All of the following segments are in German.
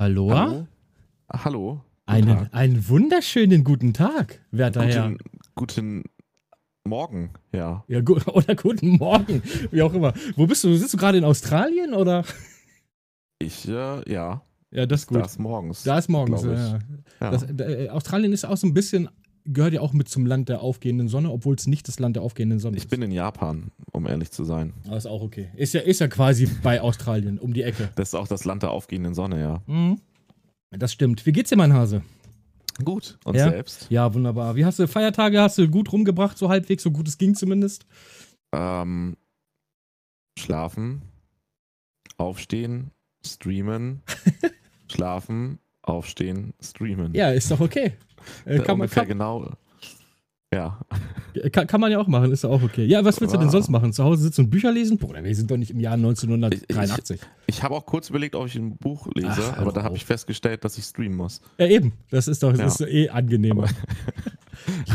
Hallo? Hallo? Hallo. Guten Einen, einen wunderschönen guten Tag, werter Herr. Guten, guten Morgen, ja. Ja, gu oder guten Morgen, wie auch immer. Wo bist du? Sitzt du gerade in Australien oder? Ich, äh, ja, Ja, das ist gut. da ist morgens. Da ist morgens. Ja. ja. Das, äh, Australien ist auch so ein bisschen, gehört ja auch mit zum Land der aufgehenden Sonne, obwohl es nicht das Land der aufgehenden Sonne ich ist. bin in Japan, um ehrlich zu sein. Aber ist auch okay. Ist ja, ist ja quasi bei Australien um die Ecke. Das ist auch das Land der aufgehenden Sonne, ja. Mhm. Das stimmt. Wie geht's dir, mein Hase? Gut. Und Ja? selbst? Ja, wunderbar. Wie hast du Feiertage? Hast du gut rumgebracht, so halbwegs, so gut es ging zumindest? Ähm, schlafen, aufstehen, streamen, schlafen, aufstehen, streamen. Ja, ist doch okay. Äh, Äh, kann, man, kann, genau. Ja. kann, kann man ja auch machen, ist ja auch okay. Ja, was willst du denn Ah. sonst machen? Zu Hause sitzen und Bücher lesen? Bruder, wir sind doch nicht im Jahr 1983. Ich habe auch kurz überlegt, ob ich ein Buch lese, Ach, aber da habe ich festgestellt, dass ich streamen muss. Ja, eben. Das ist doch das Ja. ist eh angenehmer.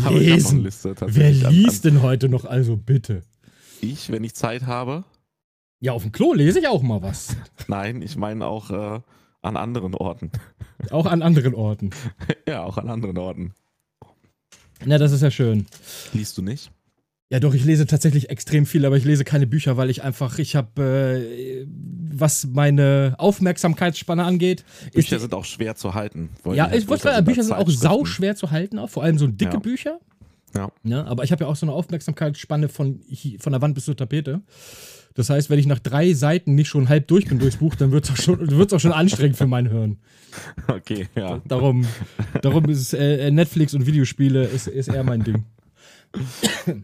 Aber ich Lesen. Liste Wer liest denn heute noch also bitte? Ich, wenn ich Zeit habe. Ja, auf dem Klo lese ich auch mal was. Nein, ich meine auch äh, an anderen Orten. Auch an anderen Orten. ja, auch an anderen Orten. Na, das ist ja schön. Liest du nicht? Ja, doch, ich lese tatsächlich extrem viel, aber ich lese keine Bücher, weil ich einfach, ich habe, äh, was meine Aufmerksamkeitsspanne angeht, Bücher ist, sind auch schwer zu halten. Ja, ich wollte sagen, Bücher sind auch sau schwer zu halten, auch vor allem so dicke Ja. Bücher. Ja. Ja, aber ich habe ja auch so eine Aufmerksamkeitsspanne von, von der Wand bis zur Tapete. Das heißt, wenn ich nach drei Seiten nicht schon halb durch bin durchs Buch, dann wird es auch, schon- wird's auch schon anstrengend für mein Hirn. Okay, ja. Darum, darum ist es, äh, Netflix und Videospiele ist, ist eher mein Ding.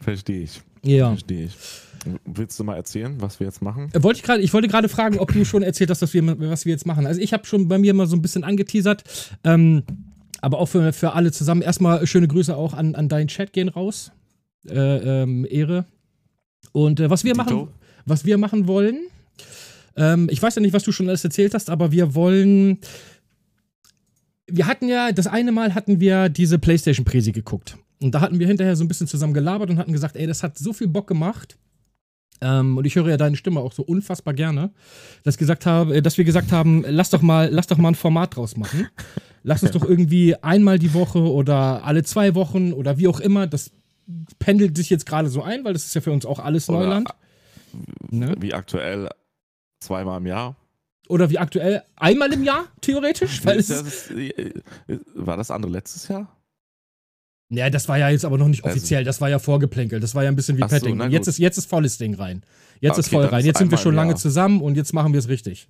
Verstehe ich. Ja. Verstehe ich. Willst du mal erzählen, was wir jetzt machen? Äh, Wollte ich, grad, ich wollte gerade fragen, ob du schon erzählt hast, was wir, was wir jetzt machen. Also ich habe schon bei mir mal so ein bisschen angeteasert. Ähm, aber auch für, für alle zusammen. Erstmal schöne Grüße auch an, an deinen Chat gehen raus. Äh, ähm, Ehre. Und äh, was wir Dito? machen, was wir machen wollen, ähm, ich weiß ja nicht, was du schon alles erzählt hast, aber wir wollen. Wir hatten ja, das eine Mal hatten wir diese PlayStation-Präsi geguckt. Und da hatten wir hinterher so ein bisschen zusammen gelabert und hatten gesagt, ey, das hat so viel Bock gemacht. Ähm, und ich höre ja deine Stimme auch so unfassbar gerne, dass, gesagt habe, äh, dass wir gesagt haben, lass doch mal, lass doch mal ein Format draus machen. Lass uns doch irgendwie einmal die Woche oder alle zwei Wochen oder wie auch immer. Das pendelt sich jetzt gerade so ein, weil das ist ja für uns auch alles Oder- Neuland. Ne? Wie aktuell zweimal im Jahr. Oder wie aktuell einmal im Jahr, theoretisch. Weil es Das ist, ist, äh, war das andere letztes Jahr? ja, das war ja jetzt aber noch nicht Also- offiziell, das war ja vorgeplänkelt, das war ja ein bisschen wie Ach so, Petting. und jetzt ist, jetzt ist volles Ding rein. Jetzt ist Okay, voll dann rein. ist Jetzt sind wir schon lange zusammen und jetzt machen wir es richtig.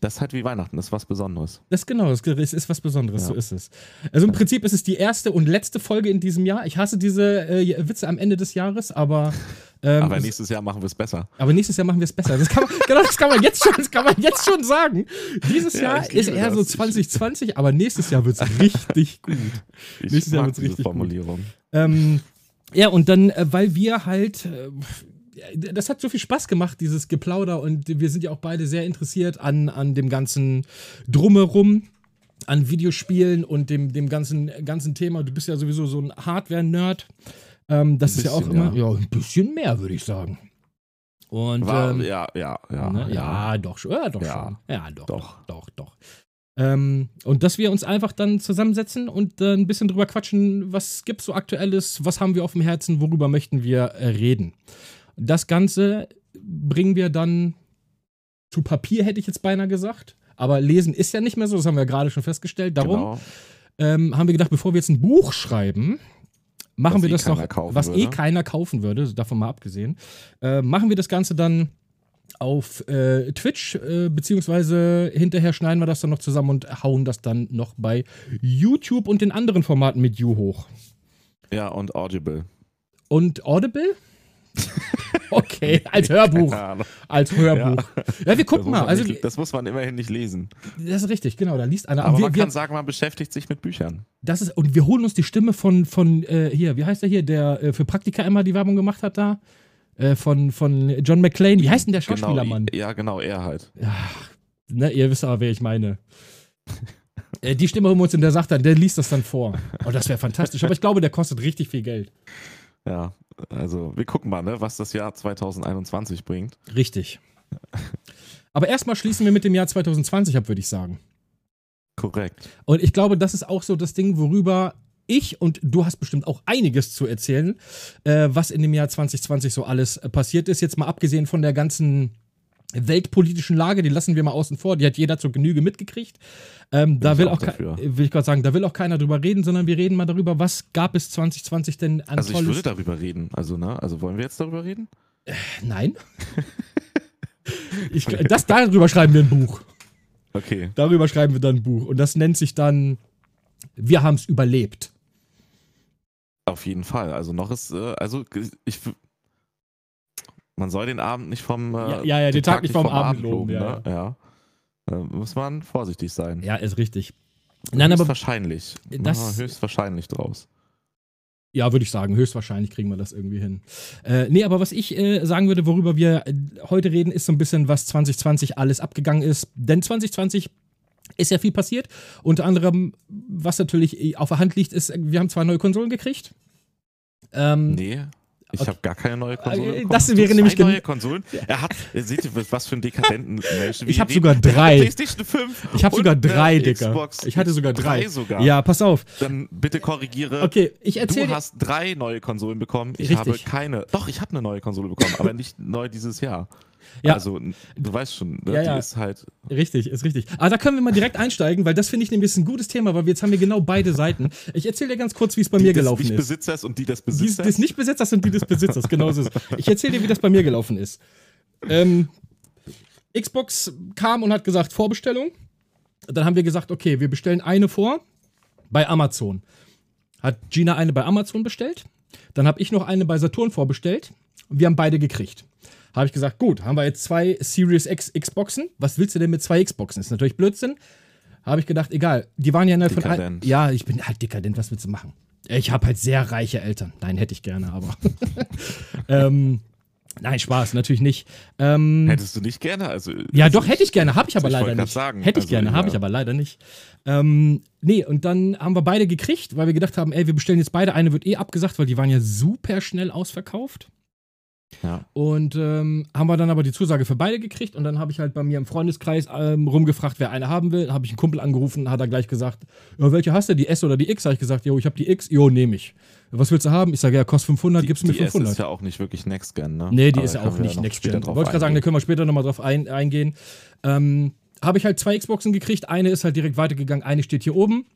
Das ist halt wie Weihnachten, das ist was Besonderes. Das genau, das ist, ist was Besonderes, Ja. so ist es. Also im Prinzip ist es die erste und letzte Folge in diesem Jahr. Ich hasse diese äh, Witze am Ende des Jahres, aber, ähm, Aber es- nächstes Jahr machen wir es besser. aber nächstes Jahr machen wir es besser. Das kann man, genau, das kann man jetzt schon, das kann man jetzt schon sagen. Dieses Ja, Jahr ist eher so das. Ich- 2020, aber nächstes Jahr wird es richtig gut. Ich Nächstes Jahr wird's diese richtig gut. Formulierung. Ähm, ja, und dann, äh, weil wir halt, äh, das hat so viel Spaß gemacht, dieses Geplauder, und wir sind ja auch beide sehr interessiert an, an dem ganzen Drumherum, an Videospielen und dem, dem ganzen, ganzen Thema. Du bist ja sowieso so ein Hardware-Nerd. Ähm, das Ein ist ja auch bisschen, immer, ja. ja. ein bisschen mehr, würde ich sagen. Und War, ähm, ja, ja, ja, ne? ja, doch schon. Ja, doch Ja. schon. Ja, doch, doch, Doch. doch, doch. Ähm, und dass wir uns einfach dann zusammensetzen und äh, ein bisschen drüber quatschen, was gibt's so aktuelles, was haben wir auf dem Herzen, worüber möchten wir äh, reden. Das Ganze bringen wir dann zu Papier, hätte ich jetzt beinahe gesagt. Aber lesen ist ja nicht mehr so, das haben wir ja gerade schon festgestellt. Darum Genau. ähm, haben wir gedacht, bevor wir jetzt ein Buch schreiben, machen Was wir eh das kaufen was eh würde. keiner kaufen würde, davon mal abgesehen, äh, machen wir das Ganze dann auf äh, Twitch, äh, beziehungsweise hinterher schneiden wir das dann noch zusammen und hauen das dann noch bei YouTube und den anderen Formaten mit You hoch. Ja, und Audible. Und Audible? okay, als Hörbuch. Als Hörbuch. Ja, wir Das gucken mal. Also, nicht, das muss man immerhin nicht lesen. das ist richtig, genau. Da liest einer. Aber wir, man wir, kann sagen, man beschäftigt sich mit Büchern. Das ist, und wir holen uns die Stimme von, von äh, hier, wie heißt der hier, der äh, für Praktika immer die Werbung gemacht hat da? Äh, von, von John McClane. Wie heißt denn der Schauspielermann? Genau, ja, genau, er halt. Ne, ihr wisst aber, wer ich meine. äh, die Stimme holen wir uns und der sagt dann, der liest das dann vor. Oh, das wäre fantastisch. Aber ich glaube, der kostet richtig viel Geld. Ja, also wir gucken mal, ne, was das Jahr 2021 bringt. Richtig. Aber erstmal schließen wir mit dem Jahr 2020 ab, würde ich sagen. Korrekt. Und ich glaube, das ist auch so das Ding, worüber ich und du hast bestimmt auch einiges zu erzählen, äh, was in dem Jahr 2020 so alles äh, passiert ist. Jetzt mal abgesehen von der ganzen weltpolitischen Lage, die lassen wir mal außen vor, die hat jeder zur Genüge mitgekriegt. Ähm, da will auch, auch will ich gerade sagen, da will auch keiner drüber reden, sondern wir reden mal darüber, was gab es 2020 denn an Also ich würde darüber reden, also ne, also wollen wir jetzt darüber reden? Äh, nein. ich, das, darüber schreiben wir ein Buch. Okay. Darüber schreiben wir dann ein Buch und das nennt sich dann Wir haben es überlebt. Auf jeden Fall. Also noch ist, äh, also ich, man soll den Abend nicht vom, äh, ja, ja, ja, den, den, Tag, nicht vom, vom Abend, Abend loben. Ne? Ja. Da muss man vorsichtig sein. Ja, ist richtig. Nein, aber wahrscheinlich. Das, höchstwahrscheinlich draus. Ja, würde ich sagen, höchstwahrscheinlich kriegen wir das irgendwie hin. Äh, nee, aber was ich äh, sagen würde, worüber wir äh, heute reden, ist so ein bisschen, was 2020 alles abgegangen ist. Denn 2020 ist ja viel passiert. Unter anderem, was natürlich auf der Hand liegt, ist, wir haben zwei neue Konsolen gekriegt. Ähm, nee. Ich habe gar keine neue Konsole. Äh, bekommen. Das wäre nämlich neue Konsolen. Er hat, seht ihr, was für ein dekadenten Mensch. Ich habe sogar drei. PlayStation 5 ich habe sogar drei, Dicker. Xbox ich hatte sogar drei. drei. sogar. Ja, pass auf. Dann bitte korrigiere. Okay, ich erzähle. Du hast drei neue Konsolen bekommen. Ich Richtig. habe keine. Doch, ich habe eine neue Konsole bekommen, aber nicht neu dieses Jahr. Ja. Also, du weißt schon, ne? ja, ja. die ist halt. Richtig, ist richtig. Aber da können wir mal direkt einsteigen, weil das finde ich nämlich ein gutes Thema, weil jetzt haben wir genau beide Seiten. Ich erzähle dir ganz kurz, wie es bei die mir gelaufen ist. Die des Besitzers und die des Besitzers. Die des Nicht-Besitzers und die des Besitzers, genau so ist es. Ich erzähle dir, wie das bei mir gelaufen ist. Ähm, Xbox kam und hat gesagt, Vorbestellung. Dann haben wir gesagt, okay, wir bestellen eine vor bei Amazon. Hat Gina eine bei Amazon bestellt. Dann habe ich noch eine bei Saturn vorbestellt. Wir haben beide gekriegt. Habe ich gesagt, gut, haben wir jetzt zwei Series X Xboxen. Was willst du denn mit zwei Xboxen? Ist natürlich Blödsinn. Habe ich gedacht, egal. Die waren ja innerhalb von. Ein, ja, ich bin halt dekadent, was willst du machen? Ich habe halt sehr reiche Eltern. Nein, hätte ich gerne, aber. ähm, nein, Spaß, natürlich nicht. Ähm, Hättest du nicht gerne? Also, ja, doch, hätte ich gerne, habe ich aber ich leider nicht. Sagen. Hätte ich also, gerne, ja. habe ich aber leider nicht. Ähm, nee, und dann haben wir beide gekriegt, weil wir gedacht haben, ey, wir bestellen jetzt beide. Eine wird eh abgesagt, weil die waren ja super schnell ausverkauft. Ja. Und ähm, haben wir dann aber die Zusage für beide gekriegt und dann habe ich halt bei mir im Freundeskreis ähm, rumgefragt, wer eine haben will. Habe ich einen Kumpel angerufen, hat er gleich gesagt, ja, welche hast du, die S oder die X? Habe ich gesagt, jo, ich habe die X, jo, nehme ich. Was willst du haben? Ich sage, ja, kostet 500, die, gibst du mir 500. Die ist ja auch nicht wirklich Next Gen, ne? Nee, die aber ist ja auch nicht ja Next Gen. Wollte ich gerade sagen, da können wir später nochmal drauf ein, eingehen. Ähm, habe ich halt zwei Xboxen gekriegt, eine ist halt direkt weitergegangen, eine steht hier oben.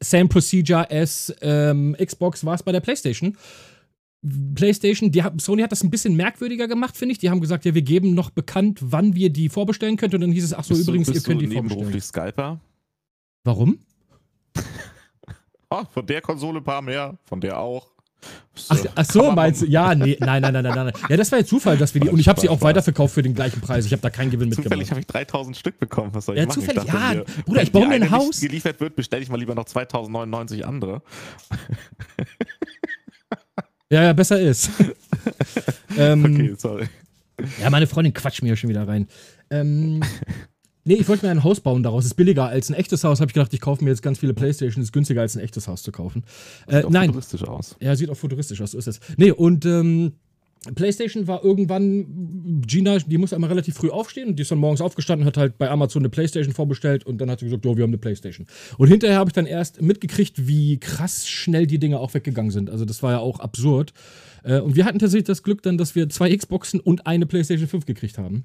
Same Procedure as ähm, Xbox war es bei der PlayStation. PlayStation, die, Sony hat das ein bisschen merkwürdiger gemacht, finde ich. Die haben gesagt, ja, wir geben noch bekannt, wann wir die vorbestellen können. Und dann hieß es, ach so, bist übrigens, du, ihr könnt die vorbestellen. Skyper? Warum? oh, von der Konsole ein paar mehr, von der auch. Ach, ach, so, meinst du? Ja, nee, nein, nein, nein, nein, nein. Ja, das war ja Zufall, dass wir die. Und ich habe sie auch weiterverkauft für den gleichen Preis. Ich habe da keinen Gewinn mitgemacht. Zufällig habe ich 3000 Stück bekommen. Was soll ich ja, machen? Zufällig, ich dachte, ja. Mir, Bruder, ich baue mir ein Haus. Wenn geliefert wird, bestelle ich mal lieber noch 2099 andere. Ja, ja, besser ist. ähm, okay, sorry. Ja, meine Freundin quatscht mir ja schon wieder rein. Ähm, nee, ich wollte mir ein Haus bauen daraus. Ist billiger als ein echtes Haus. Habe ich gedacht, ich kaufe mir jetzt ganz viele Playstations. Ist günstiger als ein echtes Haus zu kaufen. Äh, sieht auch nein. futuristisch aus. Ja, sieht auch futuristisch aus, so ist es. Nee, und ähm, PlayStation war irgendwann, Gina, die muss einmal relativ früh aufstehen und die ist dann morgens aufgestanden, hat halt bei Amazon eine PlayStation vorbestellt und dann hat sie gesagt, jo, wir haben eine PlayStation. Und hinterher habe ich dann erst mitgekriegt, wie krass schnell die Dinge auch weggegangen sind. Also das war ja auch absurd. Äh, und wir hatten tatsächlich das Glück dann, dass wir zwei Xboxen und eine PlayStation 5 gekriegt haben.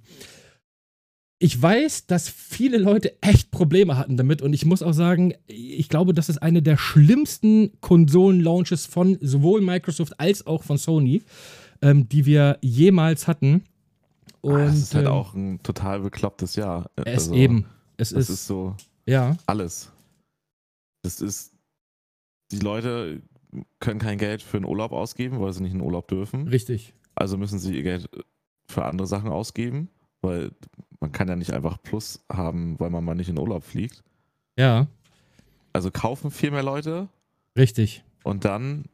Ich weiß, dass viele Leute echt Probleme hatten damit und ich muss auch sagen, ich glaube, das ist eine der schlimmsten Konsolen-Launches von sowohl Microsoft als auch von Sony ähm, die wir jemals hatten. Und, ah, das ist halt ähm, auch ein total beklopptes Jahr. Es also, eben. Es ist, ist so ja. alles. Das ist, die Leute können kein Geld für einen Urlaub ausgeben, weil sie nicht in den Urlaub dürfen. Richtig. Also müssen sie ihr Geld für andere Sachen ausgeben, weil man kann ja nicht einfach Plus haben, weil man mal nicht in den Urlaub fliegt. Ja. Also kaufen viel mehr Leute. Richtig. Und dann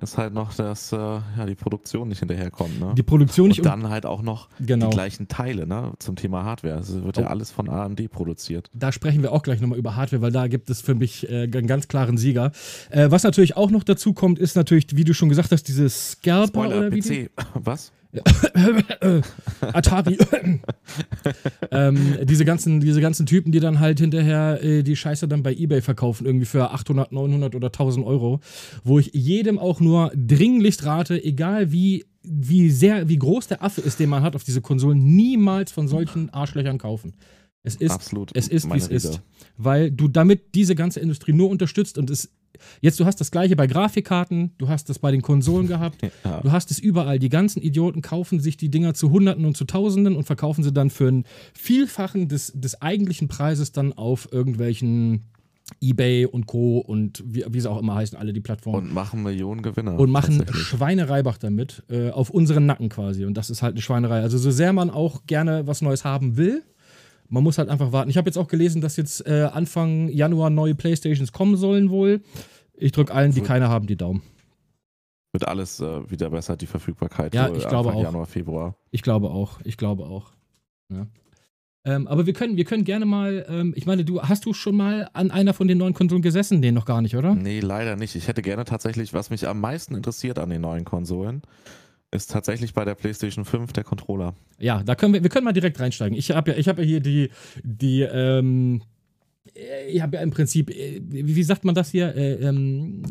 ist halt noch, dass äh, ja, die Produktion nicht hinterherkommt. Ne? Die Produktion nicht. Und dann halt auch noch genau. die gleichen Teile ne? zum Thema Hardware. Es also wird oh. ja alles von AMD produziert. Da sprechen wir auch gleich nochmal über Hardware, weil da gibt es für mich äh, einen ganz klaren Sieger. Äh, was natürlich auch noch dazu kommt, ist natürlich, wie du schon gesagt hast, dieses Scalper Spoiler, oder wie PC. Was? Atari. ähm, diese, ganzen, diese ganzen Typen, die dann halt hinterher äh, die Scheiße dann bei Ebay verkaufen, irgendwie für 800, 900 oder 1000 Euro, wo ich jedem auch nur dringlichst rate, egal wie, wie sehr, wie groß der Affe ist, den man hat auf diese Konsolen, niemals von solchen Arschlöchern kaufen. Es ist, Absolut es ist, wie es ist. Weil du damit diese ganze Industrie nur unterstützt und es Jetzt, du hast das gleiche bei Grafikkarten, du hast das bei den Konsolen gehabt, ja. du hast es überall. Die ganzen Idioten kaufen sich die Dinger zu Hunderten und zu Tausenden und verkaufen sie dann für einen Vielfachen des, des eigentlichen Preises dann auf irgendwelchen eBay und Co. und wie, wie sie auch immer heißen, alle die Plattformen. Und machen Millionen Gewinner. Und machen Schweinereibach damit, äh, auf unseren Nacken quasi. Und das ist halt eine Schweinerei. Also so sehr man auch gerne was Neues haben will, man muss halt einfach warten. Ich habe jetzt auch gelesen, dass jetzt äh, Anfang Januar neue Playstations kommen sollen wohl. Ich drücke allen, die keine haben, die Daumen. Wird alles äh, wieder besser, die Verfügbarkeit. Ja, ich glaube Anfang auch. Januar, Februar. Ich glaube auch. Ich glaube auch. Ja. Ähm, aber wir können, wir können gerne mal, ähm, ich meine, du hast du schon mal an einer von den neuen Konsolen gesessen? Den noch gar nicht, oder? Nee, leider nicht. Ich hätte gerne tatsächlich, was mich am meisten interessiert an den neuen Konsolen, ist tatsächlich bei der PlayStation 5 der Controller. Ja, da können wir, wir können mal direkt reinsteigen. Ich habe ja, ich habe ja hier die, die, ähm, ich habe ja im Prinzip, äh, wie sagt man das hier? Äh, ähm,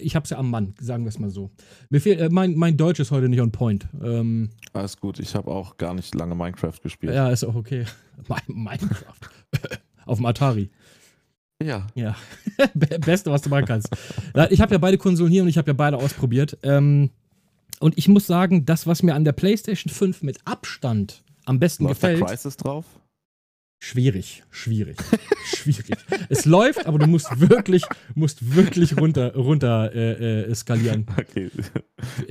ich habe es ja am Mann, sagen wir es mal so. Mir fehlt, äh, mein, mein Deutsch ist heute nicht on point. Ähm, Alles gut, ich habe auch gar nicht lange Minecraft gespielt. Ja, ist auch okay. Minecraft. Auf dem Atari. Ja. Ja. Beste, was du machen kannst. Ich habe ja beide Konsolen hier und ich habe ja beide ausprobiert. Ähm, und ich muss sagen, das, was mir an der PlayStation 5 mit Abstand am besten Läuft gefällt. Da Crisis drauf? Schwierig, schwierig, schwierig. Es läuft, aber du musst wirklich, musst wirklich runter, runter äh, äh, skalieren. Okay.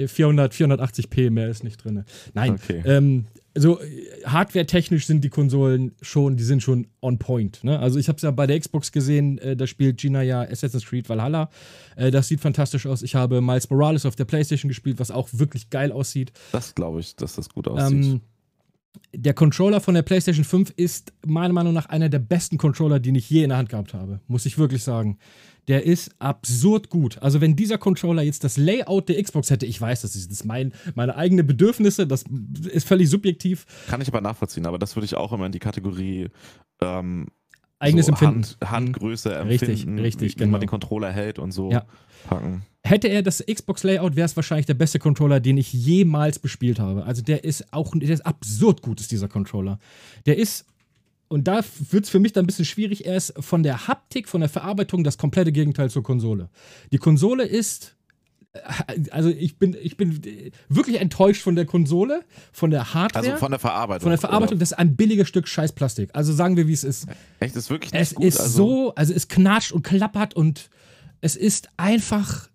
400, 480p mehr ist nicht drin. Nein, okay. ähm, also hardware-technisch sind die Konsolen schon, die sind schon on point. Ne? Also ich habe es ja bei der Xbox gesehen, äh, da spielt Gina ja Assassin's Creed Valhalla. Äh, das sieht fantastisch aus. Ich habe Miles Morales auf der PlayStation gespielt, was auch wirklich geil aussieht. Das glaube ich, dass das gut aussieht. Ähm, der Controller von der PlayStation 5 ist meiner Meinung nach einer der besten Controller, die ich je in der Hand gehabt habe. Muss ich wirklich sagen. Der ist absurd gut. Also, wenn dieser Controller jetzt das Layout der Xbox hätte, ich weiß, das ist, das mein, meine eigenen Bedürfnisse, das ist völlig subjektiv. Kann ich aber nachvollziehen, aber das würde ich auch immer in die Kategorie ähm, eigenes so Empfinden. Hand, Handgröße empfinden, richtig, richtig, wie genau. man den Controller hält und so ja. packen. Hätte er das Xbox-Layout, wäre es wahrscheinlich der beste Controller, den ich jemals bespielt habe. Also der ist auch, der ist absurd gut, ist dieser Controller. Der ist, und da wird es für mich dann ein bisschen schwierig, er ist von der Haptik, von der Verarbeitung das komplette Gegenteil zur Konsole. Die Konsole ist, also ich bin, ich bin wirklich enttäuscht von der Konsole, von der Hardware. Also von der Verarbeitung. Von der Verarbeitung, oder? das ist ein billiges Stück Scheißplastik. Also sagen wir, wie es ist. Echt, ist wirklich nicht es gut. Es ist also so, also es knatscht und klappert und es ist einfach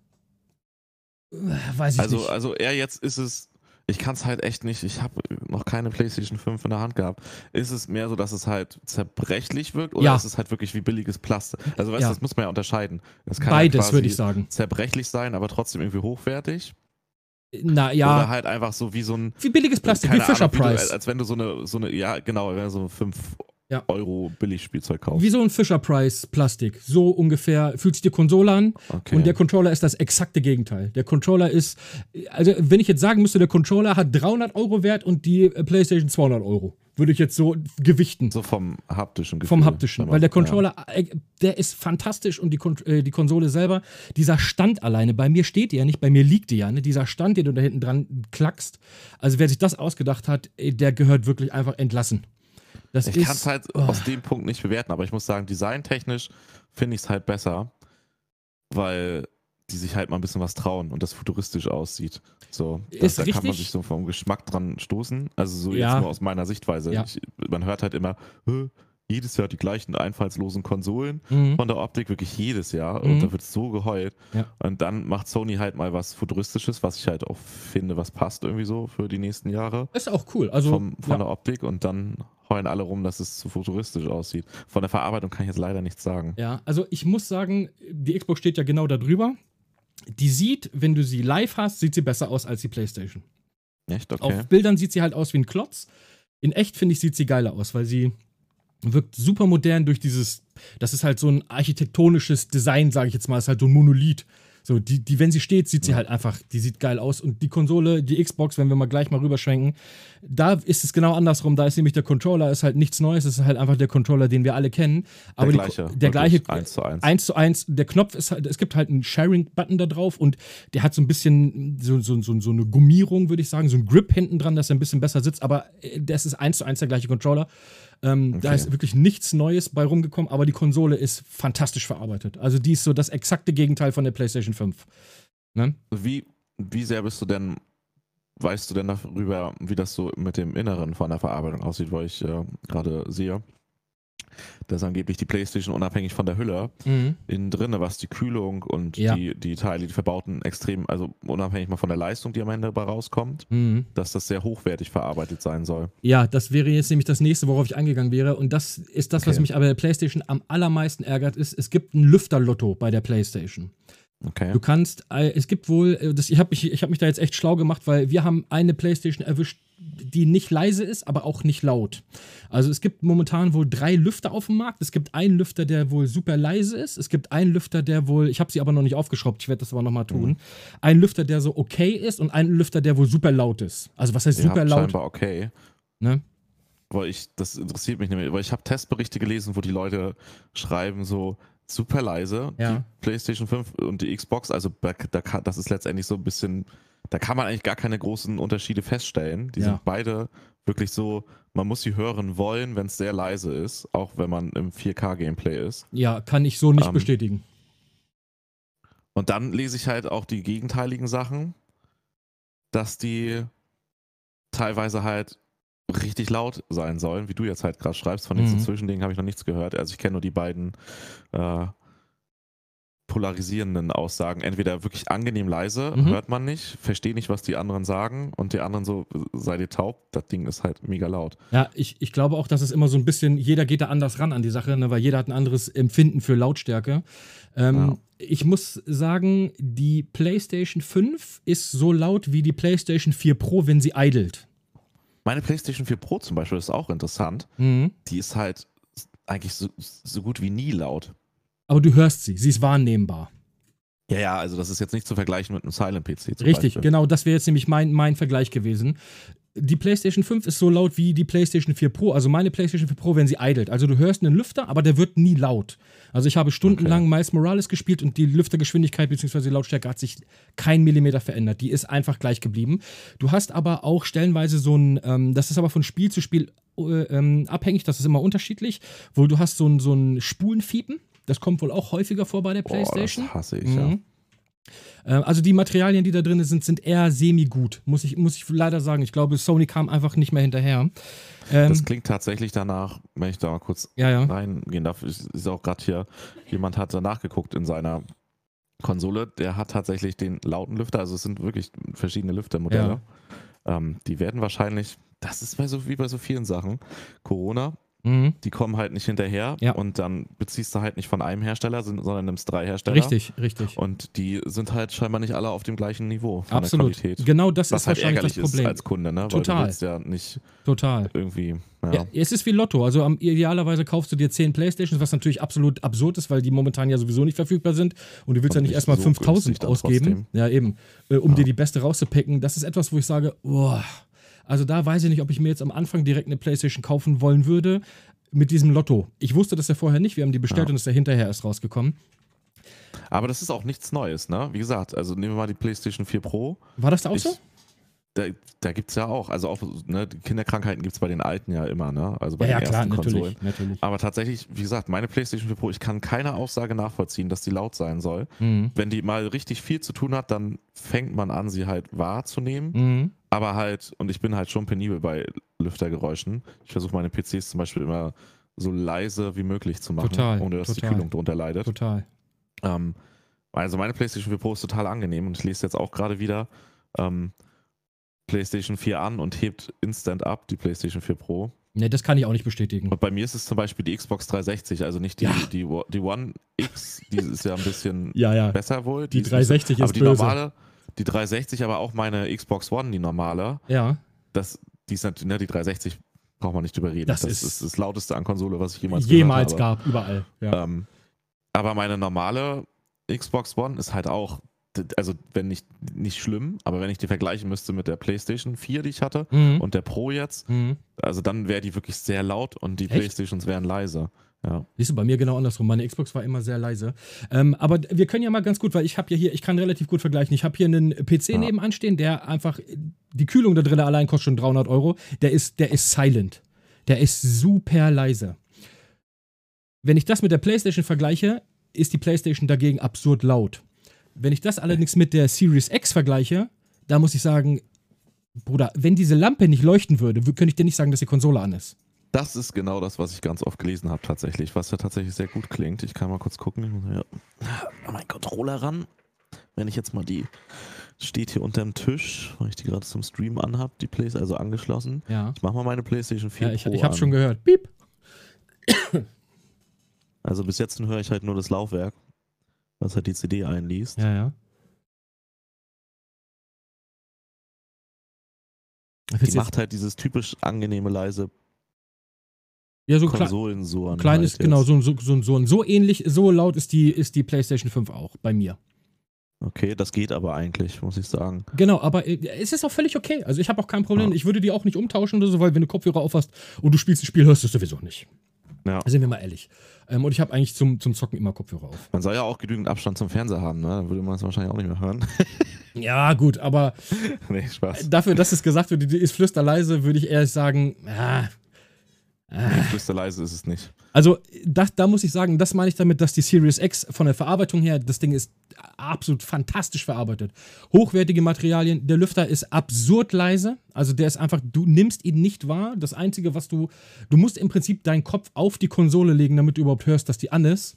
Weiß ich also, nicht. Also er jetzt ist es, ich kann es halt echt nicht, ich habe noch keine PlayStation 5 in der Hand gehabt. Ist es mehr so, dass es halt zerbrechlich wirkt oder ja. ist es halt wirklich wie billiges Plastik? Also weißt ja. du, das muss man ja unterscheiden. Beides ja würde ich sagen. Zerbrechlich sein, aber trotzdem irgendwie hochwertig. Na ja. Oder halt einfach so wie so ein. Wie billiges Plastik, wie Fisher Price. als wenn du so eine, so eine, ja, genau, wenn du so 5 ja. Euro Billigspielzeug kaufen. Wie so ein Fisher Price Plastik. So ungefähr fühlt sich die Konsole an. Okay. Und der Controller ist das exakte Gegenteil. Der Controller ist, also wenn ich jetzt sagen müsste, der Controller hat 300 Euro wert und die PlayStation 200 Euro. Würde ich jetzt so gewichten. So vom haptischen Gefühl. Vom haptischen. Weil der Controller, ja. Äh, der ist fantastisch und die, äh, die Konsole selber, dieser Stand alleine, bei mir steht die ja nicht, bei mir liegt die ja, ne? dieser Stand, den du da hinten dran klackst. Also wer sich das ausgedacht hat, der gehört wirklich einfach entlassen. Das ich kann es halt oh. aus dem Punkt nicht bewerten, aber ich muss sagen, designtechnisch finde ich es halt besser, weil die sich halt mal ein bisschen was trauen und das futuristisch aussieht. So, das, da kann man sich so vom Geschmack dran stoßen. Also so ja. jetzt nur aus meiner Sichtweise. Ja. Ich, man hört halt immer, jedes Jahr die gleichen einfallslosen Konsolen mhm. von der Optik, wirklich jedes Jahr. Mhm. Und da wird so geheult. Ja. Und dann macht Sony halt mal was Futuristisches, was ich halt auch finde, was passt irgendwie so für die nächsten Jahre. Ist auch cool. Also, Vom, von ja. der Optik und dann heulen alle rum, dass es zu futuristisch aussieht. Von der Verarbeitung kann ich jetzt leider nichts sagen. Ja, also ich muss sagen, die Xbox steht ja genau da drüber. Die sieht, wenn du sie live hast, sieht sie besser aus als die PlayStation. Echt? Okay. Auf Bildern sieht sie halt aus wie ein Klotz. In echt, finde ich, sieht sie geiler aus, weil sie wirkt super modern durch dieses, das ist halt so ein architektonisches Design, sage ich jetzt mal, ist halt so ein Monolith. So, die, die, wenn sie steht, sieht sie halt einfach, die sieht geil aus. Und die Konsole, die Xbox, wenn wir mal gleich mal rüberschwenken, da ist es genau andersrum. Da ist nämlich der Controller, ist halt nichts Neues, es ist halt einfach der Controller, den wir alle kennen. Aber der gleiche. Die, der gleiche. Eins zu eins. Eins zu eins. Der Knopf ist halt, es gibt halt einen Sharing-Button da drauf und der hat so ein bisschen so, so, so, so eine Gummierung, würde ich sagen, so ein Grip hinten dran, dass er ein bisschen besser sitzt. Aber äh, das ist eins zu eins der gleiche Controller. Ähm, okay. Da ist wirklich nichts Neues bei rumgekommen, aber die Konsole ist fantastisch verarbeitet. Also die ist so das exakte Gegenteil von der PlayStation 5. Ne? Wie, wie sehr bist du denn, weißt du denn darüber, wie das so mit dem Inneren von der Verarbeitung aussieht, weil ich äh, gerade sehe, dass angeblich die PlayStation unabhängig von der Hülle mhm. innen drin, was die Kühlung und ja. die, die Teile, die verbauten, extrem, also unabhängig mal von der Leistung, die am Ende dabei rauskommt, mhm. dass das sehr hochwertig verarbeitet sein soll. Ja, das wäre jetzt nämlich das nächste, worauf ich eingegangen wäre. Und das ist das, okay. was mich aber der PlayStation am allermeisten ärgert, ist, es gibt ein Lüfterlotto bei der PlayStation. Okay. Du kannst, äh, es gibt wohl, äh, das, ich habe mich, hab mich da jetzt echt schlau gemacht, weil wir haben eine PlayStation erwischt, die nicht leise ist, aber auch nicht laut. Also es gibt momentan wohl drei Lüfter auf dem Markt. Es gibt einen Lüfter, der wohl super leise ist. Es gibt einen Lüfter, der wohl, ich habe sie aber noch nicht aufgeschraubt, ich werde das aber nochmal tun. Mhm. Ein Lüfter, der so okay ist und einen Lüfter, der wohl super laut ist. Also was heißt Ihr super laut? Scheinbar okay. Ne? Weil ich, das interessiert mich nämlich, weil ich habe Testberichte gelesen, wo die Leute schreiben so, super leise. Ja. Die PlayStation 5 und die Xbox, also das ist letztendlich so ein bisschen, da kann man eigentlich gar keine großen Unterschiede feststellen. Die ja. sind beide wirklich so, man muss sie hören wollen, wenn es sehr leise ist, auch wenn man im 4K-Gameplay ist. Ja, kann ich so nicht ähm, bestätigen. Und dann lese ich halt auch die gegenteiligen Sachen, dass die teilweise halt richtig laut sein sollen, wie du jetzt halt gerade schreibst. Von diesen mhm. Zwischendingen habe ich noch nichts gehört. Also ich kenne nur die beiden äh, polarisierenden Aussagen. Entweder wirklich angenehm leise, mhm. hört man nicht, verstehe nicht, was die anderen sagen und die anderen so, sei dir taub, das Ding ist halt mega laut. Ja, ich, ich glaube auch, dass es immer so ein bisschen, jeder geht da anders ran an die Sache, ne, weil jeder hat ein anderes Empfinden für Lautstärke. Ähm, ja. Ich muss sagen, die PlayStation 5 ist so laut wie die PlayStation 4 Pro, wenn sie idelt. Meine PlayStation 4 Pro zum Beispiel ist auch interessant. Mhm. Die ist halt eigentlich so, so gut wie nie laut. Aber du hörst sie, sie ist wahrnehmbar. Ja, ja, also das ist jetzt nicht zu vergleichen mit einem Silent-PC. Richtig, Beispiel. genau, das wäre jetzt nämlich mein, mein Vergleich gewesen die PlayStation 5 ist so laut wie die PlayStation 4 Pro. Also meine PlayStation 4 Pro, wenn sie idelt. Also du hörst einen Lüfter, aber der wird nie laut. Also ich habe stundenlang okay. Miles Morales gespielt und die Lüftergeschwindigkeit bzw. die Lautstärke hat sich kein Millimeter verändert. Die ist einfach gleich geblieben. Du hast aber auch stellenweise so ein, ähm, das ist aber von Spiel zu Spiel äh, ähm, abhängig, das ist immer unterschiedlich, wo du hast so ein, so ein Spulenfiepen. Das kommt wohl auch häufiger vor bei der PlayStation. Oh, das hasse ich, mhm. ja. Äh, also die Materialien, die da drin sind, sind eher semi-gut, muss ich, muss ich leider sagen. Ich glaube, Sony kam einfach nicht mehr hinterher. Ähm, das klingt tatsächlich danach, wenn ich da mal kurz ja, ja. reingehen darf, ist auch gerade hier, jemand hat da nachgeguckt in seiner Konsole, der hat tatsächlich den lauten Lüfter, also es sind wirklich verschiedene Lüftermodelle. Ja. Ähm, die werden wahrscheinlich, das ist bei so, wie bei so vielen Sachen, Corona Mhm. Die kommen halt nicht hinterher ja. und dann beziehst du halt nicht von einem Hersteller, sondern nimmst drei Hersteller. Richtig, richtig. Und die sind halt scheinbar nicht alle auf dem gleichen Niveau von Absolut. der Qualität. Genau das Was ist halt wahrscheinlich das Problem. Ist als Kunde, ne? Total. Weil du willst ja nicht Total. irgendwie. Ja. ja. es ist wie Lotto. Also um, idealerweise kaufst du dir zehn Playstations, was natürlich absolut absurd ist, weil die momentan ja sowieso nicht verfügbar sind und du willst und ja nicht erstmal so 5000 ausgeben. Ja, eben. Äh, um ja. dir die beste rauszupicken. Das ist etwas, wo ich sage, boah. Also da weiß ich nicht, ob ich mir jetzt am Anfang direkt eine Playstation kaufen wollen würde mit diesem Lotto. Ich wusste das ja vorher nicht, wir haben die bestellt ja. und ist ja hinterher erst rausgekommen. Aber das ist auch nichts Neues, ne? Wie gesagt, also nehmen wir mal die PlayStation 4 Pro. War das da auch ich, so? Da, da gibt es ja auch, also auch ne, Kinderkrankheiten gibt es bei den Alten ja immer, ne? Also bei ja, den ja, ersten klar, Konsolen. Natürlich, natürlich. Aber tatsächlich, wie gesagt, meine PlayStation 4 Pro, ich kann keine Aussage nachvollziehen, dass die laut sein soll. Mhm. Wenn die mal richtig viel zu tun hat, dann fängt man an, sie halt wahrzunehmen. Mhm. Aber halt, und ich bin halt schon penibel bei Lüftergeräuschen. Ich versuche meine PCs zum Beispiel immer so leise wie möglich zu machen, total, ohne dass total. die Kühlung darunter leidet. Total. Ähm, also meine PlayStation 4 Pro ist total angenehm und ich lese jetzt auch gerade wieder ähm, PlayStation 4 an und hebt instant ab die PlayStation 4 Pro. Ne, das kann ich auch nicht bestätigen. Und bei mir ist es zum Beispiel die Xbox 360, also nicht die, ja. die, die, die One X, die ist ja ein bisschen ja, ja. besser wohl. Die, die 360 ist, aber die böse. normale, die 360, aber auch meine Xbox One, die normale. Ja. Das, die ist natürlich, ne, die 360 braucht man nicht drüber reden. Das, das ist, ist, das lauteste an Konsole, was ich jemals, jemals gab, überall. Ja. Ähm, aber meine normale Xbox One ist halt auch also wenn nicht, nicht schlimm, aber wenn ich die vergleichen müsste mit der PlayStation 4, die ich hatte, mhm. und der Pro jetzt, mhm. also dann wäre die wirklich sehr laut und die Echt? Playstations wären leise. Ja. Siehst du, bei mir genau andersrum. Meine Xbox war immer sehr leise. Ähm, aber wir können ja mal ganz gut, weil ich habe ja hier, ich kann relativ gut vergleichen. Ich habe hier einen PC ja. nebenan stehen, der einfach, die Kühlung da drin allein kostet schon 300 Euro. Der ist, der ist silent. Der ist super leise. Wenn ich das mit der PlayStation vergleiche, ist die PlayStation dagegen absurd laut. Wenn ich das allerdings mit der Series X vergleiche, da muss ich sagen, Bruder, wenn diese Lampe nicht leuchten würde, könnte ich dir nicht sagen, dass die Konsole an ist. Das ist genau das, was ich ganz oft gelesen habe, tatsächlich, was ja tatsächlich sehr gut klingt. Ich kann mal kurz gucken. Ja. Mein Controller ran. Wenn ich jetzt mal die steht hier unter dem Tisch, weil ich die gerade zum Stream anhab, die Playstation also angeschlossen. Ja. Ich mach mal meine PlayStation 4 ja, ich, Pro ich habe schon gehört. Piep. Also bis jetzt höre ich halt nur das Laufwerk, was halt die CD einliest. Ja, ja. Die macht halt dieses typisch angenehme leise ja, so Konsolensuren. Klein halt ist, genau, so, so, so, so, so ähnlich, so laut ist die, ist die PlayStation 5 auch bei mir. Okay, das geht aber eigentlich, muss ich sagen. Genau, aber äh, es ist auch völlig okay. Also ich habe auch kein Problem. Ja. Ich würde die auch nicht umtauschen oder so, weil wenn du Kopfhörer aufhast und du spielst ein Spiel, hörst du es sowieso nicht. Ja. Sind wir mal ehrlich. Ähm, und ich habe eigentlich zum, zum Zocken immer Kopfhörer auf. Man soll ja auch genügend Abstand zum Fernseher haben, ne? Dann würde man es wahrscheinlich auch nicht mehr hören. ja, gut, aber nee, Spaß. dafür, dass es gesagt wird, die ist flüsterleise, würde ich ehrlich sagen, ja, Nee, flüsterleise ist es nicht. Also, das, da muss ich sagen, das meine ich damit, dass die Series X von der Verarbeitung her, das Ding ist absolut fantastisch verarbeitet. Hochwertige Materialien, der Lüfter ist absurd leise. Also, der ist einfach, du nimmst ihn nicht wahr. Das Einzige, was du, du musst im Prinzip deinen Kopf auf die Konsole legen, damit du überhaupt hörst, dass die an ist.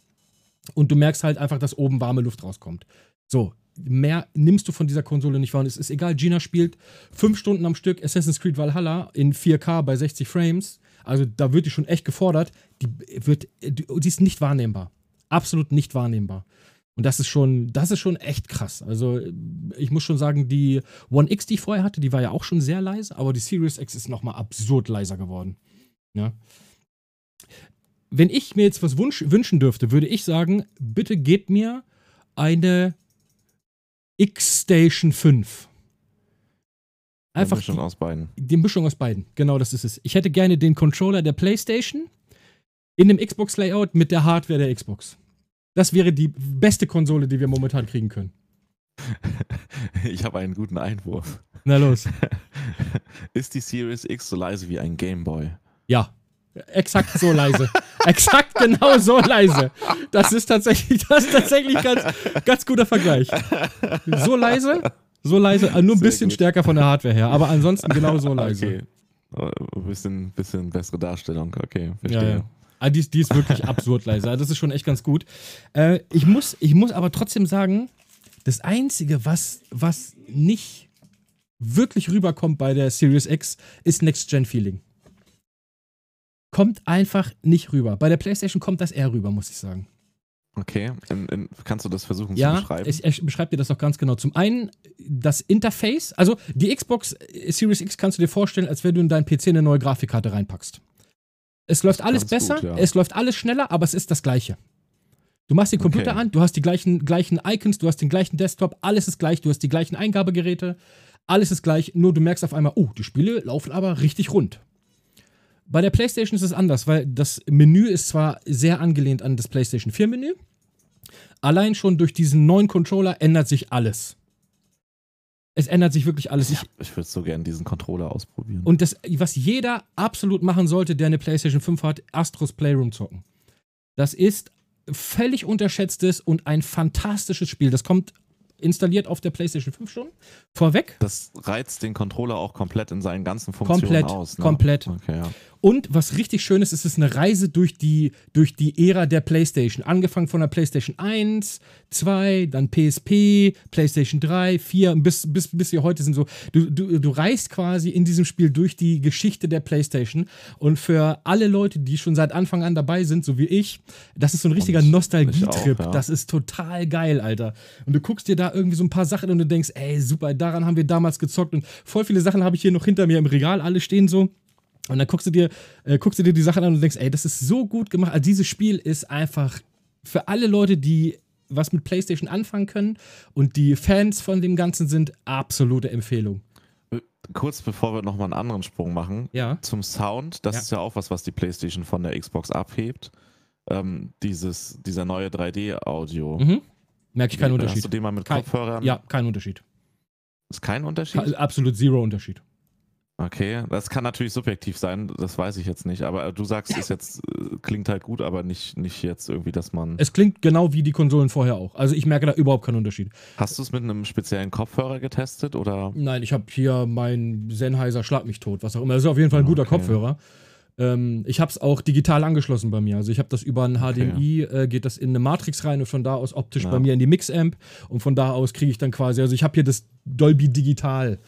Und du merkst halt einfach, dass oben warme Luft rauskommt. So, mehr nimmst du von dieser Konsole nicht wahr. Und es ist egal, Gina spielt fünf Stunden am Stück Assassin's Creed Valhalla in 4K bei 60 Frames also da wird die schon echt gefordert. Die wird, die, die ist nicht wahrnehmbar. Absolut nicht wahrnehmbar. Und das ist schon, das ist schon echt krass. Also ich muss schon sagen, die One X, die ich vorher hatte, die war ja auch schon sehr leise, aber die Series X ist nochmal absurd leiser geworden. Ja. Wenn ich mir jetzt was wunsch, wünschen dürfte, würde ich sagen, bitte gebt mir eine X-Station 5. Einfach die Mischung aus beiden. Die Mischung aus beiden, genau das ist es. Ich hätte gerne den Controller der PlayStation in dem Xbox-Layout mit der Hardware der Xbox. Das wäre die beste Konsole, die wir momentan kriegen können. Ich habe einen guten Einwurf. Na los. Ist die Series X so leise wie ein Gameboy? Ja. Exakt so leise. Exakt genau so leise. Das ist tatsächlich, das ist tatsächlich ganz, ganz guter Vergleich. So leise, so leise, äh, nur ein Sehr bisschen gut. stärker von der Hardware her, aber ansonsten genau so leise. Okay. Ein bisschen, bisschen bessere Darstellung, okay, verstehe. Ja, ja. Also die, ist, die ist wirklich absurd leise. Also das ist schon echt ganz gut. Äh, ich, muss, ich muss aber trotzdem sagen, das Einzige, was, was nicht wirklich rüberkommt bei der Series X, ist Next-Gen-Feeling. Kommt einfach nicht rüber. Bei der PlayStation kommt das eher rüber, muss ich sagen. Okay, in, in, kannst du das versuchen ja, zu beschreiben? Ja, ich, ich beschreibe dir das auch ganz genau. Zum einen das Interface, also die Xbox Series X kannst du dir vorstellen, als wenn du in deinen PC eine neue Grafikkarte reinpackst. Es läuft alles besser, gut, ja. es läuft alles schneller, aber es ist das Gleiche. Du machst den Computer okay. an, du hast die gleichen, gleichen Icons, du hast den gleichen Desktop, alles ist gleich, du hast die gleichen Eingabegeräte, alles ist gleich, nur du merkst auf einmal, oh, die Spiele laufen aber richtig rund. Bei der PlayStation ist es anders, weil das Menü ist zwar sehr angelehnt an das PlayStation 4 Menü, allein schon durch diesen neuen Controller ändert sich alles. Es ändert sich wirklich alles. Ich, ich würde so gerne diesen Controller ausprobieren. Und das, was jeder absolut machen sollte, der eine PlayStation 5 hat, Astros Playroom zocken. Das ist völlig unterschätztes und ein fantastisches Spiel. Das kommt installiert auf der PlayStation 5 schon. Vorweg. Das reizt den Controller auch komplett in seinen ganzen Funktionen komplett, aus. Ne? Komplett. Okay, ja. Und was richtig schön ist, ist es eine Reise durch die, durch die Ära der PlayStation. Angefangen von der PlayStation 1, 2, dann PSP, PlayStation 3, 4, bis, bis, bis wir heute sind so. Du, du, du reist quasi in diesem Spiel durch die Geschichte der PlayStation. Und für alle Leute, die schon seit Anfang an dabei sind, so wie ich, das ist so ein richtiger Nostalgietrip. Ja. Das ist total geil, Alter. Und du guckst dir da irgendwie so ein paar Sachen und du denkst, ey, super, daran haben wir damals gezockt. Und voll viele Sachen habe ich hier noch hinter mir im Regal, alle stehen so. Und dann guckst du dir, äh, guckst du dir die Sachen an und denkst, ey, das ist so gut gemacht. Also dieses Spiel ist einfach für alle Leute, die was mit PlayStation anfangen können und die Fans von dem Ganzen sind, absolute Empfehlung. Äh, kurz bevor wir nochmal einen anderen Sprung machen, ja. zum Sound, das ja. ist ja auch was, was die PlayStation von der Xbox abhebt. Ähm, dieses, dieser neue 3D-Audio. Mhm. Merke ich keinen Unterschied. Hast du den mal mit kein, Kopfhörern? Ja, kein Unterschied. Ist kein Unterschied? Absolut zero Unterschied. Okay, das kann natürlich subjektiv sein, das weiß ich jetzt nicht, aber du sagst, es jetzt äh, klingt halt gut, aber nicht, nicht jetzt irgendwie, dass man. Es klingt genau wie die Konsolen vorher auch. Also ich merke da überhaupt keinen Unterschied. Hast du es mit einem speziellen Kopfhörer getestet oder? Nein, ich habe hier meinen Sennheiser Schlag mich tot, was auch immer. Das ist auf jeden Fall ein guter okay. Kopfhörer. Ähm, ich habe es auch digital angeschlossen bei mir. Also ich habe das über ein HDMI, okay. äh, geht das in eine Matrix rein und von da aus optisch ja. bei mir in die Mix-Amp und von da aus kriege ich dann quasi, also ich habe hier das Dolby Digital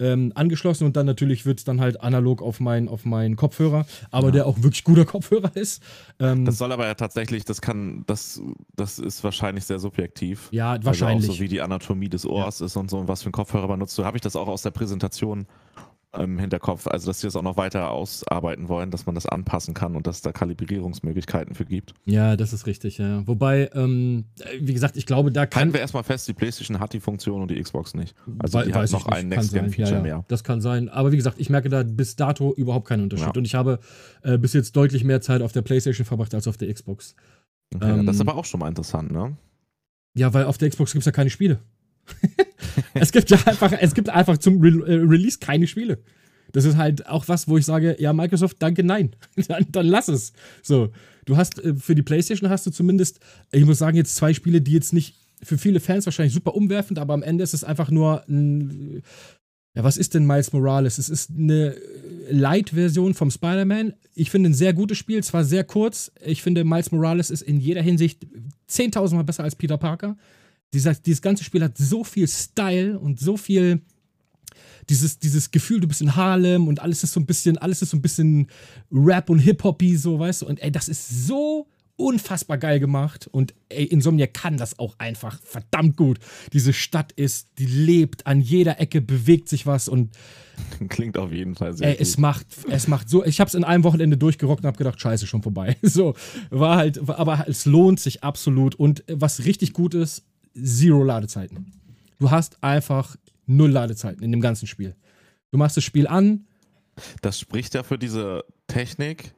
ähm, angeschlossen und dann natürlich wird es dann halt analog auf meinen auf mein Kopfhörer, aber ja. der auch wirklich guter Kopfhörer ist. Ähm, das soll aber ja tatsächlich, das kann, das, das ist wahrscheinlich sehr subjektiv. Ja, wahrscheinlich. Also auch so wie die Anatomie des Ohrs ja. ist und so und was für ein Kopfhörer benutzt. So habe ich das auch aus der Präsentation im Hinterkopf, also dass sie das auch noch weiter ausarbeiten wollen, dass man das anpassen kann und dass da Kalibrierungsmöglichkeiten für gibt. Ja, das ist richtig, ja. Wobei, ähm, wie gesagt, ich glaube, da kann. Halten wir erstmal fest, die PlayStation hat die Funktion und die Xbox nicht. Also die hat noch ein Next-Gen-Feature ja, ja. mehr. Das kann sein. Aber wie gesagt, ich merke da bis dato überhaupt keinen Unterschied. Ja. Und ich habe äh, bis jetzt deutlich mehr Zeit auf der PlayStation verbracht als auf der Xbox. Okay, ähm, das ist aber auch schon mal interessant, ne? Ja, weil auf der Xbox gibt es ja keine Spiele. es gibt ja einfach, es gibt einfach zum Re äh, Release keine Spiele. Das ist halt auch was, wo ich sage, ja, Microsoft, danke, nein. dann, dann lass es. So, du hast äh, für die PlayStation hast du zumindest, ich muss sagen, jetzt zwei Spiele, die jetzt nicht für viele Fans wahrscheinlich super umwerfend, aber am Ende ist es einfach nur ein, ja, was ist denn Miles Morales? Es ist eine Light-Version vom Spider-Man. Ich finde ein sehr gutes Spiel, zwar sehr kurz. Ich finde, Miles Morales ist in jeder Hinsicht 10.000 Mal besser als Peter Parker. Dieser, dieses ganze Spiel hat so viel Style und so viel dieses, dieses Gefühl, du bist in Harlem und alles ist so ein bisschen, alles ist so ein bisschen Rap und Hip-Hoppy, so, weißt du? Und ey, das ist so unfassbar geil gemacht und ey, Insomnia kann das auch einfach verdammt gut. Diese Stadt ist, die lebt, an jeder Ecke bewegt sich was und klingt auf jeden Fall sehr ey, gut. es macht es macht so, ich habe es in einem Wochenende durchgerockt und habe gedacht, scheiße, schon vorbei. So, war halt aber es lohnt sich absolut und was richtig gut ist, zero Ladezeiten. Du hast einfach null Ladezeiten in dem ganzen Spiel. Du machst das Spiel an. Das spricht ja für diese Technik.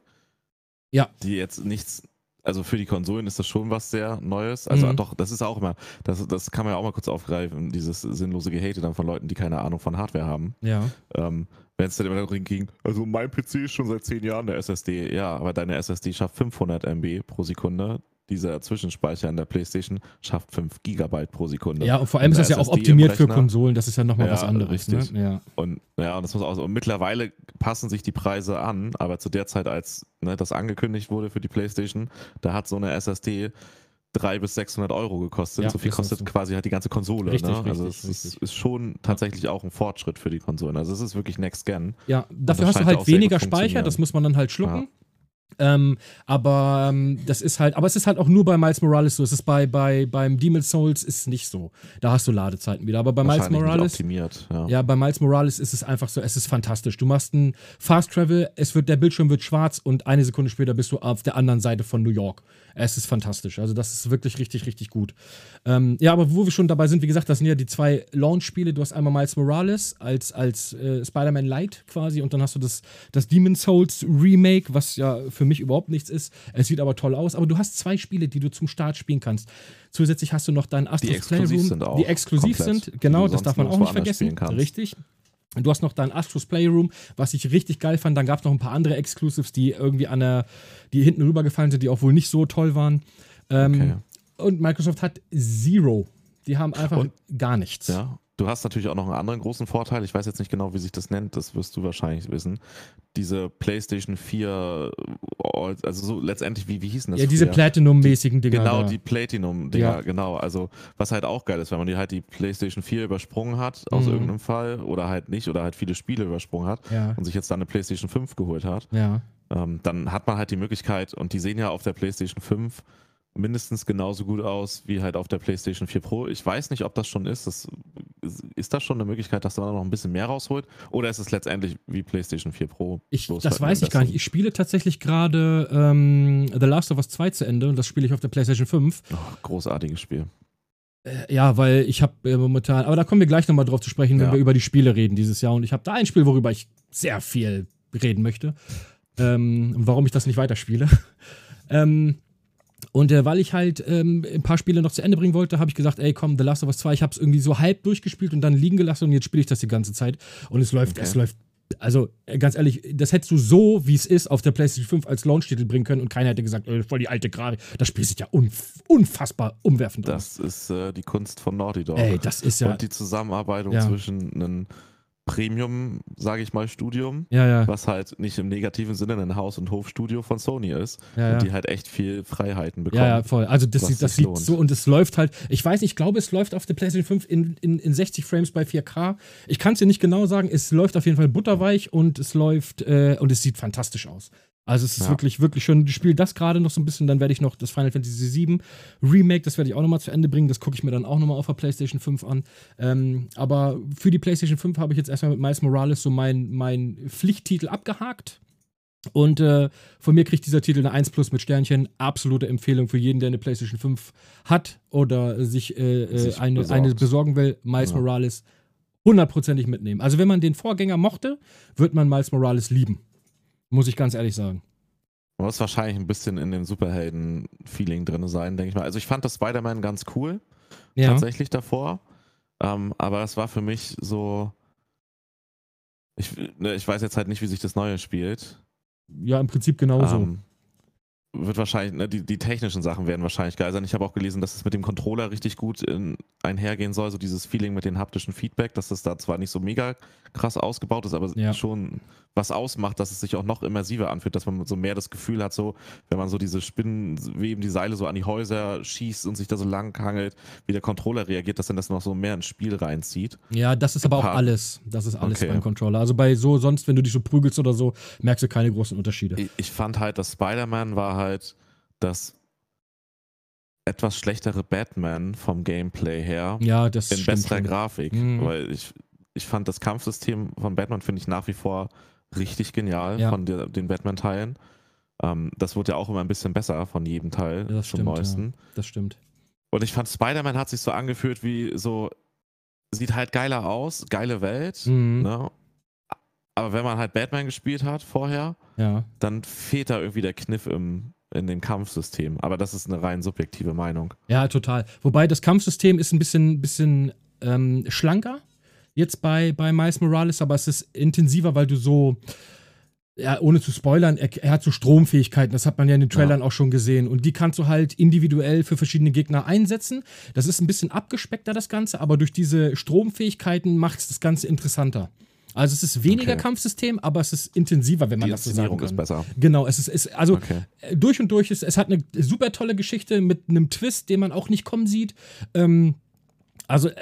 Ja. Die jetzt nichts also für die Konsolen ist das schon was sehr Neues. Also mhm. doch, das ist auch immer, das, das kann man ja auch mal kurz aufgreifen, dieses sinnlose Gehate dann von Leuten, die keine Ahnung von Hardware haben. Ja. Ähm, Wenn es dann immer darum ging, also mein PC ist schon seit zehn Jahren der SSD. Ja, aber deine SSD schafft 500 MB pro Sekunde dieser Zwischenspeicher in der PlayStation schafft 5 Gigabyte pro Sekunde. Ja, und vor allem und ist das ja auch optimiert für Konsolen, das ist ja nochmal ja, was anderes. Richtig. Ne? Ja. Und ja, und das muss auch so. Und mittlerweile passen sich die Preise an, aber zu der Zeit, als ne, das angekündigt wurde für die PlayStation, da hat so eine SSD 300 bis 600 Euro gekostet. Ja, so viel kostet so. quasi halt die ganze Konsole. Richtig, ne? Also richtig, es ist, ist, schon tatsächlich ja. auch ein Fortschritt für die Konsolen. Also es ist wirklich Next Gen. Ja, dafür hast du halt weniger Speicher, das muss man dann halt schlucken. Ähm, aber ähm, das ist halt, aber es ist halt auch nur bei Miles Morales so. Es ist bei, bei beim Demon Souls ist es nicht so. Da hast du Ladezeiten wieder. Aber bei Miles Morales. Optimiert, ja. ja, bei Miles Morales ist es einfach so, es ist fantastisch. Du machst einen Fast Travel, es wird, der Bildschirm wird schwarz und eine Sekunde später bist du auf der anderen Seite von New York. Es ist fantastisch. Also, das ist wirklich richtig, richtig gut. Ähm, ja, aber wo wir schon dabei sind, wie gesagt, das sind ja die zwei Launch-Spiele. Du hast einmal Miles Morales als, als äh, Spider-Man Light quasi und dann hast du das, das Demon Souls Remake, was ja für mich überhaupt nichts ist. Es sieht aber toll aus. Aber du hast zwei Spiele, die du zum Start spielen kannst. Zusätzlich hast du noch dein Astros Playroom, die exklusiv komplett, sind. Genau, das darf man auch nicht vergessen. Richtig. Du hast noch dein Astros Playroom, was ich richtig geil fand. Dann gab es noch ein paar andere Exclusives, die irgendwie an der, die hinten rübergefallen sind, die auch wohl nicht so toll waren. Ähm, okay. Und Microsoft hat Zero. Die haben einfach und, gar nichts. Ja, Du hast natürlich auch noch einen anderen großen Vorteil. Ich weiß jetzt nicht genau, wie sich das nennt. Das wirst du wahrscheinlich wissen. Diese PlayStation 4, also so letztendlich, wie, wie hießen das? Ja, diese Platinum-mäßigen Dinger. Genau, da. die Platinum-Dinger, ja. genau. Also, was halt auch geil ist, wenn man die halt die PlayStation 4 übersprungen hat, aus mhm. irgendeinem Fall, oder halt nicht, oder halt viele Spiele übersprungen hat ja. und sich jetzt dann eine PlayStation 5 geholt hat, ja. ähm, dann hat man halt die Möglichkeit, und die sehen ja auf der PlayStation 5 mindestens genauso gut aus wie halt auf der PlayStation 4 Pro. Ich weiß nicht, ob das schon ist. Das, ist das schon eine Möglichkeit, dass man noch ein bisschen mehr rausholt? Oder ist es letztendlich wie PlayStation 4 Pro? Ich, das weiß ich gar nicht. Ich spiele tatsächlich gerade ähm, The Last of Us 2 zu Ende und das spiele ich auf der PlayStation 5. Oh, großartiges Spiel. Äh, ja, weil ich habe äh, momentan, aber da kommen wir gleich nochmal drauf zu sprechen, wenn ja. wir über die Spiele reden dieses Jahr. Und ich habe da ein Spiel, worüber ich sehr viel reden möchte. Ähm, warum ich das nicht weiterspiele. ähm, und äh, weil ich halt ähm, ein paar Spiele noch zu Ende bringen wollte, habe ich gesagt, ey, komm, The Last of Us 2, ich habe es irgendwie so halb durchgespielt und dann liegen gelassen und jetzt spiele ich das die ganze Zeit. Und es läuft, okay. es läuft also äh, ganz ehrlich, das hättest du so, wie es ist, auf der PlayStation 5 als Launch-Titel bringen können und keiner hätte gesagt, äh, voll die alte Grafik. Das Spiel sieht ja unf unfassbar umwerfend aus. Das ist äh, die Kunst von Naughty Dog. Ey, das ist ja. Und die Zusammenarbeit ja. zwischen einem Premium, sage ich mal, Studium, ja, ja. was halt nicht im negativen Sinne ein Haus- und Hofstudio von Sony ist ja, und die halt echt viel Freiheiten bekommen. Ja, ja voll. Also das, sieht, das sieht so und es läuft halt, ich weiß nicht, ich glaube, es läuft auf der PlayStation 5 in, in, in 60 Frames bei 4K. Ich kann es dir nicht genau sagen, es läuft auf jeden Fall butterweich und es läuft äh, und es sieht fantastisch aus. Also es ist ja. wirklich, wirklich schön. Ich spiele das gerade noch so ein bisschen, dann werde ich noch das Final Fantasy VII Remake, das werde ich auch nochmal zu Ende bringen. Das gucke ich mir dann auch nochmal auf der PlayStation 5 an. Ähm, aber für die PlayStation 5 habe ich jetzt erstmal mit Miles Morales so mein, mein Pflichttitel abgehakt. Und äh, von mir kriegt dieser Titel eine 1 Plus mit Sternchen. Absolute Empfehlung für jeden, der eine PlayStation 5 hat oder sich, äh, äh sich eine, eine, besorgen will. Miles ja. Morales hundertprozentig mitnehmen. Also wenn man den Vorgänger mochte, wird man Miles Morales lieben. Muss ich ganz ehrlich sagen. Man muss wahrscheinlich ein bisschen in dem Superhelden-Feeling drin sein, denke ich mal. Also ich fand das Spider-Man ganz cool, ja. tatsächlich davor. Ähm, aber es war für mich so. Ich, ne, ich weiß jetzt halt nicht, wie sich das Neue spielt. Ja, im Prinzip genauso. Ähm, wird wahrscheinlich, ne, die, die technischen Sachen werden wahrscheinlich geil sein. Ich habe auch gelesen, dass es mit dem Controller richtig gut in, einhergehen soll, so dieses Feeling mit dem haptischen Feedback, dass das da zwar nicht so mega krass ausgebaut ist, aber ja. schon was ausmacht, dass es sich auch noch immersiver anfühlt, dass man so mehr das Gefühl hat, so, wenn man so diese Spinnenweben, die Seile so an die Häuser schießt und sich da so lang hangelt, wie der Controller reagiert, dass dann das noch so mehr ins Spiel reinzieht. Ja, das ist aber auch alles. Das ist alles okay. beim Controller. Also bei so, sonst, wenn du dich so prügelst oder so, merkst du keine großen Unterschiede. Ich, ich fand halt, dass Spider-Man war halt das etwas schlechtere Batman vom Gameplay her. Ja, das In besserer Grafik. Mhm. Weil ich, ich fand das Kampfsystem von Batman, finde ich nach wie vor richtig genial ja. von der, den Batman-Teilen. Ähm, das wurde ja auch immer ein bisschen besser von jedem Teil ja, zum stimmt, neuesten. Ja. Das stimmt. Und ich fand, Spider-Man hat sich so angefühlt wie so, sieht halt geiler aus, geile Welt, mhm. ne? Aber wenn man halt Batman gespielt hat vorher, dann fehlt da irgendwie der Kniff im, in dem Kampfsystem. Aber das ist eine rein subjektive Meinung. Ja, total. Wobei das Kampfsystem ist ein bisschen, bisschen ähm, schlanker jetzt bei, bei Miles Morales, aber es ist intensiver, weil du so, ja, ohne zu spoilern, er, er, hat so Stromfähigkeiten, das hat man ja in den Trailern ja. auch schon gesehen. Und die kannst du halt individuell für verschiedene Gegner einsetzen. Das ist ein bisschen abgespeckter, das Ganze, aber durch diese Stromfähigkeiten macht es das Ganze interessanter. Also es ist weniger okay. Kampfsystem, aber es ist intensiver, wenn man die das so sagen kann. ist besser. Genau, es ist, ist also okay. durch und durch ist es hat eine super tolle Geschichte mit einem Twist, den man auch nicht kommen sieht. Ähm, also äh,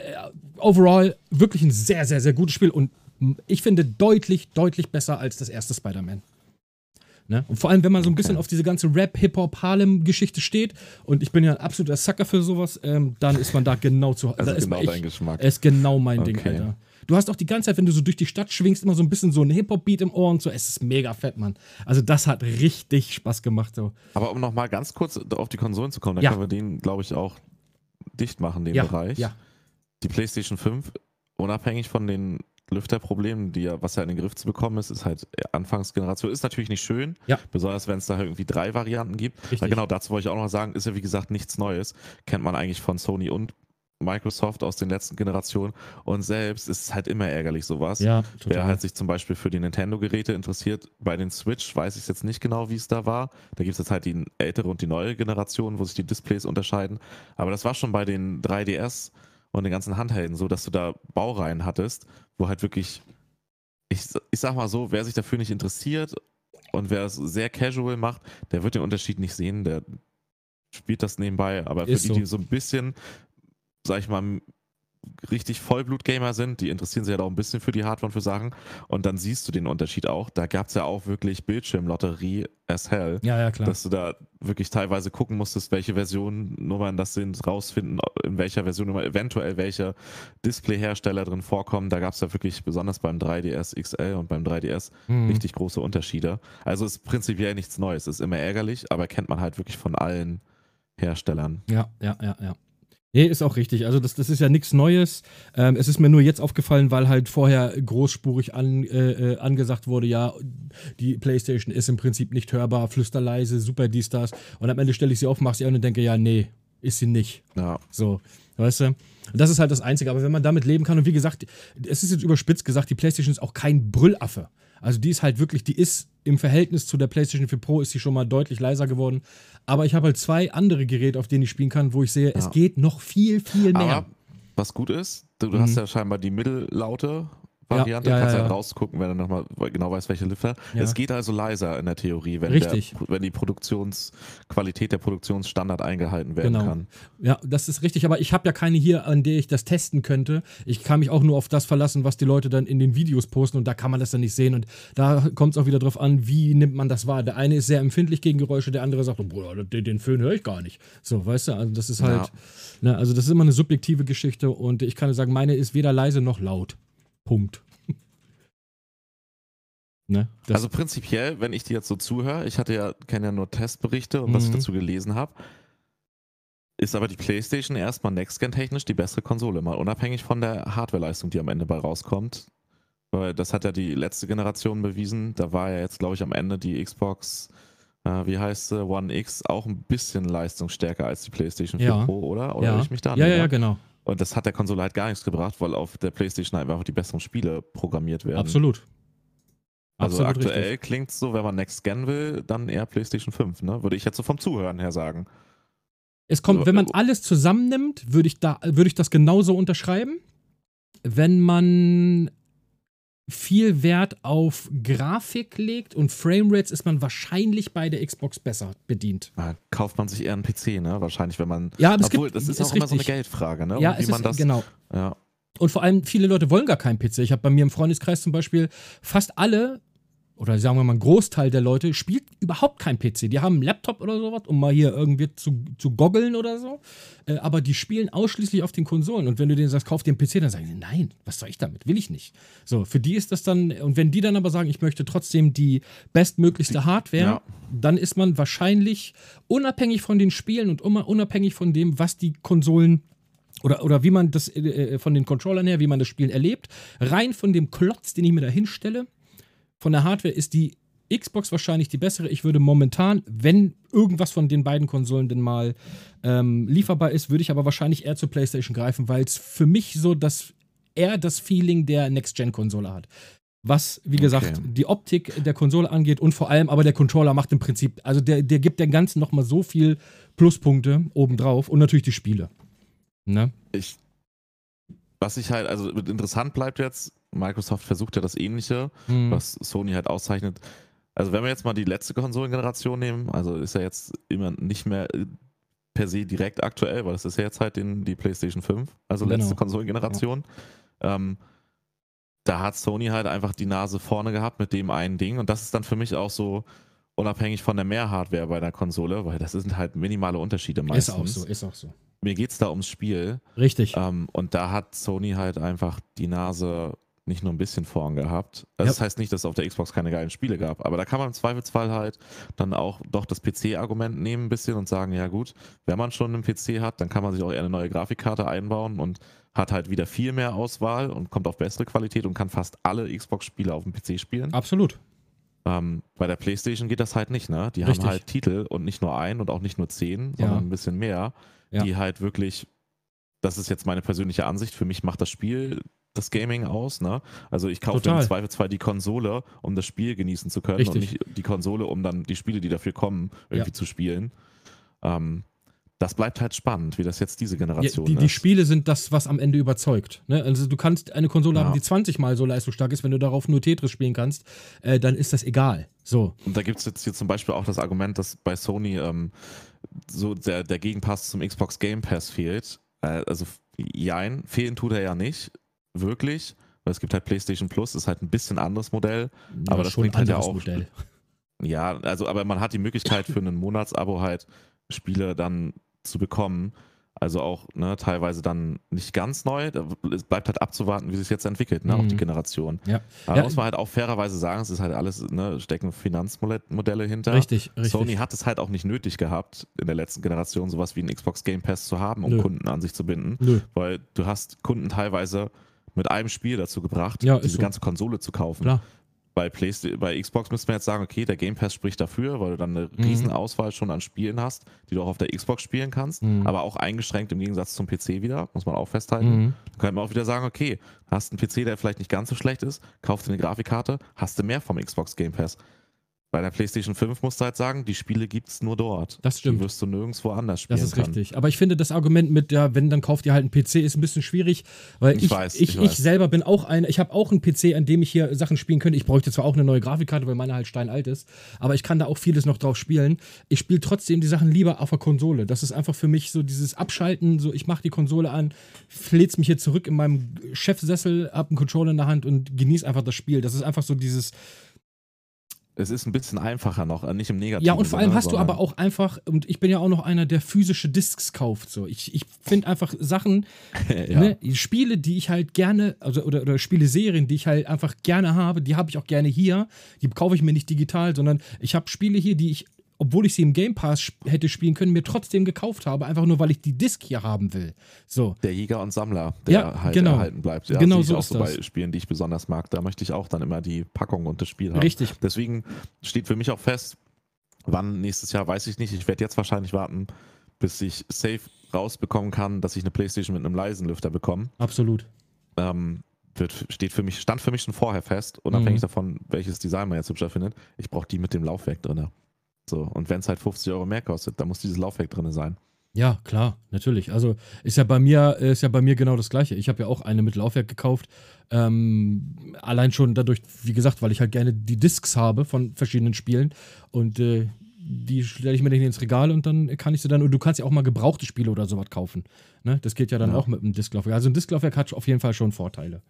overall wirklich ein sehr, sehr, sehr gutes Spiel und ich finde deutlich, deutlich besser als das erste Spider-Man. Ne? Und vor allem, wenn man so ein bisschen okay. auf diese ganze Rap, Hip-Hop, Harlem-Geschichte steht, und ich bin ja ein absoluter Sucker für sowas, ähm, dann ist man da genau zu Hause. Also genau dein Geschmack. Ist genau mein okay. Ding, Alter. Du hast auch die ganze Zeit, wenn du so durch die Stadt schwingst, immer so ein bisschen so ein Hip-Hop-Beat im Ohr und so. Es ist mega fett, Mann. Also, das hat richtig Spaß gemacht. So. Aber um nochmal ganz kurz auf die Konsolen zu kommen, dann ja. können wir den, glaube ich, auch dicht machen, den ja. Bereich. Ja die PlayStation 5, unabhängig von den Lüfterproblemen, die ja, was ja in den Griff zu bekommen ist, ist halt Anfangsgeneration. Ist natürlich nicht schön, ja. besonders wenn es da irgendwie drei Varianten gibt. Richtig. Genau dazu wollte ich auch noch sagen, ist ja wie gesagt nichts Neues. Kennt man eigentlich von Sony und Microsoft aus den letzten Generationen und selbst ist es halt immer ärgerlich sowas. Ja, total. Wer halt sich zum Beispiel für die Nintendo-Geräte interessiert, bei den Switch weiß ich jetzt nicht genau, wie es da war. Da gibt es jetzt halt die ältere und die neue Generation, wo sich die Displays unterscheiden. Aber das war schon bei den 3DS und den ganzen Handhelden so, dass du da Baureihen hattest, wo halt wirklich, ich, ich sag mal so, wer sich dafür nicht interessiert und wer es sehr casual macht, der wird den Unterschied nicht sehen, der spielt das nebenbei, aber für Ist die, die so ein bisschen, sag ich mal, richtig Vollblut-Gamer sind, die interessieren sich ja halt auch ein bisschen für die Hardware und für Sachen. Und dann siehst du den Unterschied auch. Da gab es ja auch wirklich Bildschirmlotterie as hell. Ja, ja, klar. Dass du da wirklich teilweise gucken musstest, welche Versionen das sind, rausfinden, in welcher Version eventuell welche Displayhersteller drin vorkommen. Da gab es ja wirklich, besonders beim 3DS XL und beim 3DS, mhm. richtig große Unterschiede. Also ist prinzipiell nichts Neues. Ist immer ärgerlich, aber kennt man halt wirklich von allen Herstellern. Ja, ja, ja, ja. Nee, ist auch richtig. Also das, das ist ja nichts Neues. Ähm, es ist mir nur jetzt aufgefallen, weil halt vorher großspurig an, äh, äh angesagt wurde, ja, die PlayStation ist im Prinzip nicht hörbar, flüsterleise, super dies, das. Und am Ende stelle ich sie auf, mache sie an und denke, ja, nee, ist sie nicht. Ja. So, weißt du? Das ist halt das Einzige. Aber wenn man damit leben kann, und wie gesagt, es ist jetzt überspitzt gesagt, die PlayStation ist auch kein Brüllaffe. Also die ist halt wirklich, die ist im Verhältnis zu der PlayStation 4 Pro ist sie schon mal deutlich leiser geworden. Aber ich habe halt zwei andere Geräte, auf denen ich spielen kann, wo ich sehe, ja. es geht noch viel, viel mehr. Aber was gut ist, du, mhm. hast ja scheinbar die Mittellaute Variante. Ja, ja, Kannst ja, halt rausgucken, wenn du nochmal genau weißt, welche Lüfter. Ja. Es geht also leiser in der Theorie, wenn, der, wenn die Produktionsqualität, der Produktionsstandard eingehalten werden genau. kann. Ja, das ist richtig, aber ich habe ja keine hier, an der ich das testen könnte. Ich kann mich auch nur auf das verlassen, was die Leute dann in den Videos posten und da kann man das dann nicht sehen. Und da kommt es auch wieder drauf an, wie nimmt man das wahr. Der eine ist sehr empfindlich gegen Geräusche, der andere sagt, oh Bruder, den, den Föhn höre ich gar nicht. So, weißt du, also das ist halt, ja. ne, also das ist immer eine subjektive Geschichte und ich kann sagen, meine ist weder leise noch laut. Punkt. ne? also prinzipiell, wenn ich dir jetzt so zuhöre, ich hatte ja, kenne ja nur Testberichte und mhm. was ich mhm. dazu gelesen habe, ist aber die PlayStation erstmal Next-Gen-technisch die bessere Konsole, mal unabhängig von der Hardwareleistung, die am Ende bei rauskommt. Weil das hat ja die letzte Generation bewiesen. Da war ja jetzt, glaube ich, am Ende die Xbox, äh, wie heißt sie, One X, auch ein bisschen leistungsstärker als die PlayStation 4 ja. Pro, oder? Oder ja. ich mich da ja, ja, ja, genau. Und das hat der Konsole halt gar nichts gebracht, weil auf der PlayStation einfach die besseren Spiele programmiert werden. Absolut. Also Absolut aktuell klingt es so, wenn man Next Gen will, dann eher PlayStation 5, ne? Würde ich jetzt so vom Zuhören her sagen. Es kommt, also, wenn man äh, alles zusammennimmt, würde ich, da, würd ich das genauso unterschreiben. Wenn man viel Wert auf Grafik legt und Framerates, ist man wahrscheinlich bei der Xbox besser bedient. Ja, kauft man sich eher einen PC, ne? Wahrscheinlich, wenn man. Ja, aber obwohl, es gibt, das ist, ist auch richtig. immer so eine Geldfrage, ne? Ja, es ist, das, genau. Ja. Und vor allem, viele Leute wollen gar keinen PC. Ich habe bei mir im Freundeskreis zum Beispiel fast alle oder sagen wir mal ein Großteil der Leute spielt überhaupt kein PC. Die haben einen Laptop oder sowas, um mal hier irgendwie zu, zu goggeln oder so. Äh, aber die spielen ausschließlich auf den Konsolen. Und wenn du denen sagst, kauf dir einen PC, dann sagen sie, nein, was soll ich damit? Will ich nicht. So, für die ist das dann, und wenn die dann aber sagen, ich möchte trotzdem die bestmöglichste Hardware, ja. dann ist man wahrscheinlich unabhängig von den Spielen und unabhängig von dem, was die Konsolen oder, oder wie man das äh, äh, von den Controllern her, wie man das Spielen erlebt, rein von dem Klotz, den ich mir da hinstelle, von der Hardware ist die Xbox wahrscheinlich die bessere. Ich würde momentan, wenn irgendwas von den beiden Konsolen denn mal ähm, lieferbar ist, würde ich aber wahrscheinlich eher zur PlayStation greifen, weil es für mich so das eher das Feeling der Next-Gen-Konsole hat. Was, wie gesagt, okay. die Optik der Konsole angeht und vor allem aber der Controller macht im Prinzip, also der, der gibt dem Ganzen nochmal so viel Pluspunkte obendrauf und natürlich die Spiele. Ne? Ich, was ich halt, also interessant bleibt jetzt, Microsoft versucht ja das Ähnliche, mhm. was Sony halt auszeichnet. Also wenn wir jetzt mal die letzte Konsolengeneration nehmen, also ist ja jetzt immer nicht mehr äh, per se direkt aktuell, weil das ist ja jetzt halt den, die PlayStation 5, also genau. letzte Konsolengeneration. Ja. Ähm, da hat Sony halt einfach die Nase vorne gehabt mit dem einen Ding und das ist dann für mich auch so unabhängig von der Mehr-Hardware bei der Konsole, weil das sind halt minimale Unterschiede meistens. Ist auch so, ist auch so. Mir geht es da ums Spiel. Richtig. Ähm, und da hat Sony halt einfach die Nase nicht nur ein bisschen vorn gehabt. Also das ja. heißt nicht, dass es auf der Xbox keine geilen Spiele gab, aber da kann man im Zweifelsfall halt dann auch doch das PC-Argument nehmen ein bisschen und sagen, ja gut, wenn man schon einen PC hat, dann kann man sich auch eher eine neue Grafikkarte einbauen und hat halt wieder viel mehr Auswahl und kommt auf bessere Qualität und kann fast alle Xbox-Spiele auf dem PC spielen. Absolut. Ähm, bei der PlayStation geht das halt nicht, ne? Die Richtig. haben halt Titel und nicht nur ein und auch nicht nur zehn, ja. sondern ein bisschen mehr, ja. die halt wirklich das ist jetzt meine persönliche Ansicht. Für mich macht das Spiel das Gaming aus. Ne? Also ich kaufe im Zweifelsfall die Konsole, um das Spiel genießen zu können Richtig. und nicht die Konsole, um dann die Spiele, die dafür kommen, irgendwie ja. zu spielen. Ähm, das bleibt halt spannend, wie das jetzt diese Generation ja, die, ist. Die Spiele sind das, was am Ende überzeugt. Ne? Also du kannst eine Konsole ja. haben, die 20 mal so leistungsstark ist, wenn du darauf nur Tetris spielen kannst, äh, dann ist das egal. So. Und da gibt es jetzt hier zum Beispiel auch das Argument, dass bei Sony ähm, so der, der Gegenpass zum Xbox Game Pass fehlt. Äh, also jein, fehlen tut er ja nicht wirklich, weil es gibt halt PlayStation Plus, ist halt ein bisschen anderes Modell, ja, aber das bringt halt ja auch. Modell. Ja, also aber man hat die Möglichkeit für ein Monatsabo halt Spiele dann zu bekommen. Also auch ne, teilweise dann nicht ganz neu. Es bleibt halt abzuwarten, wie sich jetzt entwickelt, ne, mhm. auch die Generation. Ja. Aber ja. muss man halt auch fairerweise sagen, es ist halt alles, ne, stecken Finanzmodelle hinter. Richtig, richtig. Sony hat es halt auch nicht nötig gehabt, in der letzten Generation sowas wie ein Xbox Game Pass zu haben, um Nö. Kunden an sich zu binden. Nö. Weil du hast Kunden teilweise mit einem Spiel dazu gebracht, ja, diese so. ganze Konsole zu kaufen. Klar bei, bei Xbox müsste man jetzt sagen, okay, der Game Pass spricht dafür, weil du dann eine mhm. riesen Auswahl schon an Spielen hast, die du auch auf der Xbox spielen kannst, mhm. aber auch eingeschränkt im Gegensatz zum PC wieder, muss man auch festhalten. Mhm. Dann könnte man auch wieder sagen, okay, hast einen PC, der vielleicht nicht ganz so schlecht ist, kauf dir eine Grafikkarte, hast du mehr vom Xbox Game Pass. Bei der PlayStation 5 musst du halt sagen, die Spiele gibt es nur dort. Das stimmt. Die wirst du nirgendwo anders spielen. Das ist kann. richtig. Aber ich finde, das Argument mit, ja, wenn, dann kauft ihr halt einen PC, ist ein bisschen schwierig, weil ich, ich, weiß, ich, ich, ich selber bin auch ein, ich habe auch einen PC, an dem ich hier Sachen spielen könnte. Ich bräuchte zwar auch eine neue Grafikkarte, weil meine halt steinalt ist, aber ich kann da auch vieles noch drauf spielen. Ich spiele trotzdem die Sachen lieber auf der Konsole. Das ist einfach für mich so dieses Abschalten, so ich mache die Konsole an, flät's mich hier zurück in meinem Chefsessel, hab einen Controller in der Hand und genieße einfach das Spiel. Das ist einfach so dieses es ist ein bisschen einfacher noch, nicht im Negativen. Ja, und vor allem hast du aber auch einfach, und ich bin ja auch noch einer, der physische Discs kauft. So. Ich, ich finde einfach Sachen, ja. ne, Spiele, die ich halt gerne, also oder, oder Spieleserien, die ich halt einfach gerne habe, die habe ich auch gerne hier. Die kaufe ich mir nicht digital, sondern ich habe Spiele hier, die ich obwohl ich sie im Game Pass hätte spielen können, mir trotzdem gekauft habe, einfach nur weil ich die Disc hier haben will. So. Der Jäger und Sammler, der ja, halt genau. erhalten bleibt. Ja, genau so auch ist so das. bei Spielen, die ich besonders mag. Da möchte ich auch dann immer die Packung und das Spiel haben. Richtig. Deswegen steht für mich auch fest, wann nächstes Jahr, weiß ich nicht. Ich werde jetzt wahrscheinlich warten, bis ich safe rausbekommen kann, dass ich eine Playstation mit einem leisen Lüfter bekomme. Absolut. Ähm, wird, steht für mich, stand für mich schon vorher fest, unabhängig mhm. davon, welches Design man jetzt hübscher findet. Ich brauche die mit dem Laufwerk drin. So, und wenn es halt 50 Euro mehr kostet, dann muss dieses Laufwerk drin sein. Ja, klar, natürlich. Also ist ja bei mir, ist ja bei mir genau das gleiche. Ich habe ja auch eine mit Laufwerk gekauft. Ähm, allein schon dadurch, wie gesagt, weil ich halt gerne die Discs habe von verschiedenen Spielen. Und äh, die stelle ich mir dann ins Regal und dann kann ich sie dann, und du kannst ja auch mal gebrauchte Spiele oder sowas kaufen. Ne? Das geht ja dann ja. auch mit einem Disklaufwerk. Also ein Disklaufwerk hat auf jeden Fall schon Vorteile.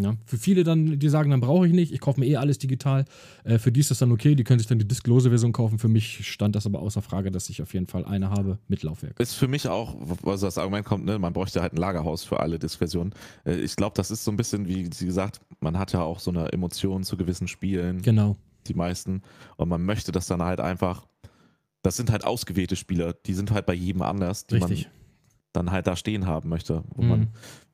Ja, für viele dann, die sagen, dann brauche ich nicht, ich kaufe mir eh alles digital. Äh, für die ist das dann okay, die können sich dann die disklose Version kaufen. Für mich stand das aber außer Frage, dass ich auf jeden Fall eine habe mit Laufwerk. Ist für mich auch, also das Argument kommt, ne, man bräuchte halt ein Lagerhaus für alle Diskversionen. Äh, ich glaube, das ist so ein bisschen, wie sie gesagt, man hat ja auch so eine Emotion zu gewissen Spielen. Genau. Die meisten. Und man möchte das dann halt einfach, das sind halt ausgewählte Spieler, die sind halt bei jedem anders, die Richtig. man dann halt da stehen haben möchte, wo mhm. man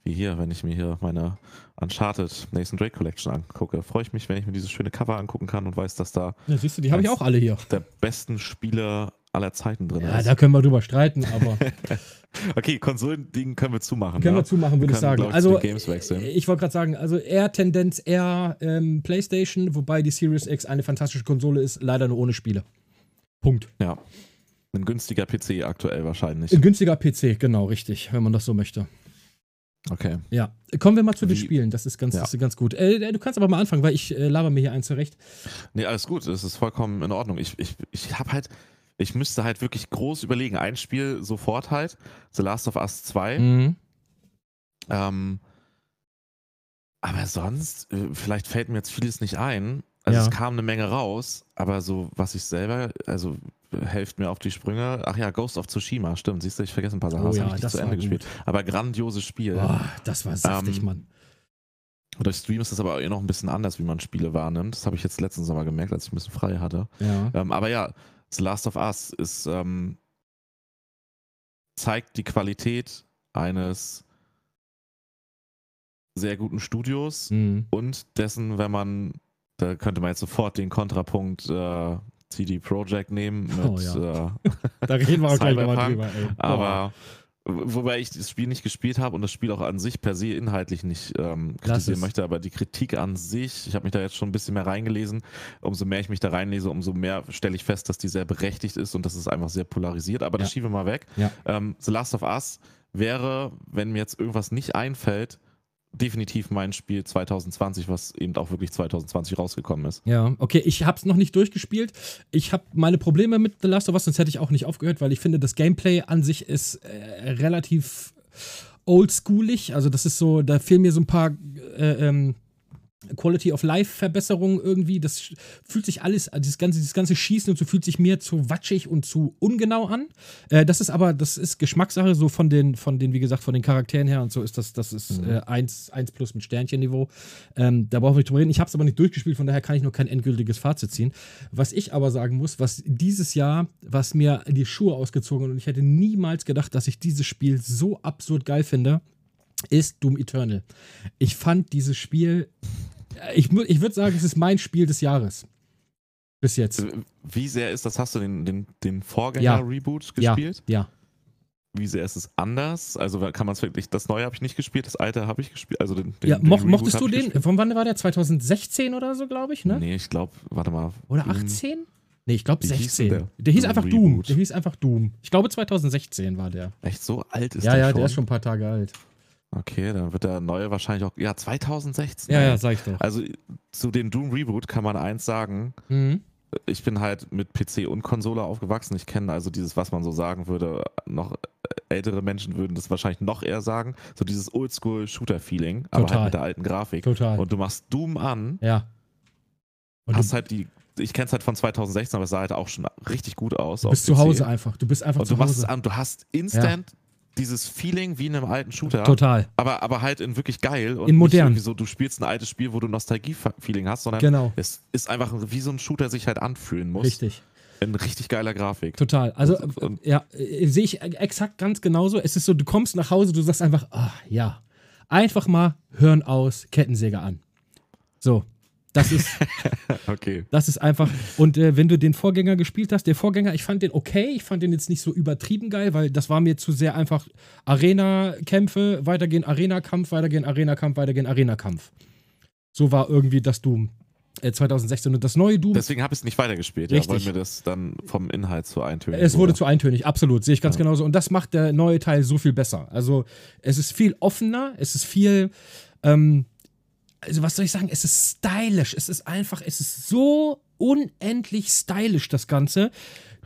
wie hier, wenn ich mir hier meine Uncharted Nathan Drake Collection angucke, freue ich mich, wenn ich mir dieses schöne Cover angucken kann und weiß, dass da. Ja, siehst du, die habe ich auch alle hier. Der besten Spieler aller Zeiten drin ja, ist. Ja, da können wir drüber streiten, aber. okay, Konsolending können wir zumachen. Können ja? wir zumachen, würde ich sagen. Ich, also, ich wollte gerade sagen, also eher Tendenz eher ähm, PlayStation, wobei die Series X eine fantastische Konsole ist, leider nur ohne Spiele. Punkt. Ja. Ein günstiger PC aktuell wahrscheinlich. Ein günstiger PC, genau, richtig, wenn man das so möchte. Okay. Ja, kommen wir mal zu Wie, den Spielen. Das ist ganz, ja. das ist ganz gut. Äh, du kannst aber mal anfangen, weil ich äh, laber mir hier eins zurecht. Nee, alles gut. Das ist vollkommen in Ordnung. Ich, ich, ich habe halt, ich müsste halt wirklich groß überlegen. Ein Spiel sofort halt. The Last of Us 2. Mhm. Ähm, aber sonst, äh, vielleicht fällt mir jetzt vieles nicht ein. Also ja. es kam eine Menge raus, aber so, was ich selber, also helft mir auf die Sprünge. Ach ja, Ghost of Tsushima, stimmt. Siehst du, ich vergesse ein paar Sachen. Oh, das ja, habe ich nicht zu Ende gut. gespielt. Aber grandioses Spiel. Oh, das war saftig, ähm, Mann. Durch Stream ist das aber eh noch ein bisschen anders, wie man Spiele wahrnimmt. Das habe ich jetzt letzten Sommer gemerkt, als ich ein bisschen frei hatte. Ja. Ähm, aber ja, The Last of Us ist, ähm, zeigt die Qualität eines sehr guten Studios mhm. und dessen, wenn man, da könnte man jetzt sofort den Kontrapunkt äh, CD Projekt nehmen mit oh, ja. äh, da reden wir auch gleich nochmal drüber. Ey. Aber wobei ich das Spiel nicht gespielt habe und das Spiel auch an sich per se inhaltlich nicht ähm, kritisieren möchte, aber die Kritik an sich, ich habe mich da jetzt schon ein bisschen mehr reingelesen, umso mehr ich mich da reinlese, umso mehr stelle ich fest, dass die sehr berechtigt ist und dass es einfach sehr polarisiert, aber das schieben wir mal weg. Ja. Ähm, The Last of Us wäre, wenn mir jetzt irgendwas nicht einfällt, definitiv mein Spiel 2020, was eben auch wirklich 2020 rausgekommen ist. Ja, okay, ich habe es noch nicht durchgespielt. Ich habe meine Probleme mit The Last of Us, sonst hätte ich auch nicht aufgehört, weil ich finde, das Gameplay an sich ist äh, relativ oldschoolig. Also das ist so, da fehlen mir so ein paar äh, ähm, Quality of Life Verbesserung irgendwie. Das fühlt sich alles, dieses ganze, dieses ganze Schießen und so fühlt sich mir zu watschig und zu ungenau an. Äh, das ist aber, das ist Geschmackssache, so von den, von den, wie gesagt, von den Charakteren her und so ist das, das ist mhm. äh, 1, 1 plus mit Sternchenniveau. Ähm, da brauchen wir nicht drüber reden. Ich habe es aber nicht durchgespielt, von daher kann ich noch kein endgültiges Fazit ziehen. Was ich aber sagen muss, was dieses Jahr, was mir die Schuhe ausgezogen und ich hätte niemals gedacht, dass ich dieses Spiel so absurd geil finde, ist Doom Eternal. Ich fand dieses Spiel ich, ich würde sagen, es ist mein Spiel des Jahres. Bis jetzt. Wie sehr ist das? Hast du den, den, den Vorgänger-Reboot ja. gespielt? Ja. ja. Wie sehr ist es anders? Also kann man es wirklich, das neue habe ich nicht gespielt, das alte habe ich gespielt. Also den, den, ja, den mochtest du den? Von wann war der? 2016 oder so, glaube ich, ne? Nee, ich glaube, warte mal. Oder 18? Nee, ich glaube 16. Der, der hieß einfach Reboot. Doom. Der hieß einfach Doom. Ich glaube 2016 war der. Echt so alt ist ja, der Ja, ja, der ist schon ein paar Tage alt. Okay, dann wird der neue wahrscheinlich auch. Ja, 2016. Ja, ja, sag ich doch. Also zu dem Doom Reboot kann man eins sagen. Mhm. Ich bin halt mit PC und Konsole aufgewachsen. Ich kenne also dieses, was man so sagen würde, noch ältere Menschen würden das wahrscheinlich noch eher sagen. So dieses Oldschool-Shooter-Feeling, aber halt mit der alten Grafik. Total. Und du machst Doom an. Ja. Und hast halt die ich kenne es halt von 2016, aber es sah halt auch schon richtig gut aus. Du bist zu Hause einfach. Du bist einfach und zu du Hause. Machst an, du hast instant ja dieses Feeling wie in einem alten Shooter. Total. Aber, aber halt in wirklich geil. Und in modern. Nicht so, du spielst ein altes Spiel, wo du Nostalgie-Feeling hast, sondern genau. es ist einfach wie so ein Shooter sich halt anfühlen muss. Richtig. In richtig geiler Grafik. Total. Also, und, und, ja, äh, sehe ich exakt ganz genauso. Es ist so, du kommst nach Hause, du sagst einfach, ah, ja. Einfach mal Hören aus, Kettensäge an. So. Das ist, okay. das ist einfach. Und äh, wenn du den Vorgänger gespielt hast, der Vorgänger, ich fand den okay, ich fand den jetzt nicht so übertrieben geil, weil das war mir zu sehr einfach Arena-Kämpfe, weitergehen Arena-Kampf, weitergehen Arena-Kampf, weitergehen Arena-Kampf. So war irgendwie das Doom. 2016 äh, und das neue Doom. Deswegen habe ich es nicht weitergespielt, ja, weil mir das dann vom Inhalt zu eintönig Es wurde, wurde zu eintönig, absolut, sehe ich ganz ja. genauso. Und das macht der neue Teil so viel besser. Also es ist viel offener, es ist viel, ähm, also was soll ich sagen, es ist stylisch. Es ist einfach, es ist so unendlich stylisch, das Ganze.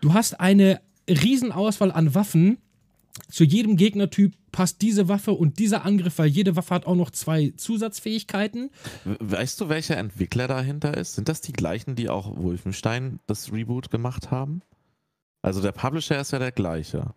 Du hast eine Riesenauswahl an Waffen. Zu jedem Gegnertyp passt diese Waffe und dieser Angriff, weil jede Waffe hat auch noch zwei Zusatzfähigkeiten. Weißt du, welcher Entwickler dahinter ist? Sind das die gleichen, die auch Wolfenstein das Reboot gemacht haben? Also der Publisher ist ja der gleiche.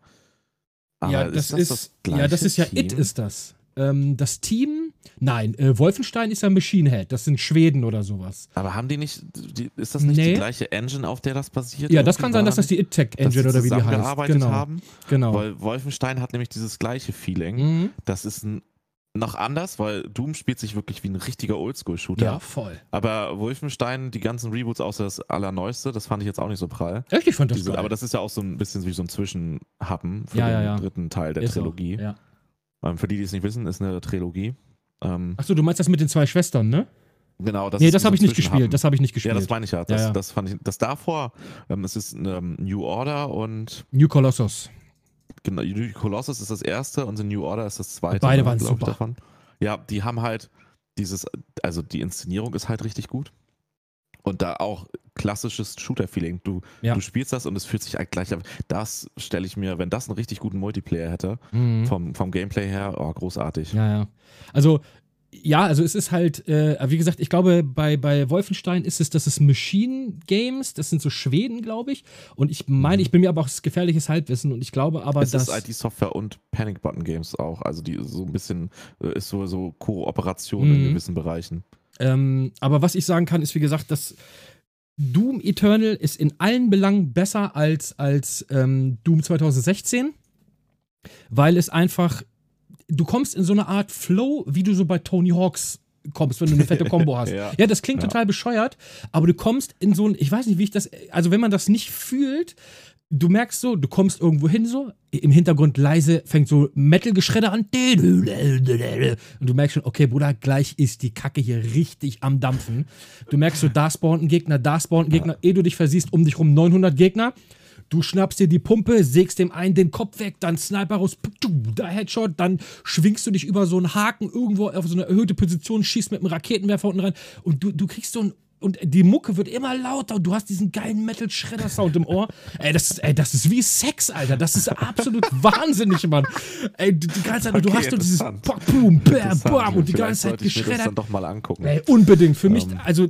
Aber ja, das ist, das, ist das ja, das ist ja It ist das. Ähm, das Team, nein, äh, Wolfenstein ist ja Machine Head, das sind Schweden oder sowas. Aber haben die nicht, die, ist das nicht nee. die gleiche Engine, auf der das basiert? Ja, das kann sein, dass das die ITTech Engine oder wie die heißt. Genau. haben. Genau. Weil Wolfenstein hat nämlich dieses gleiche Feeling. Mhm. Das ist ein noch anders, weil Doom spielt sich wirklich wie ein richtiger Oldschool-Shooter. Ja, voll. Aber Wolfenstein, die ganzen Reboots außer das allerneueste, das fand ich jetzt auch nicht so prall. Echt? Ich fand das Diese, geil. Aber das ist ja auch so ein bisschen wie so ein Zwischenhappen für ja, den ja, ja. dritten Teil der ist Trilogie. So. Ja. Ähm, für die, die es nicht wissen, ist eine Trilogie. Ähm, Achso, du meinst das mit den zwei Schwestern, ne? Genau, das Nee, das habe ich nicht gespielt. Das habe ich nicht gespielt. Ja, das meine ich ja. Das, ja, ja. das fand ich. Das davor, ähm, es ist ähm, New Order und. New Colossus. Genau, New Colossus ist das erste und The New Order ist das zweite. Beide waren super. Davon. Ja, die haben halt dieses, also die Inszenierung ist halt richtig gut. Und da auch klassisches Shooter-Feeling. Du, ja. du spielst das und es fühlt sich halt gleich an. Das stelle ich mir, wenn das einen richtig guten Multiplayer hätte, mhm. vom, vom Gameplay her, oh, großartig. Ja, ja. Also, ja, also es ist halt, äh, wie gesagt, ich glaube, bei, bei Wolfenstein ist es, das ist Machine Games, das sind so Schweden, glaube ich. Und ich meine, mhm. ich bin mir aber auch das gefährliches Halbwissen und ich glaube aber, es dass. Es ist IT-Software und Panic Button Games auch. Also die so ein bisschen äh, ist so, so Kooperation mhm. in gewissen Bereichen. Ähm, aber was ich sagen kann, ist wie gesagt, dass Doom Eternal ist in allen Belangen besser als, als ähm, Doom 2016, weil es einfach, du kommst in so eine Art Flow, wie du so bei Tony Hawks kommst, wenn du eine fette Combo hast. ja. ja. das klingt ja. total bescheuert, aber du kommst in so ein, ich weiß nicht, wie ich das, also wenn man das nicht fühlt, du merkst so, du kommst irgendwo hin so, im Hintergrund leise fängt so Metal-Geschredder an. Und du merkst schon, okay, Bruder, gleich ist die Kacke hier richtig am Dampfen. Du merkst so, da spawnt ein Gegner, da spawnt ein Gegner, ehe du dich versiehst, um dich rum 900 Gegner. Du schnappst dir die Pumpe, sägst dem einen den Kopf weg, dann Sniper raus, da Headshot, dann schwingst du dich über so einen Haken irgendwo auf so eine erhöhte Position, schießt mit einem Raketenwerfer unten rein und du, du kriegst so ein und die Mucke wird immer lauter und du hast diesen geilen Metal-Schredder-Sound im Ohr. ey, das ist, ey, das ist wie Sex, Alter. Das ist absolut wahnsinnig, Mann. Ey, die, die ganze Zeit, okay, du hast so dieses Boom, Bam, Bam und die ganze Zeit geschreddert. Ich das dann doch mal angucken. Ey, unbedingt. Für mich, um. Ähm. also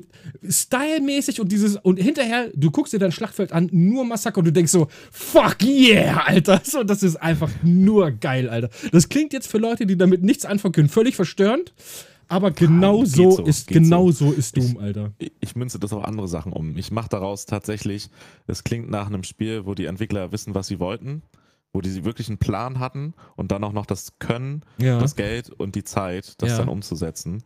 stylmäßig und dieses, und hinterher, du guckst dir dein Schlachtfeld an, nur Massaker und du denkst so, fuck yeah, Alter. So, das ist einfach nur geil, Alter. Das klingt jetzt für Leute, die damit nichts anfangen können, völlig verstörend. Aber genau so, so, ist genau so. so ist Doom, Alter. Ich, ich, münze das auf andere Sachen um. Ich mache daraus tatsächlich, es klingt nach einem Spiel, wo die Entwickler wissen, was sie wollten, wo die wirklich einen Plan hatten und dann auch noch das Können, ja. das Geld und die Zeit, das ja. dann umzusetzen.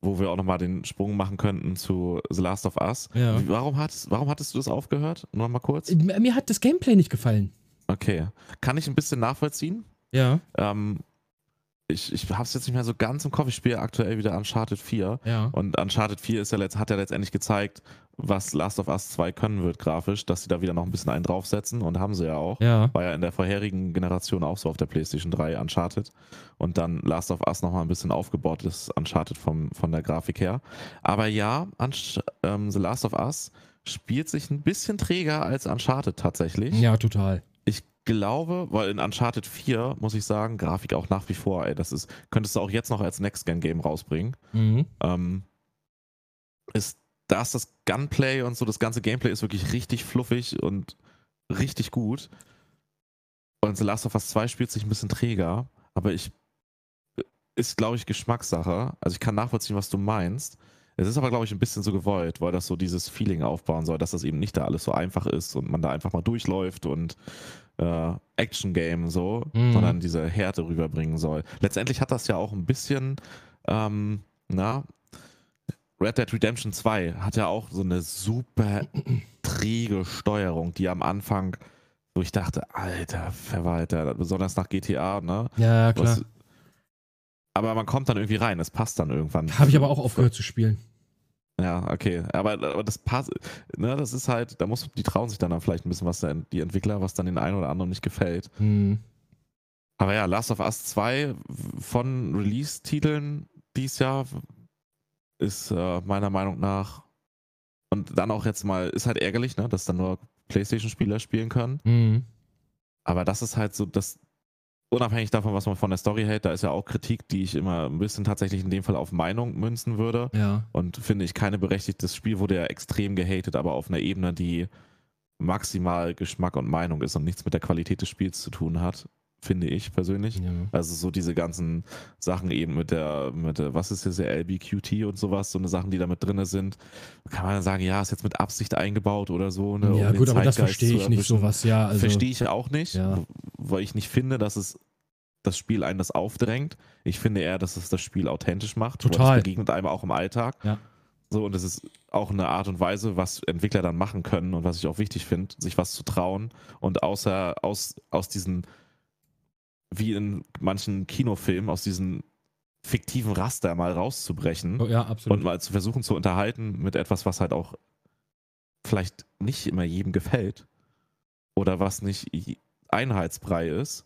Wo wir auch nochmal den Sprung machen könnten zu The Last of Us. Ja. Warum, hattest, warum hattest du das aufgehört? Nur mal kurz. Mir hat das Gameplay nicht gefallen. Okay. Kann ich ein bisschen nachvollziehen? Ja. Ähm, ich, ich habe es jetzt nicht mehr so ganz im Kopf. Ich spiele aktuell wieder Uncharted 4. Ja. Und Uncharted 4 ist ja letzt, hat ja letztendlich gezeigt, was Last of Us 2 können wird grafisch, dass sie da wieder noch ein bisschen einen draufsetzen und haben sie ja auch. Ja. War ja in der vorherigen Generation auch so auf der PlayStation 3 Uncharted. Und dann Last of Us nochmal ein bisschen aufgebaut ist Uncharted vom, von der Grafik her. Aber ja, Unch ähm, The Last of Us spielt sich ein bisschen träger als Uncharted tatsächlich. Ja, total glaube, weil in Uncharted 4, muss ich sagen, Grafik auch nach wie vor, ey, das ist, könntest du auch jetzt noch als Next-Gen-Game rausbringen. Mhm. Ähm, ist das das Gunplay und so, das ganze Gameplay ist wirklich richtig fluffig und richtig gut. Und The Last of Us 2 spielt sich ein bisschen träger, aber ich ist, glaube ich, Geschmackssache. Also ich kann nachvollziehen, was du meinst. Es ist aber, glaube ich, ein bisschen so gewollt, weil das so dieses Feeling aufbauen soll, dass das eben nicht da alles so einfach ist und man da einfach mal durchläuft und äh, Action-Game so, mhm. sondern diese Härte rüberbringen soll. Letztendlich hat das ja auch ein bisschen, ähm, na, Red Dead Redemption 2 hat ja auch so eine super träge Steuerung, die am Anfang, wo ich dachte, alter Verwalter, besonders nach GTA, ne? Ja, klar. Was, aber man kommt dann irgendwie rein, es passt dann irgendwann. Habe ich aber auch aufgehört zu spielen. Ja, okay. Aber, aber das passt, ne, das ist halt, da muss, die trauen sich dann, dann vielleicht ein bisschen was, die Entwickler, was dann den einen oder anderen nicht gefällt. Mhm. Aber ja, Last of Us 2 von Release-Titeln dieses Jahr ist äh, meiner Meinung nach und dann auch jetzt mal, ist halt ärgerlich, ne, dass dann nur PlayStation-Spieler spielen können. Mhm. Aber das ist halt so, das, unabhängig davon, was man von der Story hält, da ist ja auch Kritik, die ich immer ein bisschen tatsächlich in dem Fall auf Meinung münzen würde. Ja. Und finde ich keine berechtigtes Spiel wurde ja extrem gehatet, aber auf einer Ebene, die maximal Geschmack und Meinung ist und nichts mit der Qualität des Spiels zu tun hat, finde ich persönlich. Ja. Also so diese ganzen Sachen eben mit der, mit der, was ist jetzt der LBQT und sowas, so eine Sachen, die da mit drin sind, kann man dann sagen, ja, ist jetzt mit Absicht eingebaut oder so. Ne, ja, um gut, aber das verstehe ich nicht sowas, ja. Also, verstehe ich auch nicht, ja. weil ich nicht finde, dass es das Spiel einen das aufdrängt. Ich finde eher, dass es das Spiel authentisch macht. Total. Es begegnet einem auch im Alltag. Ja. So, und es ist auch eine Art und Weise, was Entwickler dann machen können und was ich auch wichtig finde, sich was zu trauen und außer aus, aus diesen wie in manchen Kinofilmen aus diesem fiktiven Raster mal rauszubrechen oh, ja, absolut. und mal zu versuchen zu unterhalten mit etwas, was halt auch vielleicht nicht immer jedem gefällt oder was nicht Einheitsbrei ist,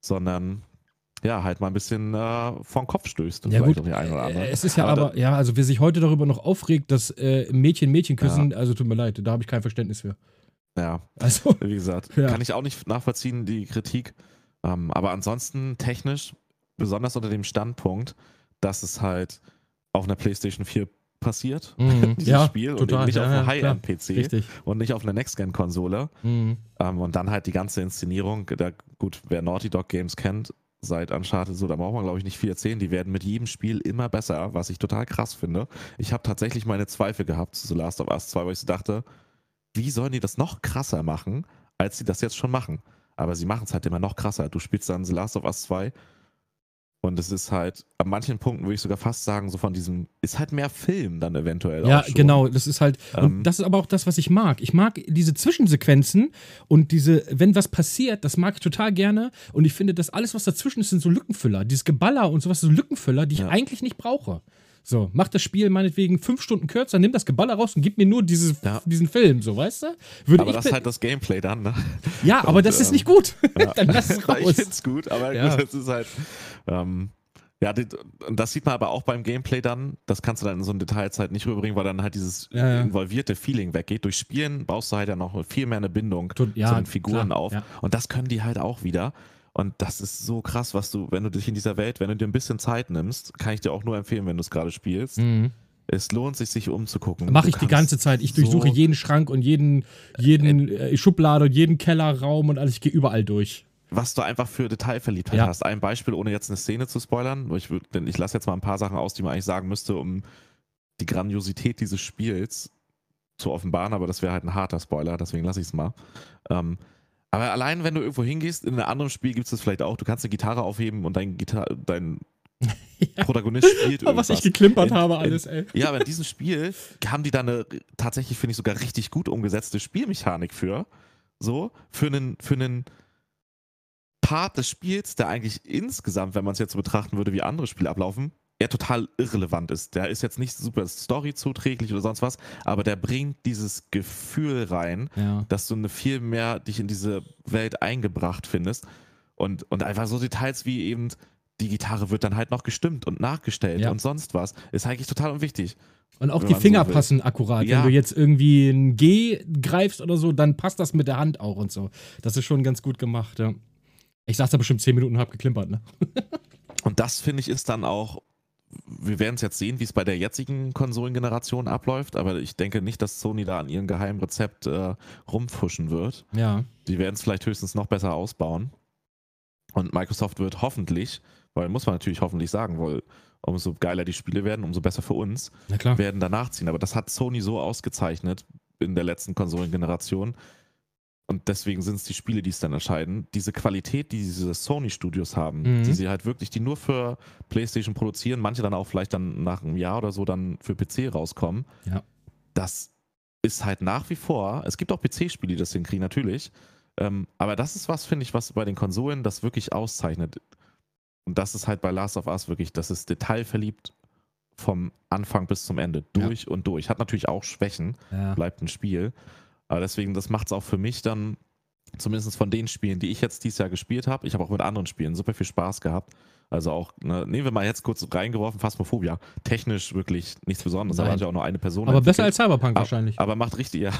sondern ja, halt mal ein bisschen äh, vor Kopf stößt. Ja, gut. Äh, es ist ja aber, aber, ja, also wer sich heute darüber noch aufregt, dass äh, Mädchen Mädchen küssen, ja. also tut mir leid, da habe ich kein Verständnis für. Ja, also, wie gesagt, ja. kann ich auch nicht nachvollziehen, die Kritik. Ähm, aber ansonsten technisch, besonders unter dem Standpunkt, dass es halt auf einer PlayStation 4 passiert, mhm. dieses ja, Spiel, total, und nicht ja, auf einem High-End-PC und nicht auf einer Next-Gen-Konsole. Mhm. Ähm, und dann halt die ganze Inszenierung, da, gut, wer Naughty Dog Games kennt, seit Uncharted, so, da braucht man glaube ich nicht viel erzählen. Die werden mit jedem Spiel immer besser, was ich total krass finde. Ich habe tatsächlich meine Zweifel gehabt zu The Last of Us 2, weil ich so dachte, wie sollen die das noch krasser machen, als sie das jetzt schon machen? Aber sie machen es halt immer noch krasser. Du spielst dann The Last of Us 2 und es ist halt, an manchen Punkten würde ich sogar fast sagen, so von diesem, ist halt mehr Film dann eventuell. Ja, genau, das ist halt, ähm, das ist aber auch das, was ich mag. Ich mag diese Zwischensequenzen und diese, wenn was passiert, das mag ich total gerne. Und ich finde, dass alles, was dazwischen ist, sind so Lückenfüller. Dieses Geballer und sowas, so Lückenfüller, die ich ja. eigentlich nicht brauche. So, mach das Spiel meinetwegen fünf Stunden kürzer, nimm das Geballer raus und gib mir nur dieses, ja. diesen Film, so, weißt du? Würde aber das ist halt das Gameplay dann, ne? Ja, und, aber das ähm, ist nicht gut. Ja. dann lass es raus. ich find's gut, aber ja. gut, das ist halt, ähm, Ja, das sieht man aber auch beim Gameplay dann. Das kannst du dann in so einer Detailzeit nicht rüberbringen, weil dann halt dieses ja, ja. involvierte Feeling weggeht. Durch Spielen baust du halt ja noch viel mehr eine Bindung ja, zu den Figuren klar, auf. Und das können die halt auch wieder. Und das ist so krass, was du, wenn du dich in dieser Welt, wenn du dir ein bisschen Zeit nimmst, kann ich dir auch nur empfehlen, wenn du es gerade spielst. Mhm. Es lohnt sich, sich umzugucken. Mache ich die ganze Zeit. Ich durchsuche so jeden Schrank und jeden, jeden äh, Schublade und jeden Kellerraum und alles. Ich gehe überall durch was du einfach für Detailverliebtheit ja. hast. Ein Beispiel, ohne jetzt eine Szene zu spoilern, ich, denn ich lasse jetzt mal ein paar Sachen aus, die man eigentlich sagen müsste, um die Grandiosität dieses Spiels zu offenbaren, aber das wäre halt ein harter Spoiler, deswegen lasse ich es mal. Ähm, aber allein, wenn du irgendwo hingehst, in einem anderen Spiel gibt es das vielleicht auch, du kannst eine Gitarre aufheben und dein, Gitar dein ja. Protagonist spielt irgendwas. Was ich geklimpert in, habe, alles, ey. ja, aber in diesem Spiel haben die da eine tatsächlich, finde ich, sogar richtig gut umgesetzte Spielmechanik für. So, für einen, für einen Part des Spiels, der eigentlich insgesamt, wenn man es jetzt so betrachten würde, wie andere Spiele ablaufen, eher total irrelevant ist. Der ist jetzt nicht super Story zuträglich oder sonst was, aber der bringt dieses Gefühl rein, ja. dass du eine viel mehr dich in diese Welt eingebracht findest und, und einfach so Details wie eben die Gitarre wird dann halt noch gestimmt und nachgestellt ja. und sonst was, ist eigentlich total unwichtig. Und auch die Finger so passen akkurat. Ja. Wenn du jetzt irgendwie ein G greifst oder so, dann passt das mit der Hand auch und so. Das ist schon ganz gut gemacht, ja. Ich saß da bestimmt zehn Minuten und hab geklimpert, ne? und das finde ich ist dann auch, wir werden es jetzt sehen, wie es bei der jetzigen Konsolengeneration abläuft, aber ich denke nicht, dass Sony da an ihrem geheimen Rezept äh, rumfuschen wird. Ja. Die werden es vielleicht höchstens noch besser ausbauen. Und Microsoft wird hoffentlich, weil muss man natürlich hoffentlich sagen, weil umso geiler die Spiele werden, umso besser für uns, werden danach ziehen. Aber das hat Sony so ausgezeichnet in der letzten Konsolengeneration, und deswegen sind es die Spiele, die es dann entscheiden. Diese Qualität, die diese Sony-Studios haben, mhm. die sie halt wirklich, die nur für PlayStation produzieren, manche dann auch vielleicht dann nach einem Jahr oder so dann für PC rauskommen. Ja. Das ist halt nach wie vor, es gibt auch PC-Spiele, die das hinkriegen, natürlich. Ähm, aber das ist was, finde ich, was bei den Konsolen das wirklich auszeichnet. Und das ist halt bei Last of Us wirklich, das ist detailverliebt vom Anfang bis zum Ende, durch ja. und durch. Hat natürlich auch Schwächen, ja. bleibt ein Spiel. Aber deswegen, das macht es auch für mich dann, zumindest von den Spielen, die ich jetzt dieses Jahr gespielt habe. Ich habe auch mit anderen Spielen super viel Spaß gehabt. Also auch, ne, nehmen wir mal jetzt kurz reingeworfen, Phasmophobia. Technisch wirklich nichts Besonderes, da war ja auch nur eine Person. Aber besser als Cyberpunk aber, wahrscheinlich. Aber macht richtig, ja,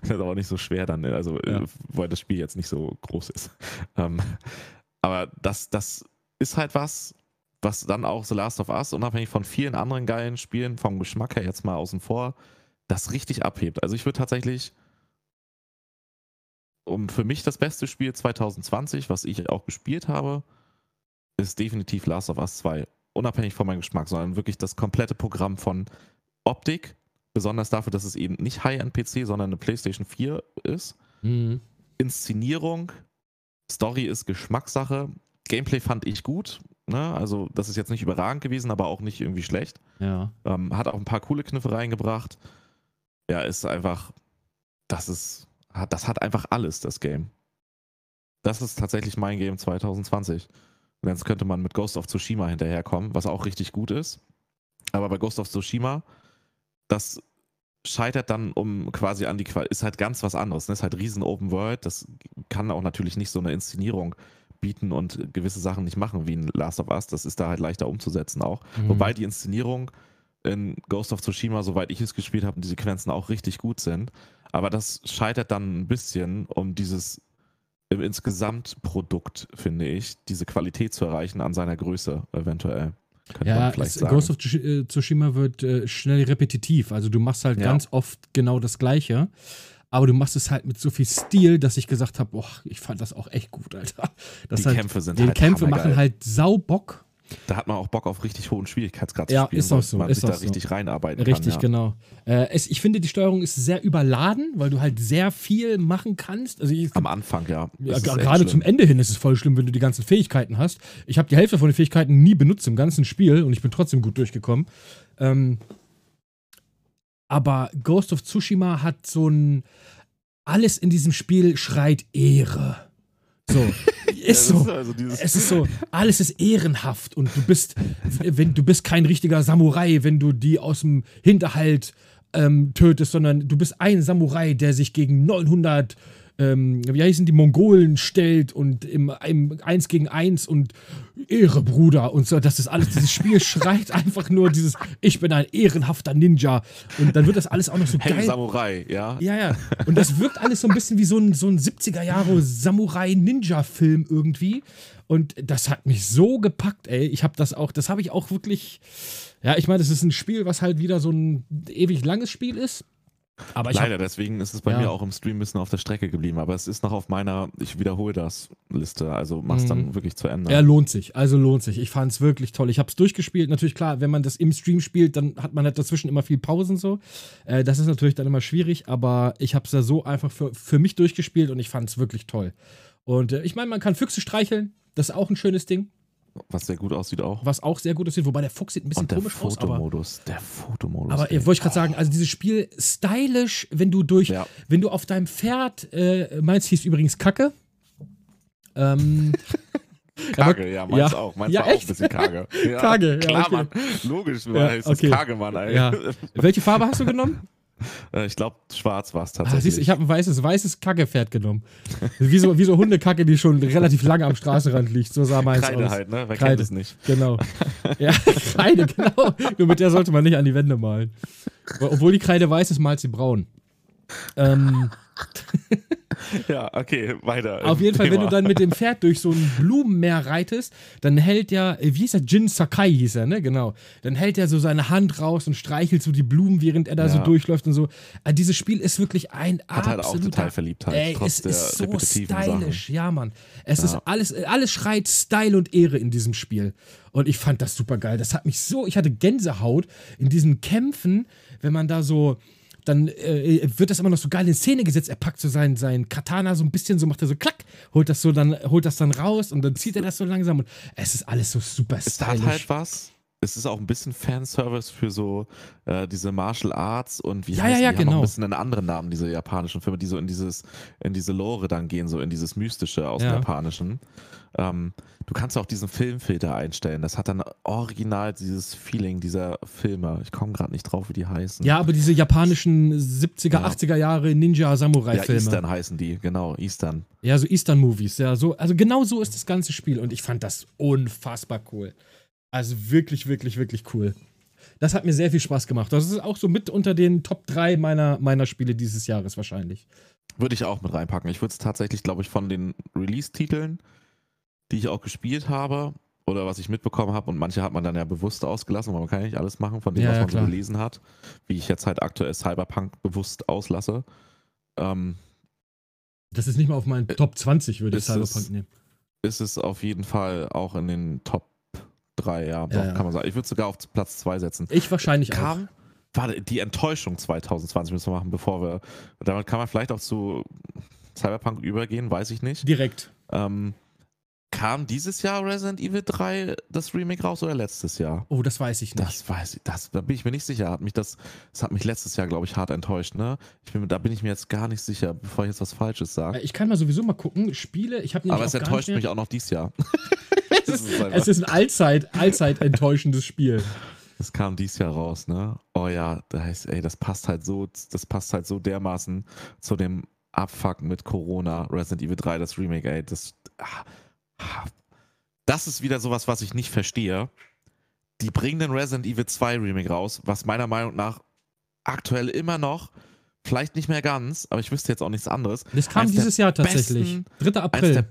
das ist aber nicht so schwer dann, ne? also ja. weil das Spiel jetzt nicht so groß ist. Ähm, aber das, das ist halt was, was dann auch The Last of Us, unabhängig von vielen anderen geilen Spielen, vom Geschmack her jetzt mal außen vor, das richtig abhebt. Also ich würde tatsächlich um für mich das beste Spiel 2020, was ich auch gespielt habe, ist definitiv Last of Us 2. Unabhängig von meinem Geschmack, sondern wirklich das komplette Programm von Optik, besonders dafür, dass es eben nicht High-End-PC, sondern eine PlayStation 4 ist. Mhm. Inszenierung, Story ist Geschmackssache. Gameplay fand ich gut. Ne? Also, das ist jetzt nicht überragend gewesen, aber auch nicht irgendwie schlecht. Ja. Ähm, hat auch ein paar coole Kniffe reingebracht. Ja, ist einfach, das ist das hat einfach alles, das Game. Das ist tatsächlich mein Game 2020. Und jetzt könnte man mit Ghost of Tsushima hinterherkommen, was auch richtig gut ist. Aber bei Ghost of Tsushima, das scheitert dann um quasi an die Qualität, ist halt ganz was anderes. Ne? Ist halt riesen Open World. Das kann auch natürlich nicht so eine Inszenierung bieten und gewisse Sachen nicht machen wie in Last of Us. Das ist da halt leichter umzusetzen auch. Mhm. Wobei die Inszenierung in Ghost of Tsushima, soweit ich es gespielt habe, die Sequenzen auch richtig gut sind. Aber das scheitert dann ein bisschen, um dieses im Insgesamtprodukt, finde ich, diese Qualität zu erreichen an seiner Größe eventuell. Ja, es, Ghost of äh, Tsushima wird äh, schnell repetitiv. Also du machst halt ja. ganz oft genau das Gleiche. Aber du machst es halt mit so viel Stil, dass ich gesagt habe, boah, ich fand das auch echt gut, Alter. Das die halt, Kämpfe sind Die halt Kämpfe machen halt sau Bock. Da hat man auch Bock auf richtig hohen Schwierigkeitsgrad ja, zu spielen, ist auch so, man ist sich da so. richtig reinarbeiten richtig, kann. Richtig, ja. genau. Äh, es, ich finde, die Steuerung ist sehr überladen, weil du halt sehr viel machen kannst. Also ich, Am Anfang, ja. ja gerade zum Ende hin ist es voll schlimm, wenn du die ganzen Fähigkeiten hast. Ich habe die Hälfte von den Fähigkeiten nie benutzt im ganzen Spiel und ich bin trotzdem gut durchgekommen. Ähm, aber Ghost of Tsushima hat so ein. Alles in diesem Spiel schreit Ehre. So, ist so. Also es ist so, alles ist ehrenhaft und du bist, wenn du bist kein richtiger Samurai, wenn du die aus dem Hinterhalt ähm, tötest, sondern du bist ein Samurai, der sich gegen 900 ähm, wie heißen die Mongolen stellt und im, im 1 gegen 1 und Ehre, Bruder und so. Das ist alles, dieses Spiel schreit einfach nur dieses, ich bin ein ehrenhafter Ninja. Und dann wird das alles auch noch so hey, geil. Samurai, ja. Ja, ja. Und das wirkt alles so ein bisschen wie so ein, so ein 70er Jahre Samurai-Ninja-Film irgendwie. Und das hat mich so gepackt, ey. Ich habe das auch, das habe ich auch wirklich. Ja, ich meine, das ist ein Spiel, was halt wieder so ein ewig langes Spiel ist. Aber Leider, hab, deswegen ist es bei ja. mir auch im Stream ein bisschen auf der Strecke geblieben. Aber es ist noch auf meiner, ich wiederhole das Liste. Also mach's mhm. dann wirklich zu Ende. Ja, lohnt sich. Also lohnt sich. Ich fand es wirklich toll. Ich habe es durchgespielt. Natürlich, klar, wenn man das im Stream spielt, dann hat man halt dazwischen immer viel Pausen so. Äh, das ist natürlich dann immer schwierig. Aber ich habe es da so einfach für, für mich durchgespielt und ich fand es wirklich toll. Und äh, ich meine, man kann Füchse streicheln. Das ist auch ein schönes Ding. Was sehr gut aussieht auch. Was auch sehr gut aussieht, wobei der Fuchs sieht ein bisschen komisch Fotomodus, aus. Aber, der Fotomodus. Aber ey, wollte ich gerade sagen, also dieses Spiel stylisch, wenn du durch, ja. wenn du auf deinem Pferd, äh, meins hieß übrigens Kacke. Ähm, Karge, ja, meins ja, auch. Meins ja, war echt? auch ein bisschen karge. Ja, karge, ja. Klar, okay. Mann. Logisch, ja, heißt okay. das karge, Mann, ey. Ja. Welche Farbe hast du genommen? Äh, ich glaube, schwarz war es tatsächlich. Ah, siehst, ich habe ein weißes, weißes Kackepferd genommen. wie, so, wie so Hundekacke, die schon relativ lange am Straßenrand liegt. So sah meins Kreide aus. halt, ne? Wer Kreide. kennt es nicht? Genau. Ja, Kreide, genau. Nur mit der sollte man nicht an die Wände malen. Obwohl die Kreide weiß ist, malt sie braun. Ähm. ja, okay, weiter. Auf jeden Fall, Thema. wenn du dann mit dem Pferd durch so ein Blumenmeer reitest, dann hält ja, wie hieß er? Jin Sakai hieß er, ne? Genau. Dann hält er so seine Hand raus und streichelt so die Blumen, während er da ja. so durchläuft und so. Also dieses Spiel ist wirklich ein Hat halt auch total verliebt halt. Ey, es ist so stylisch, Sachen. ja, Mann. Es ja. ist alles, alles schreit Style und Ehre in diesem Spiel. Und ich fand das super geil. Das hat mich so, ich hatte Gänsehaut in diesen Kämpfen, wenn man da so dann äh, wird das immer noch so geil in Szene gesetzt. Er packt so sein, sein Katana so ein bisschen, so macht er so klack, holt das so dann, holt das dann raus und dann zieht er das so langsam und es ist alles so super stylisch. Es hat halt was. Es ist auch ein bisschen Fanservice für so äh, diese Martial Arts und wie ja, heißt, ja, ja, die genau. haben auch ein bisschen einen anderen Namen, diese japanischen Filme, die so in dieses, in diese Lore dann gehen, so in dieses Mystische aus ja. dem Japanischen. Ähm, du kannst auch diesen Filmfilter einstellen. Das hat dann original dieses Feeling dieser Filme. Ich komme gerade nicht drauf, wie die heißen. Ja, aber diese japanischen 70er, ja. 80er Jahre Ninja-Samurai-Filme. Ja, Eastern heißen die, genau, Eastern. Ja, so Eastern-Movies. Ja, so, also genau so ist das ganze Spiel und ich fand das unfassbar cool. Also wirklich, wirklich, wirklich cool. Das hat mir sehr viel Spaß gemacht. Das ist auch so mit unter den Top 3 meiner, meiner Spiele dieses Jahres wahrscheinlich. Würde ich auch mit reinpacken. Ich würde es tatsächlich, glaube ich, von den Release-Titeln die ich auch gespielt habe oder was ich mitbekommen habe und manche hat man dann ja bewusst ausgelassen, weil man kann ja nicht alles machen von dem, ja, was man ja, so gelesen hat, wie ich jetzt halt aktuell Cyberpunk bewusst auslasse. Ähm, das ist nicht mal auf meinen äh, Top 20, würde ich Cyberpunk es, nehmen. Ist es auf jeden Fall auch in den Top 3, ja, doch, ja, kann man sagen. Ich würde sogar auf Platz 2 setzen. Ich wahrscheinlich Kam, auch. War die Enttäuschung 2020 müssen wir machen, bevor wir. Damit kann man vielleicht auch zu Cyberpunk übergehen, weiß ich nicht. Direkt. Ähm, Kam dieses Jahr Resident Evil 3 das Remake raus oder letztes Jahr? Oh, das weiß ich nicht. Das weiß ich, das, da bin ich mir nicht sicher. Hat mich das, das hat mich letztes Jahr, glaube ich, hart enttäuscht, ne? Ich bin, da bin ich mir jetzt gar nicht sicher, bevor ich jetzt was Falsches sage. Ich kann mal sowieso mal gucken. Spiele, ich habe Aber es enttäuscht mich auch noch dieses Jahr. es, ist, es ist ein allzeit, allzeit enttäuschendes Spiel. Das kam dieses Jahr raus, ne? Oh ja, da heißt, ey, das passt halt so, das passt halt so dermaßen zu dem Abfuck mit Corona, Resident Evil 3, das Remake, ey, das. Ah, das ist wieder sowas, was ich nicht verstehe. Die bringen den Resident Evil 2 Remake raus, was meiner Meinung nach aktuell immer noch, vielleicht nicht mehr ganz, aber ich wüsste jetzt auch nichts anderes. Das kam dieses Jahr tatsächlich. Besten, 3. April.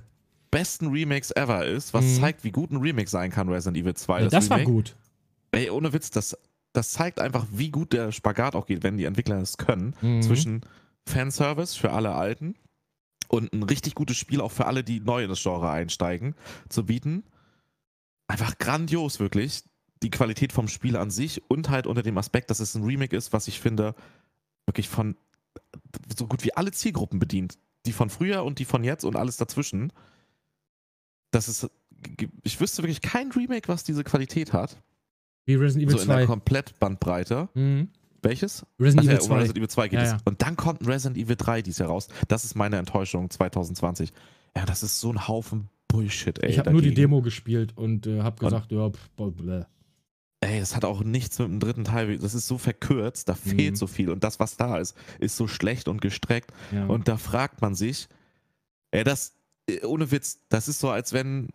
Besten Remakes ever ist, was mhm. zeigt, wie gut ein Remake sein kann, Resident Evil 2. Ja, das, das war gut. Ey, ohne Witz, das, das zeigt einfach, wie gut der Spagat auch geht, wenn die Entwickler es können, mhm. zwischen Fanservice für alle Alten und ein richtig gutes Spiel auch für alle, die neu in das Genre einsteigen, zu bieten. Einfach grandios, wirklich. Die Qualität vom Spiel an sich und halt unter dem Aspekt, dass es ein Remake ist, was ich finde, wirklich von so gut wie alle Zielgruppen bedient. Die von früher und die von jetzt und alles dazwischen. Das ist, ich wüsste wirklich kein Remake, was diese Qualität hat. Wie Resident Evil so 2. in der Komplettbandbreite. Mhm. Welches? Resident Evil 2. Resident Evil 2 geht ja, es. Ja. Und dann kommt Resident Evil 3 dieses Jahr raus. Das ist meine Enttäuschung 2020. Ja, das ist so ein Haufen Bullshit, ey. Ich habe nur die Demo gespielt und äh, habe gesagt, und, ja, pff, bleh. ey, es hat auch nichts mit dem dritten Teil, das ist so verkürzt, da mhm. fehlt so viel und das, was da ist, ist so schlecht und gestreckt. Ja. Und da fragt man sich, ey, das, äh, ohne Witz, das ist so, als wenn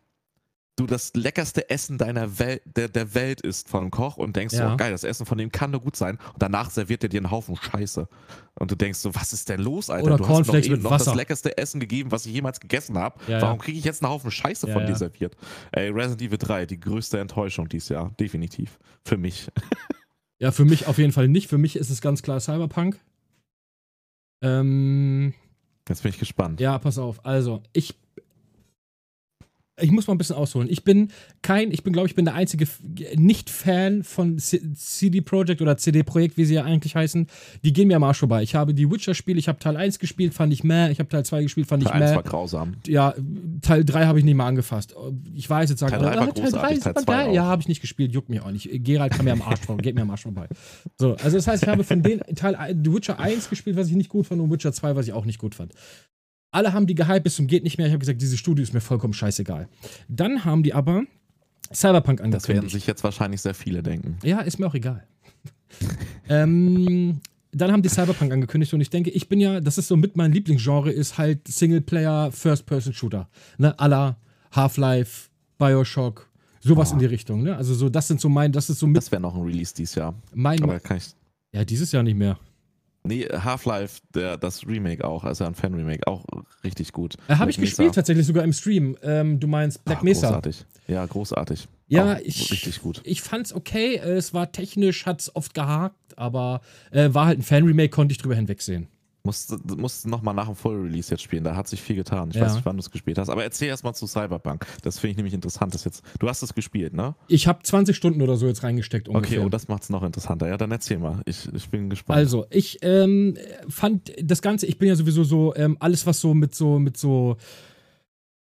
du das leckerste Essen deiner Welt, der, der Welt isst von einem Koch und denkst ja. so, geil, das Essen von dem kann nur gut sein. Und danach serviert er dir einen Haufen Scheiße. Und du denkst so, was ist denn los, Alter? Oder du Cornflakes hast noch, mit Wasser. noch das leckerste Essen gegeben, was ich jemals gegessen habe. Ja, Warum kriege ich jetzt einen Haufen Scheiße von dir serviert? Ey, Resident Evil 3, die größte Enttäuschung dieses Jahr. Definitiv. Für mich. ja, für mich auf jeden Fall nicht. Für mich ist es ganz klar Cyberpunk. Ähm, Jetzt bin ich gespannt. Ja, pass auf. Also, ich ich muss mal ein bisschen ausholen. Ich bin kein, ich bin, glaube ich, bin der einzige Nicht-Fan von CD Projekt oder CD Projekt, wie sie ja eigentlich heißen. Die gehen mir am Arsch vorbei. Ich habe die Witcher-Spiele, ich habe Teil 1 gespielt, fand ich mehr. Ich habe Teil 2 gespielt, fand Teil ich mehr. Teil 1 war grausam. Ja, Teil 3 habe ich nicht mal angefasst. Ich weiß jetzt, sagen, Teil 3 war, oh, Teil 3 ist Teil geil. Ja, habe ich nicht gespielt, juckt mich auch nicht. Gerald kann mir am Arsch vorbei, geht mir am Arsch vorbei. So, also das heißt, ich habe von den Teil The Witcher 1 gespielt, was ich nicht gut fand, und Witcher 2, was ich auch nicht gut fand. Alle haben die gehypt bis zum geht nicht mehr. Ich habe gesagt, diese Studie ist mir vollkommen scheißegal. Dann haben die aber Cyberpunk angekündigt. Das werden sich jetzt wahrscheinlich sehr viele denken. Ja, ist mir auch egal. ähm, dann haben die Cyberpunk angekündigt und ich denke, ich bin ja, das ist so mit meinem Lieblingsgenre, ist halt Singleplayer First-Person-Shooter. Ne, à la Half-Life, Bioshock, sowas oh. in die Richtung. Ne? Also so, das sind so mein, das ist so mit. Das wäre noch ein Release dieses Jahr. Mein, Aber kann ich. Ja, dieses Jahr nicht mehr. Nee, Half-Life, das Remake auch, also ein Fan-Remake, auch richtig gut. Äh, Habe ich Mesa. gespielt tatsächlich sogar im Stream. Ähm, du meinst Black Ach, Mesa. Großartig. Ja, großartig. Ja, ich, richtig gut. Ich fand's okay. Es war technisch, hat's oft gehakt, aber äh, war halt ein Fan-Remake, konnte ich drüber hinwegsehen. Musst, musst nochmal nach dem Full-Release jetzt spielen. Da hat sich viel getan. Ich ja. weiß nicht, wann du es gespielt hast. Aber erzähl erstmal zu Cyberpunk. Das finde ich nämlich interessant. Das jetzt, du hast es gespielt, ne? Ich habe 20 Stunden oder so jetzt reingesteckt. Ungefähr. Okay, oh, das macht es noch interessanter. Ja, dann erzähl mal. Ich, ich bin gespannt. Also, ich ähm, fand das Ganze, ich bin ja sowieso so, ähm, alles, was so mit so, mit so.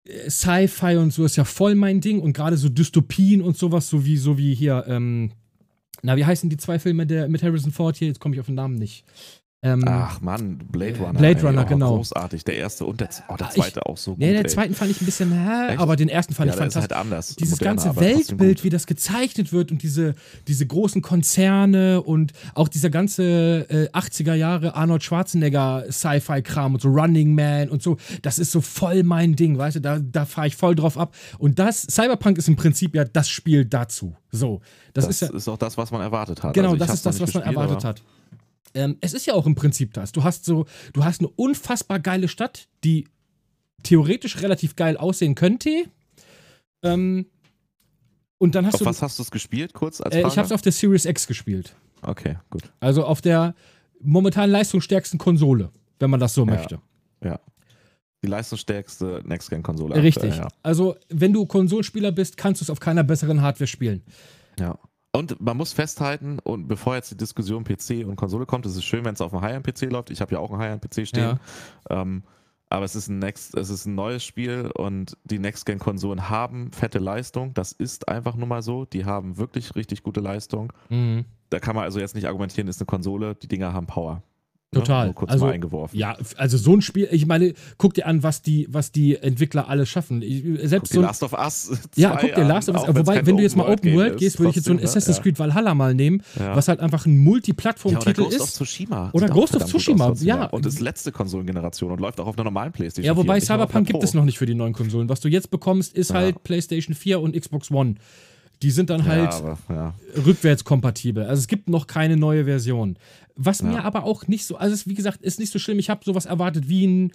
Äh, Sci-Fi und so ist ja voll mein Ding und gerade so Dystopien und sowas, so wie, so wie hier, ähm, na, wie heißen die zwei Filme der, mit Harrison Ford hier? Jetzt komme ich auf den Namen nicht. Ähm, Ach Mann, Blade Runner. Blade Runner, ey, genau. Großartig. Der erste und der, oh, der zweite ich, auch so gut. Nee, der ey. zweiten fand ich ein bisschen, hä, aber den ersten fand ja, ich fantastisch. Ist halt anders. Dieses moderner, ganze Weltbild, wie das gezeichnet wird und diese, diese großen Konzerne und auch dieser ganze äh, 80er Jahre Arnold Schwarzenegger Sci-Fi-Kram und so Running Man und so, das ist so voll mein Ding, weißt du, da, da fahre ich voll drauf ab. Und das, Cyberpunk ist im Prinzip ja das Spiel dazu. So. Das, das ist, ja, ist auch das, was man erwartet hat. Genau, also das ist das, was man erwartet hat. Ähm, es ist ja auch im Prinzip das. Du hast so, du hast eine unfassbar geile Stadt, die theoretisch relativ geil aussehen könnte. Ähm, und dann hast auf du. Was hast du es gespielt, kurz? Als äh, ich habe es auf der Series X gespielt. Okay, gut. Also auf der momentan leistungsstärksten Konsole, wenn man das so ja, möchte. Ja. Die leistungsstärkste Next-Gen-Konsole. Richtig. Aktuell, ja. Also, wenn du Konsolspieler bist, kannst du es auf keiner besseren Hardware spielen. Ja. Und man muss festhalten, und bevor jetzt die Diskussion PC und Konsole kommt, es ist schön, wenn es auf einem High-End-PC läuft. Ich habe ja auch einen High-End-PC stehen. Ja. Ähm, aber es ist, ein Next, es ist ein neues Spiel und die Next-Gen-Konsolen haben fette Leistung. Das ist einfach nur mal so. Die haben wirklich richtig gute Leistung. Mhm. Da kann man also jetzt nicht argumentieren, ist eine Konsole, die Dinger haben Power. Ne? Total. Ne? kurz also, mal eingeworfen. Ja, also so ein Spiel, ich meine, guck dir an, was die, was die Entwickler alles schaffen. Selbst guck so Last of Us. Ja, guck dir Last of Us. Wobei, wenn du jetzt mal Open World gehst, würde ich jetzt so ein Assassin's ne? Creed Valhalla mal nehmen, ja. was halt einfach ein Multiplattform-Titel ja, ist. Oder Ghost of Tsushima. Oder Ghost of Tsushima, ja. Und ist letzte Konsolengeneration und läuft auch auf einer normalen PlayStation. Ja, wobei Cyberpunk gibt es noch nicht für die neuen Konsolen. Was du jetzt bekommst, ist halt PlayStation 4 und Xbox One. Die sind dann halt ja, aber, ja. rückwärtskompatibel. Also es gibt noch keine neue Version. Was ja. mir aber auch nicht so, also es, wie gesagt, ist nicht so schlimm. Ich habe sowas erwartet wie ein,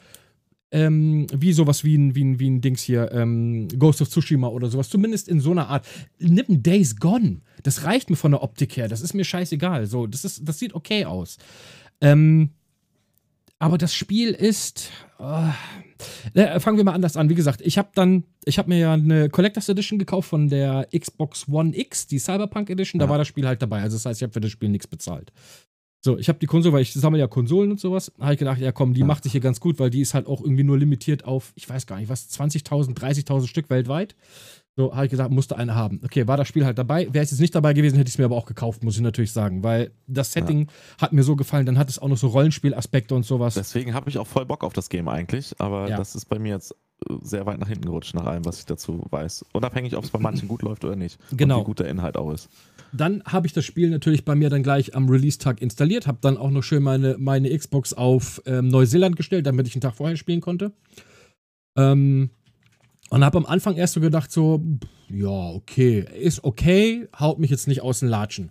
ähm, wie sowas wie ein, wie ein, wie ein Dings hier, ähm, Ghost of Tsushima oder sowas. Zumindest in so einer Art. Nimm Days Gone. Das reicht mir von der Optik her. Das ist mir scheißegal. So, das, ist, das sieht okay aus. Ähm, aber das Spiel ist. Oh, äh, fangen wir mal anders an. Wie gesagt, ich habe dann, ich habe mir ja eine Collectors Edition gekauft von der Xbox One X, die Cyberpunk Edition. Da ja. war das Spiel halt dabei. Also das heißt, ich habe für das Spiel nichts bezahlt. So, ich habe die Konsole, weil ich sammle ja Konsolen und sowas. Habe ich gedacht, ja komm, die macht sich hier ganz gut, weil die ist halt auch irgendwie nur limitiert auf, ich weiß gar nicht, was, 20.000, 30.000 Stück weltweit. So, habe ich gesagt, musste eine haben. Okay, war das Spiel halt dabei. Wäre es jetzt nicht dabei gewesen, hätte ich es mir aber auch gekauft, muss ich natürlich sagen. Weil das Setting ja. hat mir so gefallen. Dann hat es auch noch so Rollenspielaspekte und sowas. Deswegen habe ich auch voll Bock auf das Game eigentlich. Aber ja. das ist bei mir jetzt sehr weit nach hinten gerutscht, nach allem, was ich dazu weiß. Unabhängig, ob es bei manchen gut läuft oder nicht. Genau. Und wie gut der Inhalt auch ist. Dann habe ich das Spiel natürlich bei mir dann gleich am Release-Tag installiert, habe dann auch noch schön meine, meine Xbox auf ähm, Neuseeland gestellt, damit ich einen Tag vorher spielen konnte. Ähm, und habe am Anfang erst so gedacht, so, ja, okay, ist okay, haut mich jetzt nicht aus den Latschen.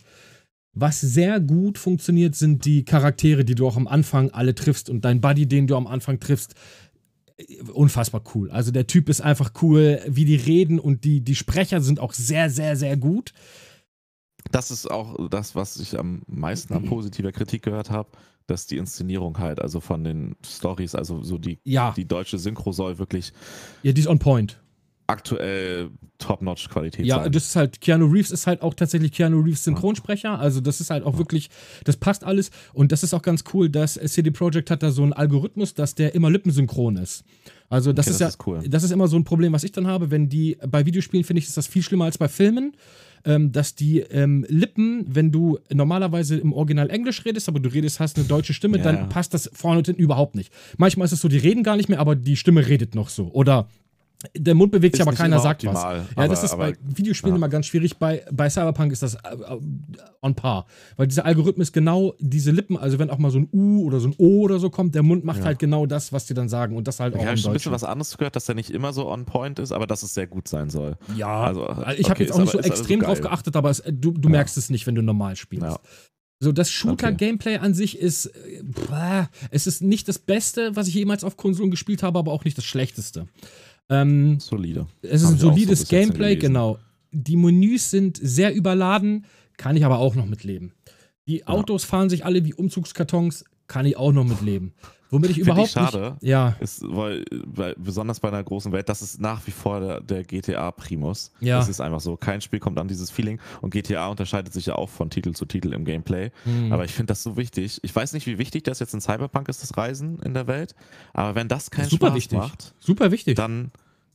Was sehr gut funktioniert, sind die Charaktere, die du auch am Anfang alle triffst und dein Buddy, den du am Anfang triffst, unfassbar cool. Also der Typ ist einfach cool, wie die reden und die, die Sprecher sind auch sehr, sehr, sehr gut. Das ist auch das, was ich am meisten an positiver Kritik gehört habe, dass die Inszenierung halt, also von den Stories, also so die, ja. die deutsche Synchro soll wirklich. Ja, die ist on point aktuell Top-Notch-Qualität ja, sein. das ist halt, Keanu Reeves ist halt auch tatsächlich Keanu Reeves Synchronsprecher, also das ist halt auch ja. wirklich, das passt alles und das ist auch ganz cool, dass CD Projekt hat da so einen Algorithmus, dass der immer lippensynchron ist. Also das okay, ist das ja, ist cool. das ist immer so ein Problem, was ich dann habe, wenn die, bei Videospielen finde ich, ist das viel schlimmer als bei Filmen, ähm, dass die ähm, Lippen, wenn du normalerweise im Original Englisch redest, aber du redest, hast eine deutsche Stimme, ja. dann passt das vorne und hinten überhaupt nicht. Manchmal ist es so, die reden gar nicht mehr, aber die Stimme redet noch so. Oder der Mund bewegt sich, aber keiner sagt optimal, was. Ja, das ist aber, bei Videospielen ja. immer ganz schwierig. Bei, bei Cyberpunk ist das äh, on par. Weil dieser Algorithmus genau diese Lippen, also wenn auch mal so ein U oder so ein O oder so kommt, der Mund macht ja. halt genau das, was die dann sagen. Und das halt auch. Ich habe schon ein bisschen was anderes gehört, dass der nicht immer so on point ist, aber dass es sehr gut sein soll. Ja, also, ich habe jetzt auch nicht so extrem so drauf geachtet, aber es, äh, du, du merkst es nicht, wenn du normal spielst. Ja. So, das Shooter-Gameplay okay. an sich ist. Äh, es ist nicht das Beste, was ich jemals auf Konsolen gespielt habe, aber auch nicht das Schlechteste. Ähm, Solide. Es ist ein solides so Gameplay, genau. Die Menüs sind sehr überladen, kann ich aber auch noch mitleben. Die Autos ja. fahren sich alle wie Umzugskartons, kann ich auch noch mitleben. Womit ich überhaupt ich schade, nicht, ja. ist, weil, weil, besonders bei einer großen Welt, das ist nach wie vor der, der GTA-Primus. Ja. Das ist einfach so. Kein Spiel kommt an dieses Feeling und GTA unterscheidet sich ja auch von Titel zu Titel im Gameplay. Mhm. Aber ich finde das so wichtig. Ich weiß nicht, wie wichtig das jetzt in Cyberpunk ist, das Reisen in der Welt. Aber wenn das keinen Super Spaß wichtig. macht, Super wichtig. dann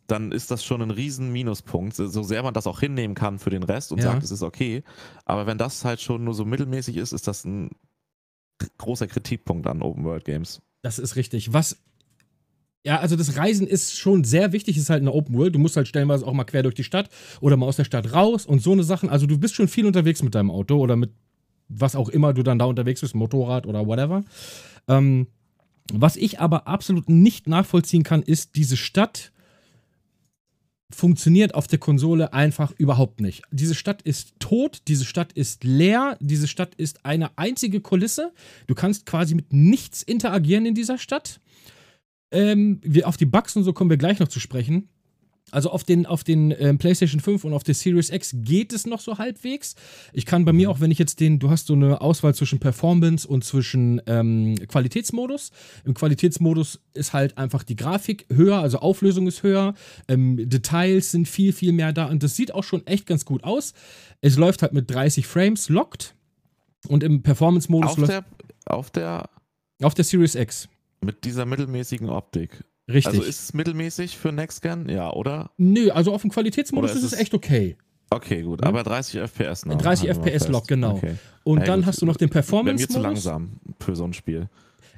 dann ist das schon ein riesen Minuspunkt, so sehr man das auch hinnehmen kann für den Rest und ja. sagt, es ist okay. Aber wenn das halt schon nur so mittelmäßig ist, ist das ein großer Kritikpunkt an Open World Games. Das ist richtig. Was ja, also das Reisen ist schon sehr wichtig, ist halt eine Open World. Du musst halt stellenweise auch mal quer durch die Stadt oder mal aus der Stadt raus und so eine Sachen. Also du bist schon viel unterwegs mit deinem Auto oder mit was auch immer du dann da unterwegs bist, Motorrad oder whatever. Ähm, was ich aber absolut nicht nachvollziehen kann, ist diese Stadt funktioniert auf der Konsole einfach überhaupt nicht. Diese Stadt ist tot, diese Stadt ist leer, diese Stadt ist eine einzige Kulisse. Du kannst quasi mit nichts interagieren in dieser Stadt. Ähm, wir, auf die Bugs und so kommen wir gleich noch zu sprechen. Also auf den, auf den ähm, PlayStation 5 und auf der Series X geht es noch so halbwegs. Ich kann bei mir auch, wenn ich jetzt den, du hast so eine Auswahl zwischen Performance und zwischen ähm, Qualitätsmodus. Im Qualitätsmodus ist halt einfach die Grafik höher, also Auflösung ist höher, ähm, Details sind viel, viel mehr da und das sieht auch schon echt ganz gut aus. Es läuft halt mit 30 Frames locked und im Performance-Modus der, auf der auf der Series X. Mit dieser mittelmäßigen Optik. Richtig. Also ist es mittelmäßig für Next Gen? Ja, oder? Nö, also auf dem Qualitätsmodus ist, ist, es echt okay. Okay, gut, aber 30 FPS noch. 30 FPS Lock, genau. Okay. Und hey, dann gut. hast du noch den Performance-Modus. Mir zu langsam für so ein Spiel.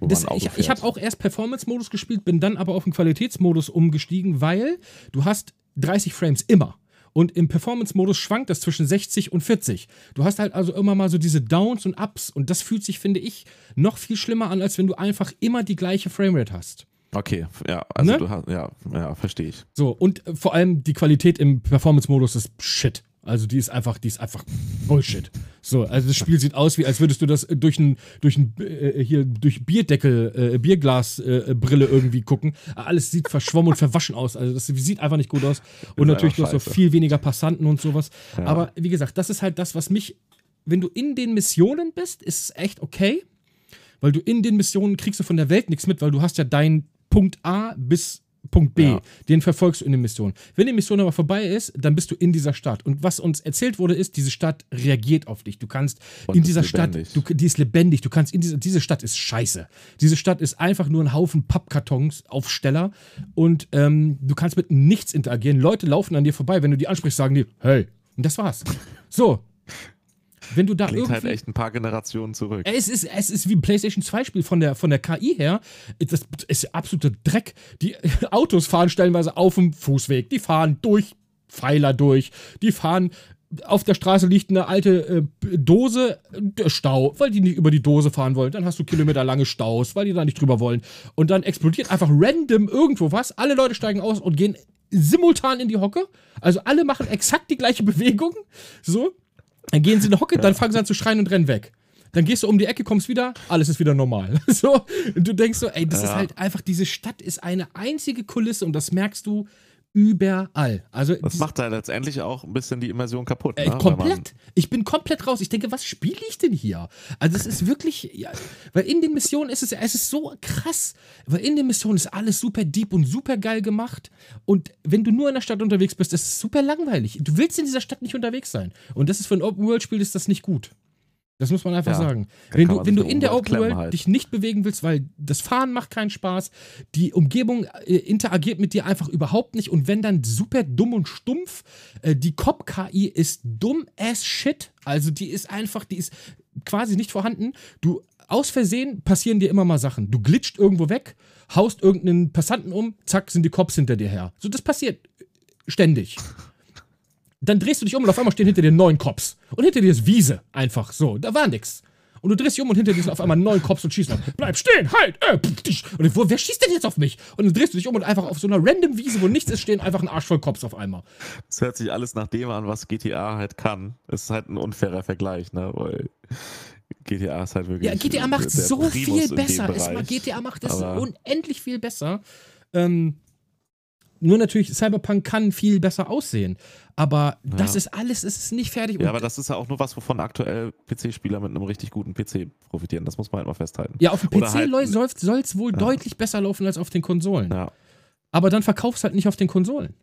Das, ich, ich habe auch erst Performance-Modus gespielt, bin dann aber auf den Qualitätsmodus umgestiegen, weil du hast 30 Frames immer. Und im Performance-Modus schwankt das zwischen 60 und 40. Du hast halt also immer mal so diese Downs und Ups. Und das fühlt sich, finde ich, noch viel schlimmer an, als wenn du einfach immer die gleiche Framerate hast. Okay, ja, also ne? du hast, ja, ja, verstehe ich. So, und äh, vor allem die Qualität im Performance-Modus ist shit. Also die ist einfach, die ist einfach Bullshit. So, also das Spiel sieht aus, wie als würdest du das durch ein, durch ein äh, hier durch Bierdeckel, äh, Bierglasbrille äh, irgendwie gucken. Alles sieht verschwommen und verwaschen aus. Also das sieht einfach nicht gut aus. Und natürlich du hast so viel weniger Passanten und sowas. Ja. Aber wie gesagt, das ist halt das, was mich, wenn du in den Missionen bist, ist es echt okay. Weil du in den Missionen kriegst du von der Welt nichts mit, weil du hast ja dein Punkt A bis Punkt B. Ja. Den verfolgst du in der Mission. Wenn die Mission aber vorbei ist, dann bist du in dieser Stadt. Und was uns erzählt wurde, ist, diese Stadt reagiert auf dich. Du kannst Und in dieser Stadt, du, die ist lebendig. Du kannst in dieser, diese Stadt ist scheiße. Diese Stadt ist einfach nur ein Haufen Pappkartons, Aufsteller. Und ähm, du kannst mit nichts interagieren. Leute laufen an dir vorbei. Wenn du die ansprichst, sagen die, hey. Und das war's. So. Wenn du da Klingt halt echt ein paar Generationen zurück. Es ist, es ist wie ein PlayStation 2 Spiel von der, von der KI her. Das ist absoluter Dreck. Die Autos fahren stellenweise auf dem Fußweg. Die fahren durch Pfeiler durch. Die fahren auf der Straße liegt eine alte äh, Dose, der Stau, weil die nicht über die Dose fahren wollen. Dann hast du kilometerlange Staus, weil die da nicht drüber wollen. Und dann explodiert einfach random irgendwo was. Alle Leute steigen aus und gehen simultan in die Hocke. Also alle machen exakt die gleiche Bewegung. So. Dann gehen sie in die Hocke, ja. dann fangen sie an zu schreien und rennen weg. Dann gehst du um die Ecke, kommst wieder, alles ist wieder normal. So, und du denkst so, ey, das ja. ist halt einfach, diese Stadt ist eine einzige Kulisse und das merkst du überall. Also das macht da letztendlich auch ein bisschen die Immersion kaputt. Äh, ne? komplett. Ich bin komplett raus. Ich denke, was spiele ich denn hier? Also es ist wirklich, ja, weil in den Missionen ist es, es ist so krass, weil in den Missionen ist alles super deep und super geil gemacht. Und wenn du nur in der Stadt unterwegs bist, ist es super langweilig. Du willst in dieser Stadt nicht unterwegs sein. Und das ist für ein Open World Spiel ist das nicht gut. Das muss man einfach ja, sagen. Wenn du, wenn du in der Open World halt. dich nicht bewegen willst, weil das Fahren macht keinen Spaß, die Umgebung äh, interagiert mit dir einfach überhaupt nicht und wenn dann super dumm und stumpf, äh, die Cop-KI ist dumm as shit. Also die ist einfach, die ist quasi nicht vorhanden. Du, aus Versehen passieren dir immer mal Sachen. Du glitscht irgendwo weg, haust irgendeinen Passanten um, zack, sind die Cops hinter dir her. So, das passiert ständig. Dann drehst du dich um und auf einmal stehen hinter dir neun Cops. Und hinter dir ist Wiese. Einfach so. Da war nix. Und du drehst dich um und hinter dir sind auf einmal neun Cops und schießen. Bleib stehen, halt! Äh, und wo, wer schießt denn jetzt auf mich? Und dann drehst du dich um und einfach auf so einer random Wiese, wo nichts ist, stehen einfach ein Arsch voll Cops auf einmal. Das hört sich alles nach dem an, was GTA halt kann. Es ist halt ein unfairer Vergleich, ne? Weil GTA ist halt wirklich. Ja, GTA macht so viel besser. Es, GTA macht es unendlich viel besser. Ähm, nur natürlich, Cyberpunk kann viel besser aussehen. Aber ja. das ist alles, es ist nicht fertig. Ja, aber das ist ja auch nur was, wovon aktuell PC-Spieler mit einem richtig guten PC profitieren. Das muss man halt mal festhalten. Ja, auf dem PC halt, soll es wohl ja. deutlich besser laufen als auf den Konsolen. Ja. Aber dann verkaufst halt nicht auf den Konsolen.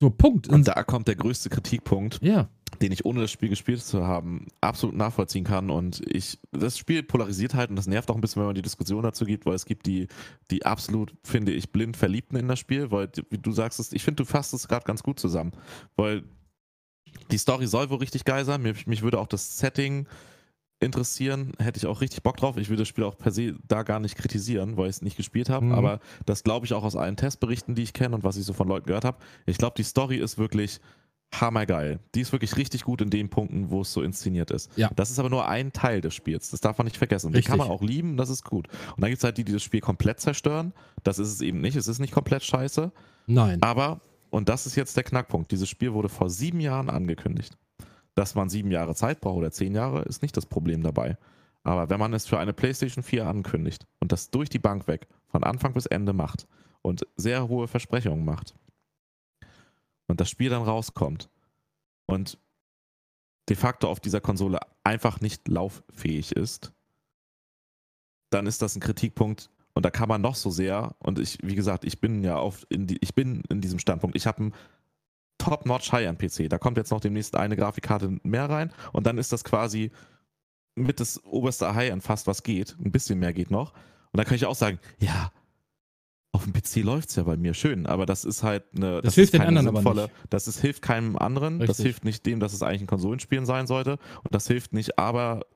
So, Punkt. Und da kommt der größte Kritikpunkt. Ja den ich ohne das Spiel gespielt zu haben absolut nachvollziehen kann. Und ich, das Spiel polarisiert halt und das nervt auch ein bisschen, wenn man die Diskussion dazu gibt, weil es gibt die, die absolut, finde ich, blind Verliebten in das Spiel, weil, wie du sagst, ich finde, du fasst es gerade ganz gut zusammen. Weil die Story soll wohl richtig geil sein. Mich, mich würde auch das Setting interessieren, hätte ich auch richtig Bock drauf. Ich würde das Spiel auch per se da gar nicht kritisieren, weil ich es nicht gespielt habe. Mhm. Aber das glaube ich auch aus allen Testberichten, die ich kenne und was ich so von Leuten gehört habe. Ich glaube, die Story ist wirklich hammergeil. Die ist wirklich richtig gut in den Punkten, wo es so inszeniert ist. Ja. Das ist aber nur ein Teil des Spiels. Das darf man nicht vergessen. Und den kann man auch lieben, das ist gut. Und dann gibt es halt die, die das Spiel komplett zerstören. Das ist es eben nicht. Es ist nicht komplett scheiße. Nein. Aber, und das ist jetzt der Knackpunkt, dieses Spiel wurde vor sieben Jahren angekündigt. Dass man sieben Jahre Zeit braucht oder zehn Jahre, ist nicht das Problem dabei. Aber wenn man es für eine PlayStation 4 ankündigt und das durch die Bank weg, von Anfang bis Ende macht und sehr hohe Versprechungen macht, und das Spiel dann rauskommt und de facto auf dieser Konsole einfach nicht lauffähig ist, dann ist das ein Kritikpunkt und da kann man noch so sehr und ich, wie gesagt, ich bin ja auf in die, ich bin in diesem Standpunkt. Ich habe einen Top-Notch High-End-PC. Da kommt jetzt noch demnächst eine Grafikkarte mehr rein und dann ist das quasi mit das oberste High-End fast was geht. Ein bisschen mehr geht noch. Und dann kann ich auch sagen, ja, auf dem PC läuft es ja bei mir schön, aber das ist halt eine. Das, das hilft den anderen aber nicht. Das ist, hilft keinem anderen. Richtig. Das hilft nicht dem, dass es eigentlich ein Konsolenspielen sein sollte. Und das hilft nicht aber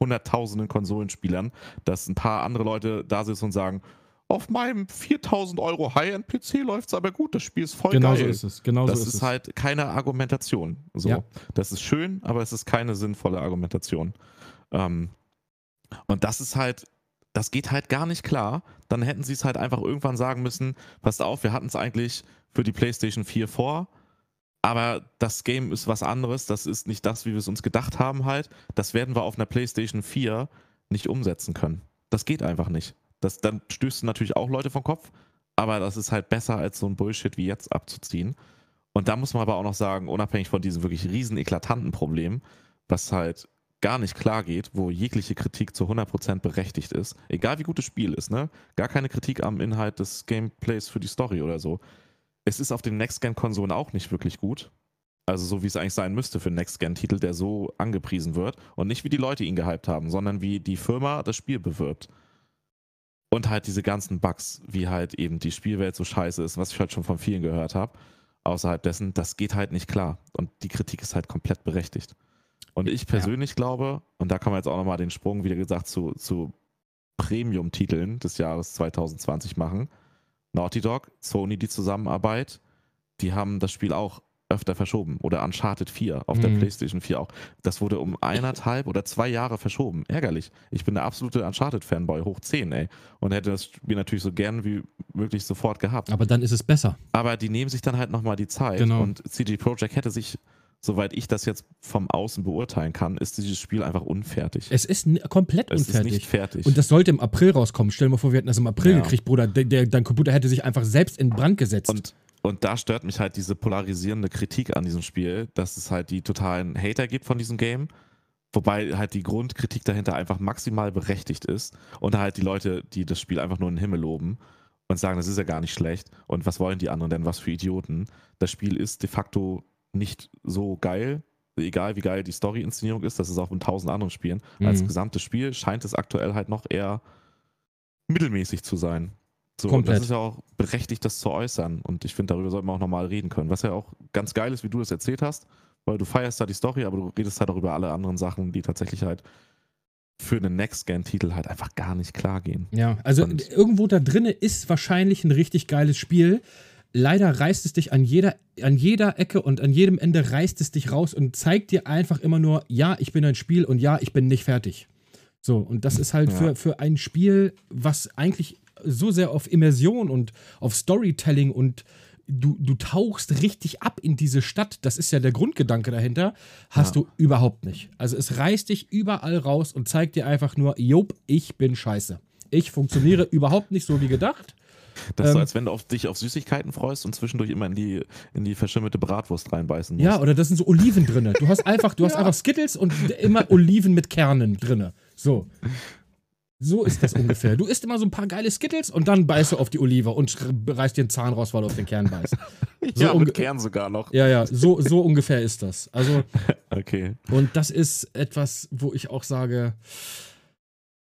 hunderttausenden Konsolenspielern, dass ein paar andere Leute da sitzen und sagen, auf meinem 4000 Euro High-End-PC läuft es aber gut, das Spiel ist voll genau geil. So ist es. Genau das so ist, ist halt keine Argumentation. So. Ja. Das ist schön, aber es ist keine sinnvolle Argumentation. Ähm, und das ist halt das geht halt gar nicht klar. Dann hätten sie es halt einfach irgendwann sagen müssen, passt auf, wir hatten es eigentlich für die PlayStation 4 vor, aber das Game ist was anderes, das ist nicht das, wie wir es uns gedacht haben halt. Das werden wir auf einer PlayStation 4 nicht umsetzen können. Das geht einfach nicht. Das, dann stößt natürlich auch Leute vom Kopf, aber das ist halt besser als so ein Bullshit wie jetzt abzuziehen. Und da muss man aber auch noch sagen, unabhängig von diesem wirklich riesen eklatanten Problem, was halt gar nicht klar geht, wo jegliche Kritik zu 100% berechtigt ist, egal wie gut das Spiel ist, ne? Gar keine Kritik am Inhalt des Gameplays für die Story oder so. Es ist auf den Next-Gen-Konsolen auch nicht wirklich gut. Also so wie es eigentlich sein müsste für einen Next-Gen-Titel, der so angepriesen wird. Und nicht wie die Leute ihn gehypt haben, sondern wie die Firma das Spiel bewirbt. Und halt diese ganzen Bugs, wie halt eben die Spielwelt so scheiße ist, was ich halt schon von vielen gehört habe. Außerhalb dessen, das geht halt nicht klar. Und die Kritik ist halt komplett berechtigt. Und ich persönlich ja. glaube, und da kann man jetzt auch nochmal den Sprung, wie gesagt, zu, zu Premium-Titeln des Jahres 2020 machen. Naughty Dog, Sony die Zusammenarbeit, die haben das Spiel auch öfter verschoben. Oder Uncharted 4 auf mhm. der PlayStation 4 auch. Das wurde um eineinhalb oder zwei Jahre verschoben. Ärgerlich. Ich bin der absolute Uncharted-Fanboy, hoch 10, ey. Und hätte das Spiel natürlich so gern wie möglich sofort gehabt. Aber dann ist es besser. Aber die nehmen sich dann halt nochmal die Zeit. Genau. Und CG Projekt hätte sich soweit ich das jetzt vom Außen beurteilen kann, ist dieses Spiel einfach unfertig. Es ist komplett es unfertig. Ist nicht fertig. Und das sollte im April rauskommen. Stell dir mal vor, wir hätten das im April ja. gekriegt, Bruder. Der, der, dein Computer hätte sich einfach selbst in Brand gesetzt. Und, und da stört mich halt diese polarisierende Kritik an diesem Spiel, dass es halt die totalen Hater gibt von diesem Game. Wobei halt die Grundkritik dahinter einfach maximal berechtigt ist. Und halt die Leute, die das Spiel einfach nur in den Himmel loben und sagen, das ist ja gar nicht schlecht. Und was wollen die anderen denn? Was für Idioten? Das Spiel ist de facto nicht so geil. Egal wie geil die Story-Inszenierung ist, das ist auch in tausend anderen Spielen. Mhm. Als gesamtes Spiel scheint es aktuell halt noch eher mittelmäßig zu sein. So, Komplett. das ist ja auch berechtigt, das zu äußern. Und ich finde, darüber sollten wir auch nochmal reden können. Was ja auch ganz geil ist, wie du das erzählt hast, weil du feierst da die Story, aber du redest halt auch über alle anderen Sachen, die tatsächlich halt für einen Next-Gen-Titel halt einfach gar nicht klar gehen. Ja, also Und irgendwo da drin ist wahrscheinlich ein richtig geiles Spiel, leider reißt es dich an jeder, an jeder Ecke und an jedem Ende reißt es dich raus und zeigt dir einfach immer nur, ja, ich bin ein Spiel und ja, ich bin nicht fertig. So, und das ist halt ja. für, für ein Spiel, was eigentlich so sehr auf Immersion und auf Storytelling und du, du tauchst richtig ab in diese Stadt, das ist ja der Grundgedanke dahinter, hast ja. du überhaupt nicht. Also es reißt dich überall raus und zeigt dir einfach nur, jop, ich bin scheiße. Ich funktioniere überhaupt nicht so wie gedacht. Das ist so, ähm, als wenn du auf, dich auf Süßigkeiten freust und zwischendurch immer in die, in die verschimmelte Bratwurst reinbeißen musst. Ja, oder das sind so Oliven drin. Du hast einfach, du hast einfach Skittles und immer Oliven mit Kernen drin. So. So ist das ungefähr. Du isst immer so ein paar geile Skittles und dann beißt du auf die Olive und reißt dir den Zahn raus, weil du auf den Kern beißt. So ja, mit Kern sogar noch. Ja, ja, so, so ungefähr ist das. Also, okay. Und das ist etwas, wo ich auch sage,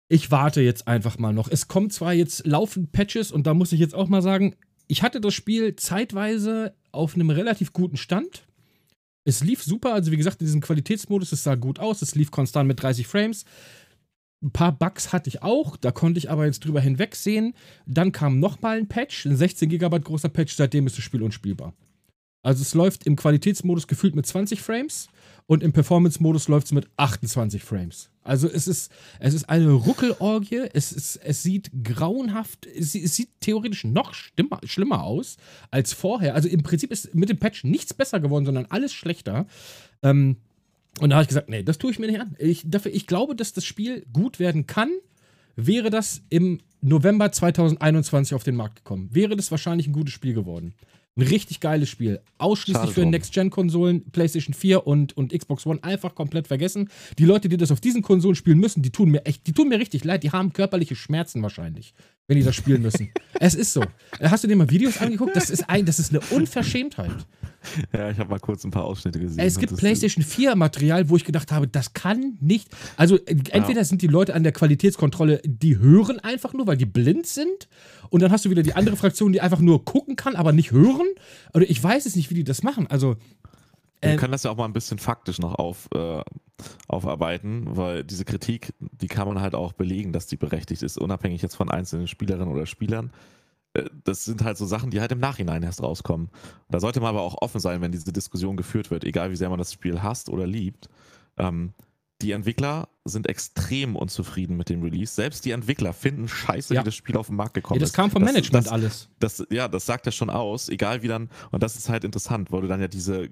ich warte jetzt einfach mal noch. Es kommen zwar jetzt laufend Patches und da muss ich jetzt auch mal sagen, ich hatte das Spiel zeitweise auf einem relativ guten Stand. Es lief super, also wie gesagt, in diesem Qualitätsmodus, es sah gut aus, es lief konstant mit 30 Frames. Ein paar Bugs hatte ich auch, da konnte ich aber jetzt drüber hinwegsehen. Dann kam nochmal ein Patch, ein 16 GB großer Patch, seitdem ist das Spiel unspielbar. Also es läuft im Qualitätsmodus gefühlt mit 20 Frames und im Performance-Modus läuft es mit 28 Frames. Also es ist, es ist eine Ruckelorgie, es, ist, es sieht grauenhaft, es, es sieht theoretisch noch schlimmer, schlimmer aus als vorher. Also im Prinzip ist mit dem Patch nichts besser geworden, sondern alles schlechter. Ähm, und da habe ich gesagt, nee, das tue ich mir nicht an. Ich, dafür, ich glaube, dass das Spiel gut werden kann, wäre das im November 2021 auf den Markt gekommen. Wäre das wahrscheinlich ein gutes Spiel geworden. Ein richtig geiles Spiel. Ausschließlich Schade für Next-Gen-Konsolen, PlayStation 4 und, und Xbox One einfach komplett vergessen. Die Leute, die das auf diesen Konsolen spielen müssen, die tun mir echt, die tun mir richtig leid. Die haben körperliche Schmerzen wahrscheinlich, wenn die das spielen müssen. es ist so. Hast du dir mal Videos angeguckt? Das ist, ein, das ist eine Unverschämtheit. Ja, ich habe mal kurz ein paar Ausschnitte gesehen. Es gibt PlayStation 4 Material, wo ich gedacht habe, das kann nicht. Also entweder ja. sind die Leute an der Qualitätskontrolle, die hören einfach nur, weil die blind sind. Und dann hast du wieder die andere Fraktion, die einfach nur gucken kann, aber nicht hören. Oder ich weiß es nicht, wie die das machen. Also man äh, kann das ja auch mal ein bisschen faktisch noch auf, äh, aufarbeiten, weil diese Kritik, die kann man halt auch belegen, dass die berechtigt ist, unabhängig jetzt von einzelnen Spielerinnen oder Spielern. Äh, das sind halt so Sachen, die halt im Nachhinein erst rauskommen. Da sollte man aber auch offen sein, wenn diese Diskussion geführt wird, egal wie sehr man das Spiel hasst oder liebt. Ähm, die Entwickler sind extrem unzufrieden mit dem Release. Selbst die Entwickler finden scheiße, ja. wie das Spiel auf den Markt gekommen ist. Ja, das kam vom das, Management das, alles. Das, ja, das sagt ja schon aus, egal wie dann, und das ist halt interessant, weil du dann ja diese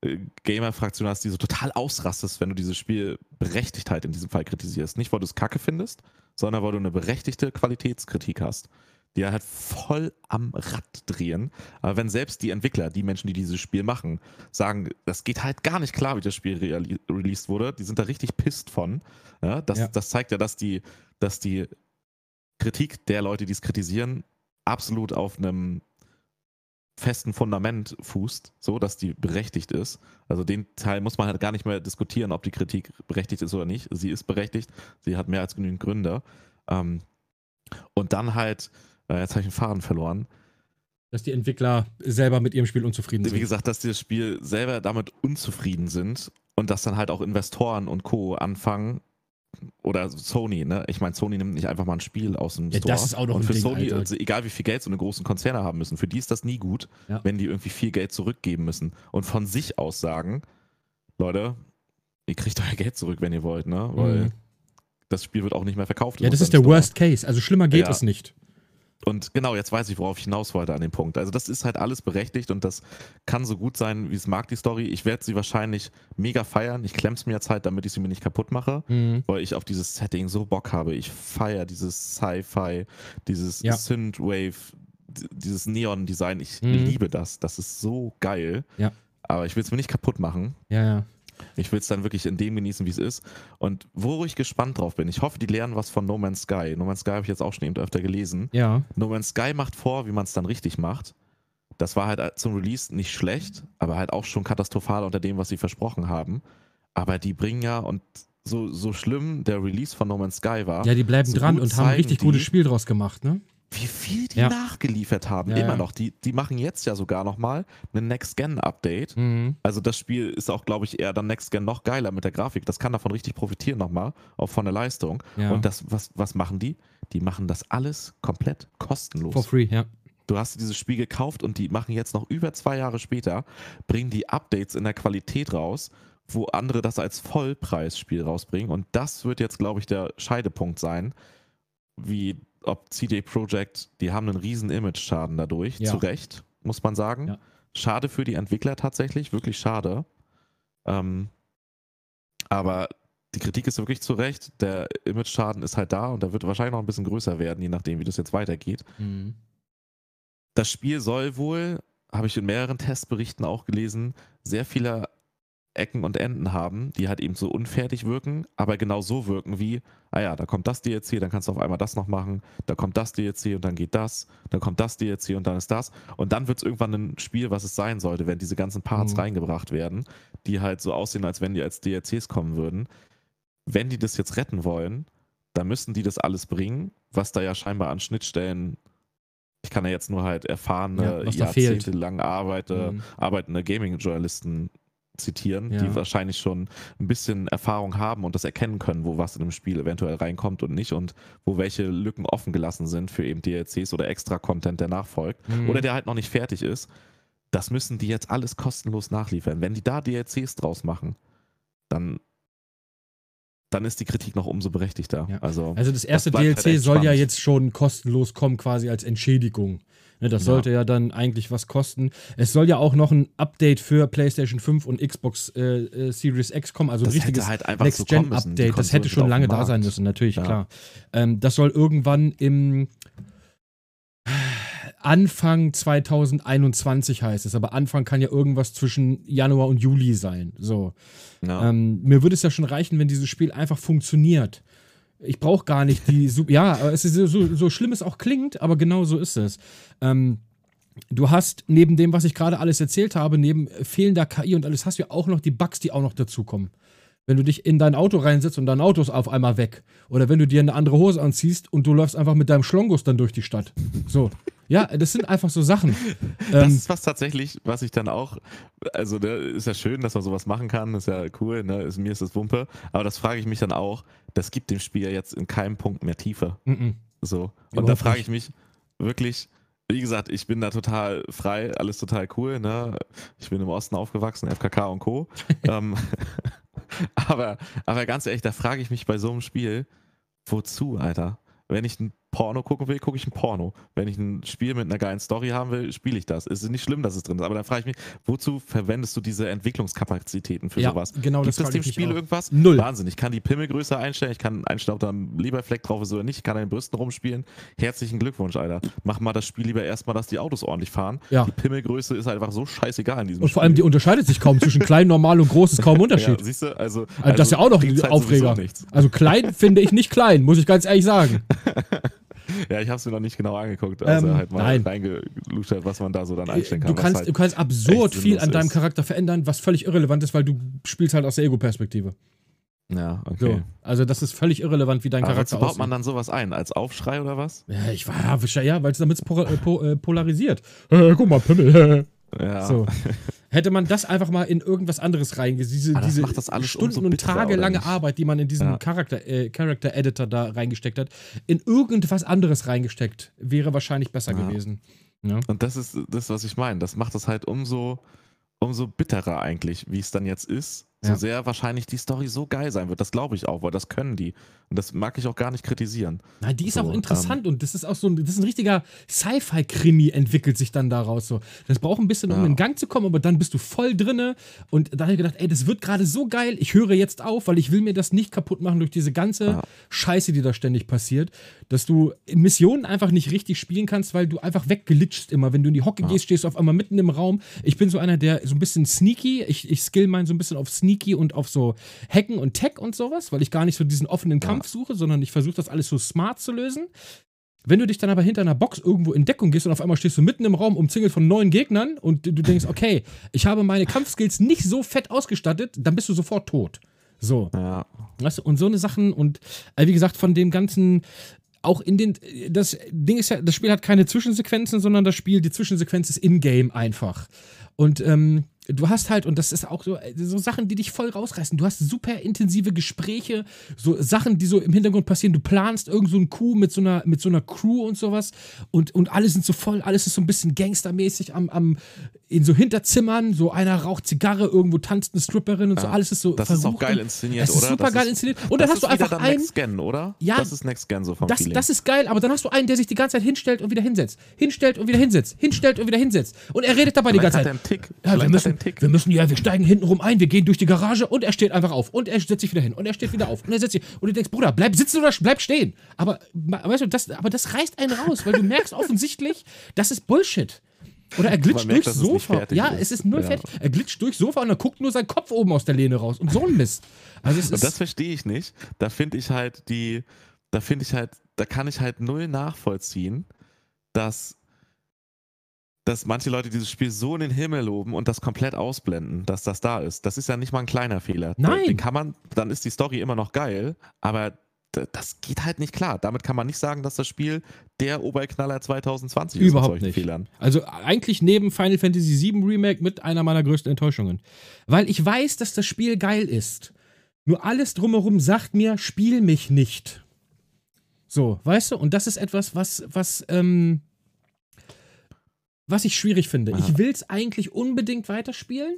äh, Gamer-Fraktion hast, die so total ausrastest, wenn du dieses Spiel Berechtigtheit halt in diesem Fall kritisierst. Nicht, weil du es kacke findest, sondern weil du eine berechtigte Qualitätskritik hast die halt voll am Rad drehen. Aber wenn selbst die Entwickler, die Menschen, die dieses Spiel machen, sagen, das geht halt gar nicht klar, wie das Spiel re released wurde, die sind da richtig pisst von. Ja, das, ja. das zeigt ja, dass die, dass die Kritik der Leute, die es kritisieren, absolut auf einem festen Fundament fußt, so dass die berechtigt ist. Also den Teil muss man halt gar nicht mehr diskutieren, ob die Kritik berechtigt ist oder nicht. Sie ist berechtigt, sie hat mehr als genügend Gründe. Ähm, und dann halt jetzt habe ich den Faden verloren. Dass die Entwickler selber mit ihrem Spiel unzufrieden sind. Wie gesagt, dass die das Spiel selber damit unzufrieden sind und dass dann halt auch Investoren und Co. anfangen, oder Sony, ne? Ich meine, Sony nimmt nicht einfach mal ein Spiel aus dem ja, Store. Das ist auch noch und für Ding, Sony, Alter. egal wie viel Geld so eine großen Konzerne haben müssen, für die ist das nie gut, ja. wenn die irgendwie viel Geld zurückgeben müssen und von sich aus sagen, Leute, ihr kriegt euer Geld zurück, wenn ihr wollt, ne? Weil mhm. das Spiel wird auch nicht mehr verkauft. Ja, das ist der Store. Worst Case. Also schlimmer geht ja. es nicht. Und genau, jetzt weiß ich, worauf ich hinaus wollte an dem Punkt. Also das ist halt alles berechtigt und das kann so gut sein, wie es mag, die Story. Ich werde sie wahrscheinlich mega feiern. Ich klemm's mir jetzt halt, damit ich sie mir nicht kaputt mache, mhm. weil ich auf dieses Setting so Bock habe. Ich feiere dieses Sci-Fi, dieses ja. Synthwave, dieses Neon-Design. Ich mhm. liebe das. Das ist so geil. Ja. Aber ich will es mir nicht kaputt machen. Ja, ja. Ich will es dann wirklich in dem genießen, wie es ist. Und wo ich gespannt drauf bin, ich hoffe, die lernen was von No Man's Sky. No Man's Sky habe ich jetzt auch schon eben öfter gelesen. Ja. No Man's Sky macht vor, wie man es dann richtig macht. Das war halt zum Release nicht schlecht, aber halt auch schon katastrophal unter dem, was sie versprochen haben. Aber die bringen ja, und so, so schlimm der Release von No Man's Sky war. Ja, die bleiben so dran und haben ein richtig gutes Spiel draus gemacht, ne? Wie viel die ja. nachgeliefert haben. Ja, Immer ja. noch. Die, die machen jetzt ja sogar nochmal ein Next-Gen-Update. Mhm. Also das Spiel ist auch, glaube ich, eher dann Next-Gen noch geiler mit der Grafik. Das kann davon richtig profitieren nochmal, auch von der Leistung. Und das, was, was machen die? Die machen das alles komplett kostenlos. For free, ja. Du hast dieses Spiel gekauft und die machen jetzt noch über zwei Jahre später, bringen die Updates in der Qualität raus, wo andere das als Vollpreisspiel rausbringen. Und das wird jetzt, glaube ich, der Scheidepunkt sein, wie ob CD Projekt, die haben einen riesen Image-Schaden dadurch, ja. zu Recht, muss man sagen. Ja. Schade für die Entwickler tatsächlich, wirklich schade. Ähm, aber die Kritik ist wirklich zu Recht. Der Image-Schaden ist halt da und der wird wahrscheinlich noch ein bisschen größer werden, je nachdem, wie das jetzt weitergeht. Mhm. Das Spiel soll wohl, habe ich in mehreren Testberichten auch gelesen, sehr viele Ecken und Enden haben, die halt eben so unfertig wirken, aber genau so wirken wie, ah ja, da kommt das DLC, dann kannst du auf einmal das noch machen, da kommt das DLC und dann geht das, dann kommt das DLC und dann ist das und dann wird es irgendwann ein Spiel, was es sein sollte, wenn diese ganzen Parts mhm. reingebracht werden, die halt so aussehen, als wenn die als DLCs kommen würden. Wenn die das jetzt retten wollen, dann müssen die das alles bringen, was da ja scheinbar an Schnittstellen ich kann ja jetzt nur halt erfahrene, ja, jahrzehntelang arbeite, mhm. arbeitende Gaming-Journalisten zitieren, ja. die wahrscheinlich schon ein bisschen Erfahrung haben und das erkennen können, wo was in dem Spiel eventuell reinkommt und nicht und wo welche Lücken offen gelassen sind für eben DLCs oder extra Content, der nachfolgt mhm. oder der halt noch nicht fertig ist. Das müssen die jetzt alles kostenlos nachliefern. Wenn die da DLCs draus machen, dann dann ist die Kritik noch umso berechtigter. Ja. Also, also das erste das DLC halt soll ja jetzt schon kostenlos kommen, quasi als Entschädigung Ne, das sollte ja. ja. dann eigentlich was kosten. Es soll ja auch noch ein Update für PlayStation 5 und Xbox äh, äh, Series X kommen, also das ein richtiges halt Next-Gen-Update. So das hätte schon lange da sein müssen, natürlich, ja. klar. Ähm, das soll irgendwann im Anfang 2021 heißt es, aber Anfang kann ja irgendwas zwischen Januar und Juli sein. So. Ja. Ähm, mir würde es ja schon reichen, wenn dieses Spiel einfach funktioniert. Ich brauche gar nicht die. ja, es ist so, so schlimm es auch klingt, aber genau so ist es. Ähm, du hast neben dem, was ich gerade alles erzählt habe, neben fehlender KI und alles, hast du ja auch noch die Bugs, die auch noch dazukommen. Wenn du dich in dein Auto reinsetzt und dein Auto ist auf einmal weg. Oder wenn du dir eine andere Hose anziehst und du läufst einfach mit deinem Schlongus dann durch die Stadt. So. Ja, das sind einfach so Sachen. Das ähm, ist was tatsächlich, was ich dann auch, also ne, ist ja schön, dass man sowas machen kann, ist ja cool, ne, ist, mir ist das Wumpe, aber das frage ich mich dann auch, das gibt dem Spiel ja jetzt in keinem Punkt mehr Tiefe. Mm -mm. So. Und da frage ich mich wirklich, wie gesagt, ich bin da total frei, alles total cool. Ne? Ich bin im Osten aufgewachsen, FKK und Co. ähm, aber, aber ganz ehrlich, da frage ich mich bei so einem Spiel, wozu, Alter? Wenn ich ein Porno gucken will, gucke ich ein Porno. Wenn ich ein Spiel mit einer geilen Story haben will, spiele ich das. Es ist nicht schlimm, dass es drin ist, aber dann frage ich mich, wozu verwendest du diese Entwicklungskapazitäten für ja, sowas? Genau, Gibt das es dem Spiel irgendwas? Null. Wahnsinn. Ich kann die Pimmelgröße einstellen, ich kann einstellen, ob da ein Leberfleck drauf ist oder nicht, ich kann an den Brüsten rumspielen. Herzlichen Glückwunsch, Alter. Mach mal das Spiel lieber erstmal, dass die Autos ordentlich fahren. Ja. Die Pimmelgröße ist einfach so scheißegal in diesem Und vor allem, die unterscheidet sich kaum zwischen klein, normal und groß, ist kaum Unterschied. ja, siehst du, also, also, das ist ja auch noch ein halt Aufreger. Also klein finde ich nicht klein, muss ich ganz ehrlich sagen. Ja, ich habe es mir noch nicht genau angeguckt. Also ähm, halt mal reingeluschert, was man da so dann einstellen kann. Du kannst, halt du kannst absurd viel an deinem Charakter verändern, was völlig irrelevant ist, weil du spielst halt aus der Ego-Perspektive. Ja, okay. So, also das ist völlig irrelevant, wie dein Aber Charakter aussieht. baut man dann sowas ein? Als Aufschrei oder was? Ja, ich war ja, ja weil es damit äh, po, äh, polarisiert. Äh, guck mal, Pimmel. ja. So. Hätte man das einfach mal in irgendwas anderes reingesetzt, diese, diese Stunden- und tagelange Arbeit, die man in diesen ja. Charakter, äh, Character Editor da reingesteckt hat, in irgendwas anderes reingesteckt, wäre wahrscheinlich besser ja. gewesen. Ja. Und das ist das, was ich meine. Das macht es halt umso, umso bitterer eigentlich, wie es dann jetzt ist, so sehr wahrscheinlich die Story so geil sein wird. Das glaube ich auch, weil das können die. Und das mag ich auch gar nicht kritisieren. Nein, die ist so, auch interessant ähm, und das ist auch so ein, das ist ein richtiger Sci-Fi-Krimi entwickelt sich dann daraus so. Das braucht ein bisschen, um ja. in Gang zu kommen, aber dann bist du voll drinne und dann habe ich gedacht, ey, das wird gerade so geil, ich höre jetzt auf, weil ich will mir das nicht kaputt machen durch diese ganze ja. Scheiße, die da ständig passiert, dass du Missionen einfach nicht richtig spielen kannst, weil du einfach weggelitscht immer. Wenn du in die Hocke gehst, stehst du auf einmal mitten im Raum. Ich bin so einer, der so ein bisschen sneaky, ich, ich skill mein so ein bisschen auf sneaky Sneaky und auf so Hacken und Tech und sowas, weil ich gar nicht so diesen offenen Kampf suche, sondern ich versuche das alles so smart zu lösen. Wenn du dich dann aber hinter einer Box irgendwo in Deckung gehst und auf einmal stehst du mitten im Raum umzingelt von neun Gegnern und du denkst, okay, ich habe meine Kampfskills nicht so fett ausgestattet, dann bist du sofort tot. So. Ja. Weißt du, und so eine Sachen und äh, wie gesagt, von dem ganzen auch in den, das Ding ist ja, das Spiel hat keine Zwischensequenzen, sondern das Spiel, die Zwischensequenz ist in-game einfach. Und ähm, du hast halt, und das ist auch so, so Sachen, die dich voll rausreißen. Du hast super intensive Gespräche, so Sachen, die so im Hintergrund passieren. Du planst irgend so einen Coup mit so einer, mit so einer Crew und sowas. Und, und alle sind so voll, alles ist so ein bisschen gangstermäßig am, am, in so Hinterzimmern. So einer raucht Zigarre, irgendwo tanzt eine Stripperin und ja, so. Alles ist so. Das versucht. ist auch geil inszeniert, das ist oder? super das geil inszeniert. Und dann hast du einfach einen. Next Gen, oder? Ja. Das ist Next Gen so vom das, Feeling. das ist geil, aber dann hast du einen, der sich die ganze Zeit hinstellt und wieder hinsetzt. Hinstellt und wieder hinsetzt. Hinstellt und wieder hinsetzt. Und er redet dabei Vielleicht die ganze Zeit. Tick. Ja, wir müssen, wir müssen ja wir steigen hinten rum ein, wir gehen durch die Garage und er steht einfach auf. Und er setzt sich wieder hin. Und er steht wieder auf. Und er setzt sich. Und du denkst, Bruder, bleib sitzen oder bleib stehen. Aber, weißt du, das, aber das reißt einen raus, weil du merkst offensichtlich, das ist Bullshit. Oder er glitscht merkt, durchs Sofa. Ja, ist. es ist nur ja. fertig. Er glitscht durchs Sofa und dann guckt nur sein Kopf oben aus der Lehne raus. Und so ein Mist. Also es und das verstehe ich nicht. Da finde ich halt die, da finde ich halt, da kann ich halt null nachvollziehen, dass dass manche Leute dieses Spiel so in den Himmel loben und das komplett ausblenden, dass das da ist. Das ist ja nicht mal ein kleiner Fehler. Nein. Den kann man, dann ist die Story immer noch geil, aber das geht halt nicht klar. Damit kann man nicht sagen, dass das Spiel der Oberknaller 2020 ist Überhaupt nicht. Fehlern. Also eigentlich neben Final Fantasy VII Remake mit einer meiner größten Enttäuschungen. Weil ich weiß, dass das Spiel geil ist. Nur alles drumherum sagt mir, spiel mich nicht. So, weißt du? Und das ist etwas, was, was, ähm, was ich schwierig finde. Aha. Ich will es eigentlich unbedingt weiterspielen,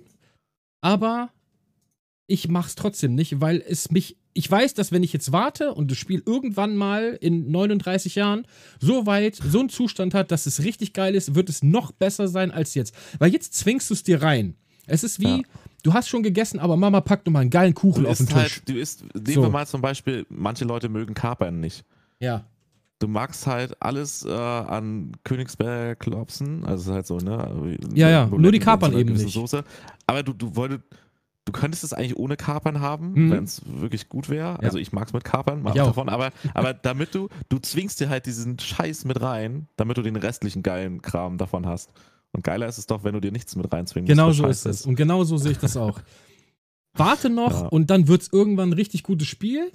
aber ich mache es trotzdem nicht, weil es mich. Ich weiß, dass wenn ich jetzt warte und das Spiel irgendwann mal in 39 Jahren so weit, so einen Zustand hat, dass es richtig geil ist, wird es noch besser sein als jetzt. Weil jetzt zwingst du es dir rein. Es ist wie, ja. du hast schon gegessen, aber Mama packt nochmal einen geilen Kuchen auf den Tisch. Halt, du isst, nehmen so. wir mal zum Beispiel, manche Leute mögen Kapern nicht. Ja du magst halt alles äh, an Königsberg Klopsen, also halt so, ne? Ja, ja, nur die Kapern eben nicht. Soße. Aber du, du wolltest, du könntest es eigentlich ohne Kapern haben, mhm. wenn es wirklich gut wäre. Ja. Also ich mag es mit Kapern, mag davon, aber, aber damit du, du zwingst dir halt diesen Scheiß mit rein, damit du den restlichen geilen Kram davon hast. Und geiler ist es doch, wenn du dir nichts mit reinzwingst. Genau so ist es. Und genau so sehe ich das auch. Warte noch ja. und dann wird es irgendwann ein richtig gutes Spiel.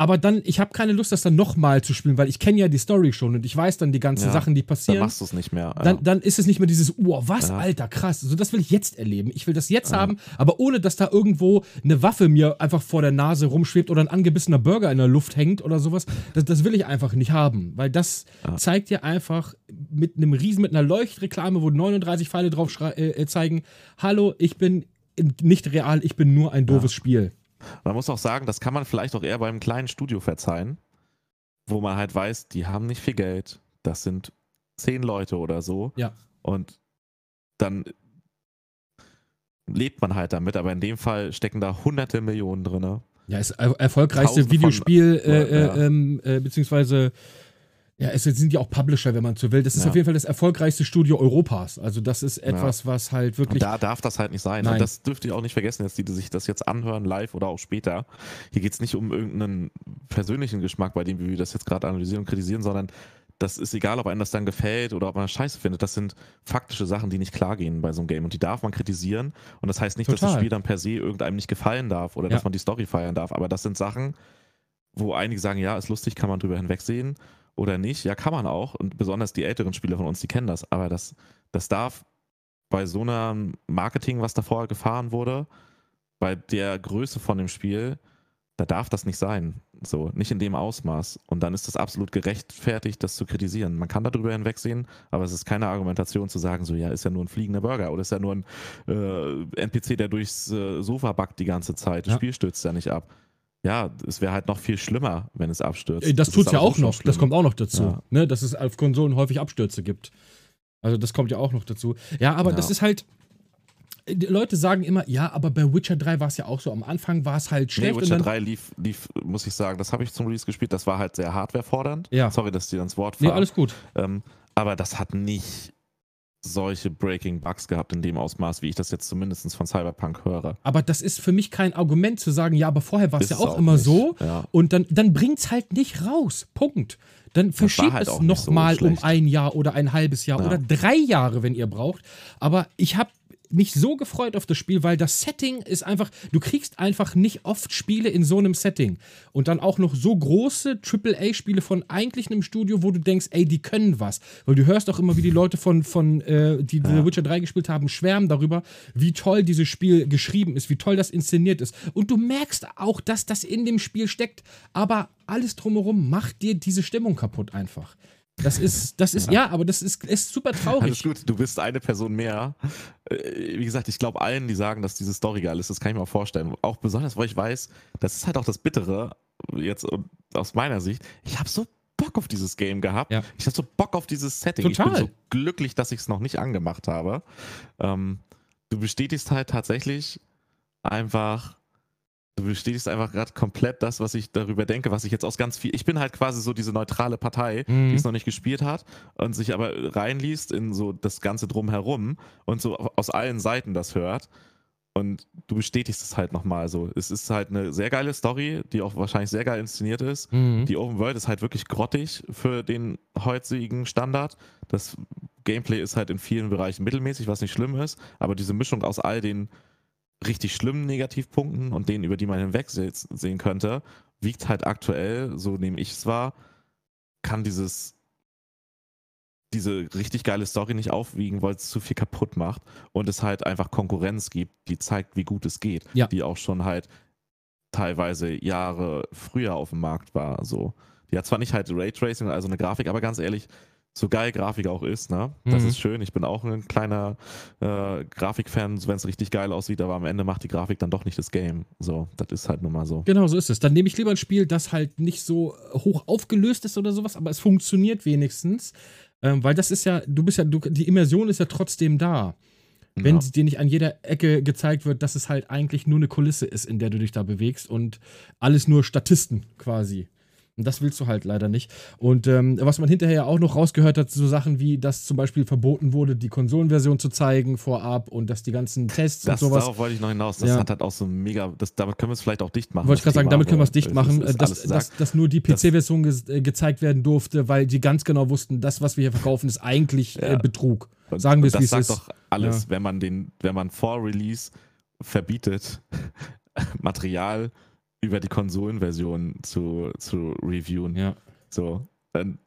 Aber dann, ich habe keine Lust, das dann nochmal zu spielen, weil ich kenne ja die Story schon und ich weiß dann die ganzen ja, Sachen, die passieren. Dann machst du es nicht mehr. Ja. Dann, dann ist es nicht mehr dieses, oh, was, ja. Alter, krass. So, das will ich jetzt erleben. Ich will das jetzt haben, aber ohne, dass da irgendwo eine Waffe mir einfach vor der Nase rumschwebt oder ein angebissener Burger in der Luft hängt oder sowas. Das, das will ich einfach nicht haben, weil das zeigt dir einfach mit einem Riesen, mit einer Leuchtreklame, wo 39 Pfeile drauf äh, äh, zeigen, hallo, ich bin nicht real, ich bin nur ein doofes Spiel. Man muss auch sagen, das kann man vielleicht auch eher beim kleinen Studio verzeihen, wo man halt weiß, die haben nicht viel Geld. Das sind zehn Leute oder so. Ja. Und dann lebt man halt damit, aber in dem Fall stecken da hunderte Millionen drin. Ja, ist er erfolgreichste Videospiel, von, äh, ja. ähm, äh, beziehungsweise ja, es sind ja auch Publisher, wenn man so will. Das ist ja. auf jeden Fall das erfolgreichste Studio Europas. Also das ist etwas, ja. was halt wirklich. Und da darf das halt nicht sein. Nein. Und das dürft ihr auch nicht vergessen, jetzt die, die sich das jetzt anhören, live oder auch später. Hier geht es nicht um irgendeinen persönlichen Geschmack, bei dem wir das jetzt gerade analysieren und kritisieren, sondern das ist egal, ob einem das dann gefällt oder ob man das scheiße findet. Das sind faktische Sachen, die nicht klar gehen bei so einem Game. Und die darf man kritisieren. Und das heißt nicht, Total. dass das Spiel dann per se irgendeinem nicht gefallen darf oder ja. dass man die Story feiern darf. Aber das sind Sachen, wo einige sagen, ja, ist lustig, kann man drüber hinwegsehen oder nicht. Ja, kann man auch. Und besonders die älteren Spieler von uns, die kennen das. Aber das, das darf bei so einem Marketing, was da vorher gefahren wurde, bei der Größe von dem Spiel, da darf das nicht sein. So, nicht in dem Ausmaß. Und dann ist das absolut gerechtfertigt, das zu kritisieren. Man kann darüber hinwegsehen, aber es ist keine Argumentation zu sagen, so, ja, ist ja nur ein fliegender Burger oder ist ja nur ein äh, NPC, der durchs äh, Sofa backt die ganze Zeit. Das ja. Spiel stürzt ja nicht ab. Ja, es wäre halt noch viel schlimmer, wenn es abstürzt. Das, das tut es ja auch noch. Das kommt auch noch dazu, ja. ne, dass es auf Konsolen häufig Abstürze gibt. Also das kommt ja auch noch dazu. Ja, aber ja. das ist halt, die Leute sagen immer, ja, aber bei Witcher 3 war es ja auch so. Am Anfang war es halt schlecht. Nee, Witcher 3 lief, lief, muss ich sagen, das habe ich zum Release gespielt, das war halt sehr hardwarefordernd. Ja. Sorry, dass ich dir ins Wort fahre. Nee, alles gut. Ähm, aber das hat nicht solche Breaking Bugs gehabt in dem Ausmaß, wie ich das jetzt zumindest von Cyberpunk höre. Aber das ist für mich kein Argument zu sagen, ja, aber vorher war es ja auch, auch immer nicht. so ja. und dann, dann bringt es halt nicht raus. Punkt. Dann verschiebt halt es nochmal so um ein Jahr oder ein halbes Jahr ja. oder drei Jahre, wenn ihr braucht. Aber ich habe mich so gefreut auf das Spiel, weil das Setting ist einfach, du kriegst einfach nicht oft Spiele in so einem Setting. Und dann auch noch so große AAA-Spiele von eigentlich einem Studio, wo du denkst, ey, die können was. Weil du hörst auch immer, wie die Leute von, von äh, die ja. The Witcher 3 gespielt haben, schwärmen darüber, wie toll dieses Spiel geschrieben ist, wie toll das inszeniert ist. Und du merkst auch, dass das in dem Spiel steckt. Aber alles drumherum macht dir diese Stimmung kaputt einfach. Das ist, das ist, ja, ja aber das ist, ist super traurig. Alles gut, du bist eine Person mehr. Äh, wie gesagt, ich glaube allen, die sagen, dass diese Story geil ist, das kann ich mir auch vorstellen. Auch besonders, weil ich weiß, das ist halt auch das Bittere, jetzt aus meiner Sicht. Ich habe so Bock auf dieses Game gehabt. Ja. Ich habe so Bock auf dieses Setting. Total. Ich bin so glücklich, dass ich es noch nicht angemacht habe. Ähm, du bestätigst halt tatsächlich einfach Du bestätigst einfach gerade komplett das, was ich darüber denke, was ich jetzt aus ganz viel. Ich bin halt quasi so diese neutrale Partei, mhm. die es noch nicht gespielt hat und sich aber reinliest in so das Ganze drumherum und so aus allen Seiten das hört. Und du bestätigst es halt nochmal so. Es ist halt eine sehr geile Story, die auch wahrscheinlich sehr geil inszeniert ist. Mhm. Die Open World ist halt wirklich grottig für den heutigen Standard. Das Gameplay ist halt in vielen Bereichen mittelmäßig, was nicht schlimm ist. Aber diese Mischung aus all den richtig schlimmen Negativpunkten und denen, über die man hinwegsehen könnte, wiegt halt aktuell, so nehme ich es wahr, kann dieses diese richtig geile Story nicht aufwiegen, weil es zu viel kaputt macht und es halt einfach Konkurrenz gibt, die zeigt, wie gut es geht, ja. die auch schon halt teilweise Jahre früher auf dem Markt war. So. Die hat zwar nicht halt Raytracing, also eine Grafik, aber ganz ehrlich, so geil Grafik auch ist, ne? Das mhm. ist schön. Ich bin auch ein kleiner äh, Grafikfan, wenn es richtig geil aussieht, aber am Ende macht die Grafik dann doch nicht das Game. So, das ist halt nun mal so. Genau, so ist es. Dann nehme ich lieber ein Spiel, das halt nicht so hoch aufgelöst ist oder sowas, aber es funktioniert wenigstens. Ähm, weil das ist ja, du bist ja, du, die Immersion ist ja trotzdem da. Wenn ja. dir nicht an jeder Ecke gezeigt wird, dass es halt eigentlich nur eine Kulisse ist, in der du dich da bewegst und alles nur Statisten quasi. Und das willst du halt leider nicht. Und ähm, was man hinterher auch noch rausgehört hat, so Sachen wie, dass zum Beispiel verboten wurde, die Konsolenversion zu zeigen vorab und dass die ganzen Tests das, und sowas. Darauf wollte ich noch hinaus. Das ja. hat halt auch so mega. Das, damit können wir es vielleicht auch dicht machen. Wollte ich gerade sagen, damit können wir es dicht machen, ist, ist dass, dass, dass, nur die PC-Version ge äh, gezeigt werden durfte, weil die ganz genau wussten, das, was wir hier verkaufen, ist eigentlich ja. äh, Betrug. Sagen wir es, wie es ist. Das sagt doch alles, ja. wenn man den, wenn man vor Release verbietet, Material über die Konsolenversion zu, zu reviewen. Ja. So, dann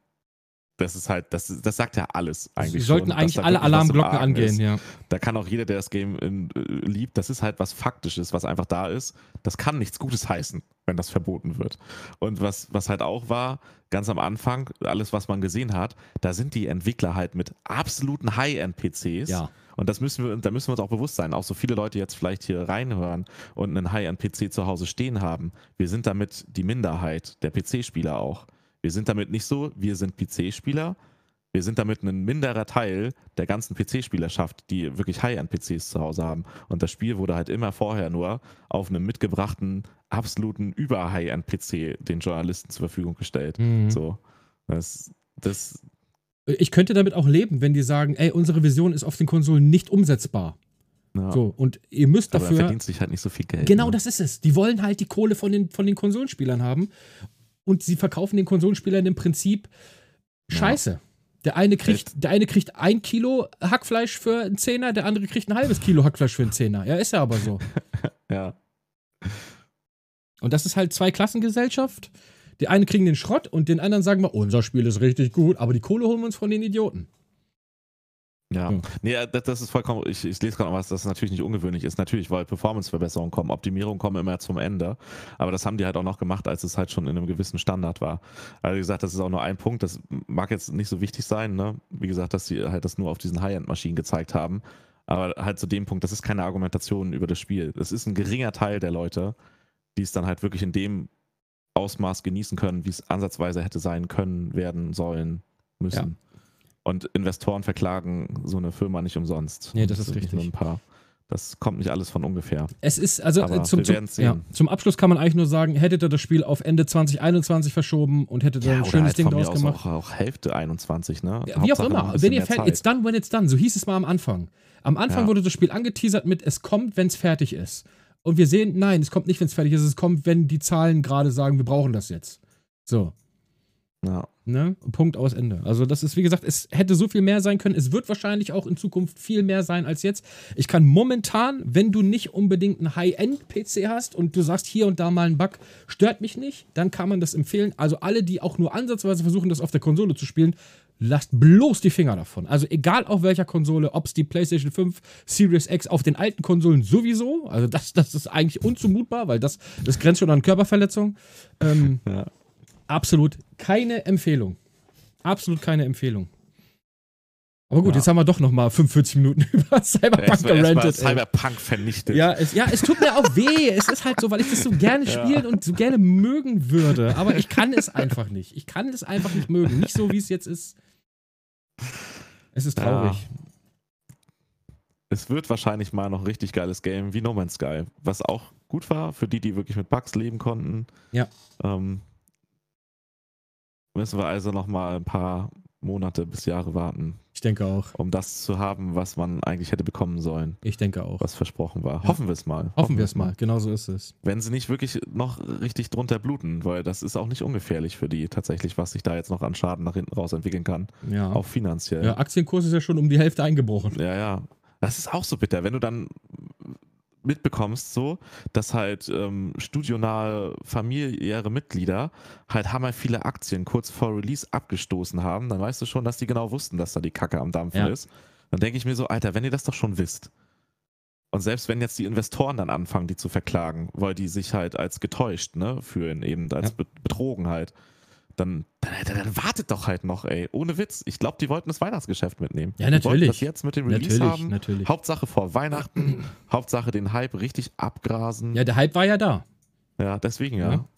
das ist halt, das, das sagt ja alles eigentlich. Sie sollten schon, eigentlich alle Alarmglocken angehen, ja. Da kann auch jeder, der das Game in, äh, liebt, das ist halt was Faktisches, was einfach da ist. Das kann nichts Gutes heißen, wenn das verboten wird. Und was, was halt auch war, ganz am Anfang, alles, was man gesehen hat, da sind die Entwickler halt mit absoluten High-End-PCs. Ja und das müssen wir, da müssen wir uns auch bewusst sein. Auch so viele Leute jetzt vielleicht hier reinhören und einen High-End-PC zu Hause stehen haben. Wir sind damit die Minderheit der PC-Spieler auch. Wir sind damit nicht so, wir sind PC-Spieler. Wir sind damit ein minderer Teil der ganzen PC-Spielerschaft, die wirklich High-End-PCs zu Hause haben. Und das Spiel wurde halt immer vorher nur auf einem mitgebrachten, absoluten Über-High-End-PC den Journalisten zur Verfügung gestellt. Mhm. So. Das, das, ich könnte damit auch leben, wenn die sagen, ey, unsere Vision ist auf den Konsolen nicht umsetzbar. Ja. So, und ihr müsst dafür. Aber verdient sich halt nicht so viel Geld. Genau, ne? das ist es. Die wollen halt die Kohle von den, von den Konsolenspielern haben. Und sie verkaufen den Konsolenspielern im Prinzip Scheiße. Ja. Der eine, kriegt, der eine kriegt ein Kilo Hackfleisch für einen Zehner, der andere kriegt ein halbes Kilo Hackfleisch für einen Zehner. Ja, ist ja aber so. ja. Und das ist halt zwei Klassengesellschaft. Die einen kriegen den Schrott und den anderen sagen wir, unser Spiel ist richtig gut, aber die Kohle holen wir uns von den Idioten. Ja, nee, das ist vollkommen, ich, ich lese gerade noch was, das natürlich nicht ungewöhnlich ist. Natürlich, weil Performance-Verbesserungen kommen, Optimierungen kommen immer zum Ende. Aber das haben die halt auch noch gemacht, als es halt schon in einem gewissen Standard war. Also wie gesagt, das ist auch nur ein Punkt, das mag jetzt nicht so wichtig sein, ne? Wie gesagt, dass sie halt das nur auf diesen High-End-Maschinen gezeigt haben. Aber halt zu dem Punkt, das ist keine Argumentation über das Spiel. Das ist ein geringer Teil der Leute, die es dann halt wirklich in dem Ausmaß genießen können, wie es ansatzweise hätte sein können, werden, sollen, müssen. Ja. Und Investoren verklagen so eine Firma nicht umsonst. Nee, das, das ist richtig. Nur ein paar. Das kommt nicht alles von ungefähr. Es ist, also äh, zum, zum, ja, zum, Abschluss kann man eigentlich nur sagen, hättet ihr das Spiel auf Ende 2021 verschoben und hättet ihr ja, ein schönes halt Ding draus gemacht. Auch, auch Hälfte 21, ne? Ja, wie auch immer. Wenn ihr fertig, it's done when it's done. So hieß es mal am Anfang. Am Anfang wurde das Spiel angeteasert mit, es kommt, wenn es fertig ist. Und wir sehen, nein, es kommt nicht, wenn es fertig ist. Es kommt, wenn die Zahlen gerade sagen, wir brauchen das jetzt. So. Ja. Ne? Punkt aus Ende. Also, das ist, wie gesagt, es hätte so viel mehr sein können. Es wird wahrscheinlich auch in Zukunft viel mehr sein als jetzt. Ich kann momentan, wenn du nicht unbedingt einen High-End-PC hast und du sagst hier und da mal einen Bug, stört mich nicht, dann kann man das empfehlen. Also, alle, die auch nur ansatzweise versuchen, das auf der Konsole zu spielen, lasst bloß die Finger davon. Also, egal auf welcher Konsole, ob es die PlayStation 5, Series X, auf den alten Konsolen sowieso. Also, das, das ist eigentlich unzumutbar, weil das, das grenzt schon an Körperverletzung. Ähm, ja absolut keine Empfehlung. Absolut keine Empfehlung. Aber gut, ja. jetzt haben wir doch noch mal 45 Minuten über Cyberpunk gerantet. Cyberpunk vernichtet. Ja es, ja, es tut mir auch weh. es ist halt so, weil ich das so gerne spielen ja. und so gerne mögen würde. Aber ich kann es einfach nicht. Ich kann es einfach nicht mögen. Nicht so, wie es jetzt ist. Es ist traurig. Ja. Es wird wahrscheinlich mal noch ein richtig geiles Game wie No Man's Sky, was auch gut war für die, die wirklich mit Bugs leben konnten. Ja. Ähm, Müssen wir also noch mal ein paar Monate bis Jahre warten. Ich denke auch. Um das zu haben, was man eigentlich hätte bekommen sollen. Ich denke auch. Was versprochen war. Ja. Hoffen wir es mal. Hoffen, Hoffen wir es mal. mal. Genau so ist es. Wenn sie nicht wirklich noch richtig drunter bluten, weil das ist auch nicht ungefährlich für die tatsächlich, was sich da jetzt noch an Schaden nach hinten raus entwickeln kann. Ja. Auch finanziell. Ja, Aktienkurs ist ja schon um die Hälfte eingebrochen. Ja, ja. Das ist auch so bitter, wenn du dann mitbekommst, so, dass halt ähm, studionahe familiäre Mitglieder halt hammer viele Aktien kurz vor Release abgestoßen haben, dann weißt du schon, dass die genau wussten, dass da die Kacke am Dampfen ja. ist. Dann denke ich mir so, Alter, wenn ihr das doch schon wisst. Und selbst wenn jetzt die Investoren dann anfangen, die zu verklagen, weil die sich halt als getäuscht, ne, fühlen, eben als ja. betrogen halt dann, dann, dann, wartet doch halt noch, ey. Ohne Witz. Ich glaube, die wollten das Weihnachtsgeschäft mitnehmen. Ja, natürlich. Die das jetzt mit dem Release natürlich, haben. Natürlich. Hauptsache vor Weihnachten. Hauptsache den Hype richtig abgrasen. Ja, der Hype war ja da. Ja, deswegen ja. ja.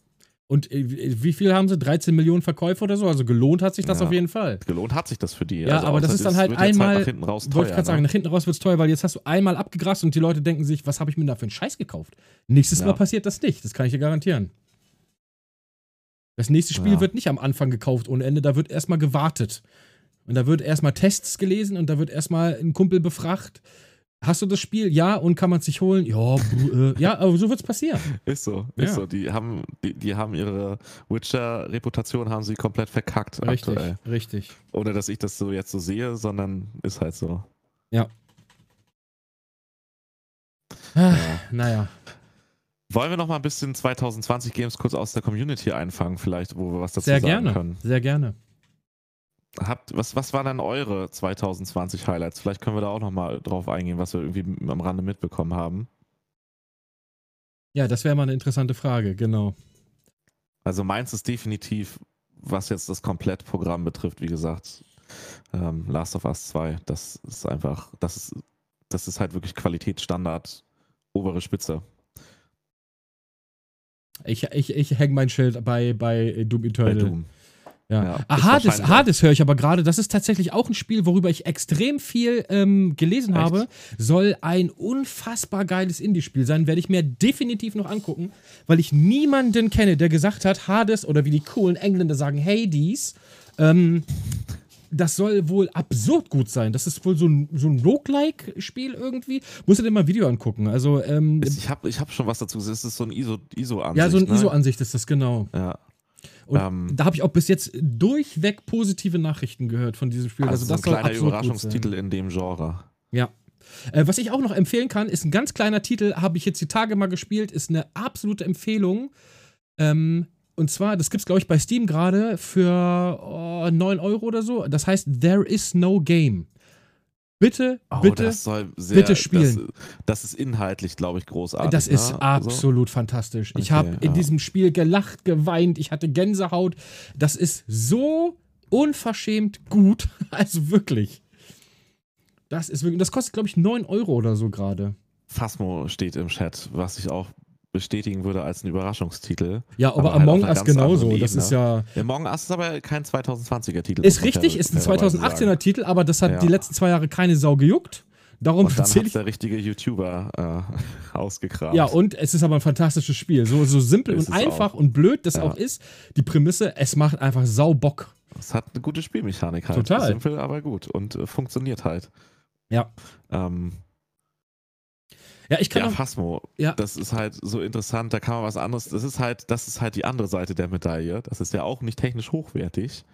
Und äh, wie viel haben sie? 13 Millionen Verkäufe oder so? Also gelohnt hat sich das ja. auf jeden Fall. Gelohnt hat sich das für die. Ja, also aber das ist dann halt, einmal. Halt nach hinten raus teuer, wollte ich gerade sagen, ne? nach hinten raus wird es teuer, weil jetzt hast du einmal abgegrast und die Leute denken sich, was habe ich mir da für einen Scheiß gekauft? Nächstes ja. Mal passiert das nicht. Das kann ich dir garantieren. Das nächste Spiel ja. wird nicht am Anfang gekauft ohne Ende, da wird erstmal gewartet. Und da wird erstmal Tests gelesen und da wird erstmal ein Kumpel befragt. Hast du das Spiel? Ja, und kann man es sich holen? Ja, äh, ja, aber so wird es passieren. Ist so, ist ja. so. Die haben, die, die haben ihre Witcher-Reputation haben sie komplett verkackt richtig, aktuell. Richtig. Ohne dass ich das so jetzt so sehe, sondern ist halt so. Ja. ja. Naja. Wollen wir noch mal ein bisschen 2020 Games kurz aus der Community einfangen, vielleicht, wo wir was dazu Sehr sagen gerne. können? Sehr gerne. Habt, was, was waren dann eure 2020 Highlights? Vielleicht können wir da auch noch mal drauf eingehen, was wir irgendwie am Rande mitbekommen haben. Ja, das wäre mal eine interessante Frage, genau. Also meins ist definitiv, was jetzt das Komplettprogramm betrifft, wie gesagt, ähm, Last of Us 2. Das ist einfach, das ist, das ist halt wirklich Qualitätsstandard, obere Spitze. Ich, ich, ich hänge mein Schild bei, bei Doom Eternal. Bei Doom. Ja. ja ah, Hades, Hades höre ich aber gerade. Das ist tatsächlich auch ein Spiel, worüber ich extrem viel ähm, gelesen Echt? habe. Soll ein unfassbar geiles Indie-Spiel sein. Werde ich mir definitiv noch angucken, weil ich niemanden kenne, der gesagt hat, Hades oder wie die coolen Engländer sagen, Hades, ähm, das soll wohl absurd gut sein. Das ist wohl so ein, so ein Roguelike-Spiel irgendwie. Musst du dir mal ein Video angucken. Also, ähm, ich habe ich hab schon was dazu gesehen. Es ist so ein ISO-Ansicht. ISO ja, so ein ne? ISO-Ansicht ist das, genau. Ja. Und ähm, da habe ich auch bis jetzt durchweg positive Nachrichten gehört von diesem Spiel. Also, also das so ein kleiner Überraschungstitel in dem Genre. Ja. Äh, was ich auch noch empfehlen kann, ist ein ganz kleiner Titel, habe ich jetzt die Tage mal gespielt, ist eine absolute Empfehlung. Ähm, und zwar, das gibt es, glaube ich, bei Steam gerade für oh, 9 Euro oder so. Das heißt There is no game. Bitte, oh, bitte, sehr, bitte spielen. Das, das ist inhaltlich, glaube ich, großartig. Das ist ne? absolut so? fantastisch. Ich okay, habe in ja. diesem Spiel gelacht, geweint, ich hatte Gänsehaut. Das ist so unverschämt gut. Also wirklich. Das ist wirklich, das kostet, glaube ich, 9 Euro oder so gerade. Phasmo steht im Chat, was ich auch bestätigen würde als ein Überraschungstitel. Ja, aber, aber halt Among Us genauso. Das ist ja. Among Us ist aber kein 2020er Titel. Ist richtig, ist ein 2018er Titel, aber das hat ja. die letzten zwei Jahre keine Sau gejuckt. Darum und dann hat der richtige YouTuber äh, ausgekramt. Ja, und es ist aber ein fantastisches Spiel. So, so simpel und einfach auch. und blöd das ja. auch ist. Die Prämisse, es macht einfach sau Bock. Es hat eine gute Spielmechanik halt. Total. Simpel, aber gut und äh, funktioniert halt. Ja. Ähm, ja, ich kann ja, Phasmo, ja. das ist halt so interessant, da kann man was anderes, das ist halt, das ist halt die andere Seite der Medaille. Das ist ja auch nicht technisch hochwertig,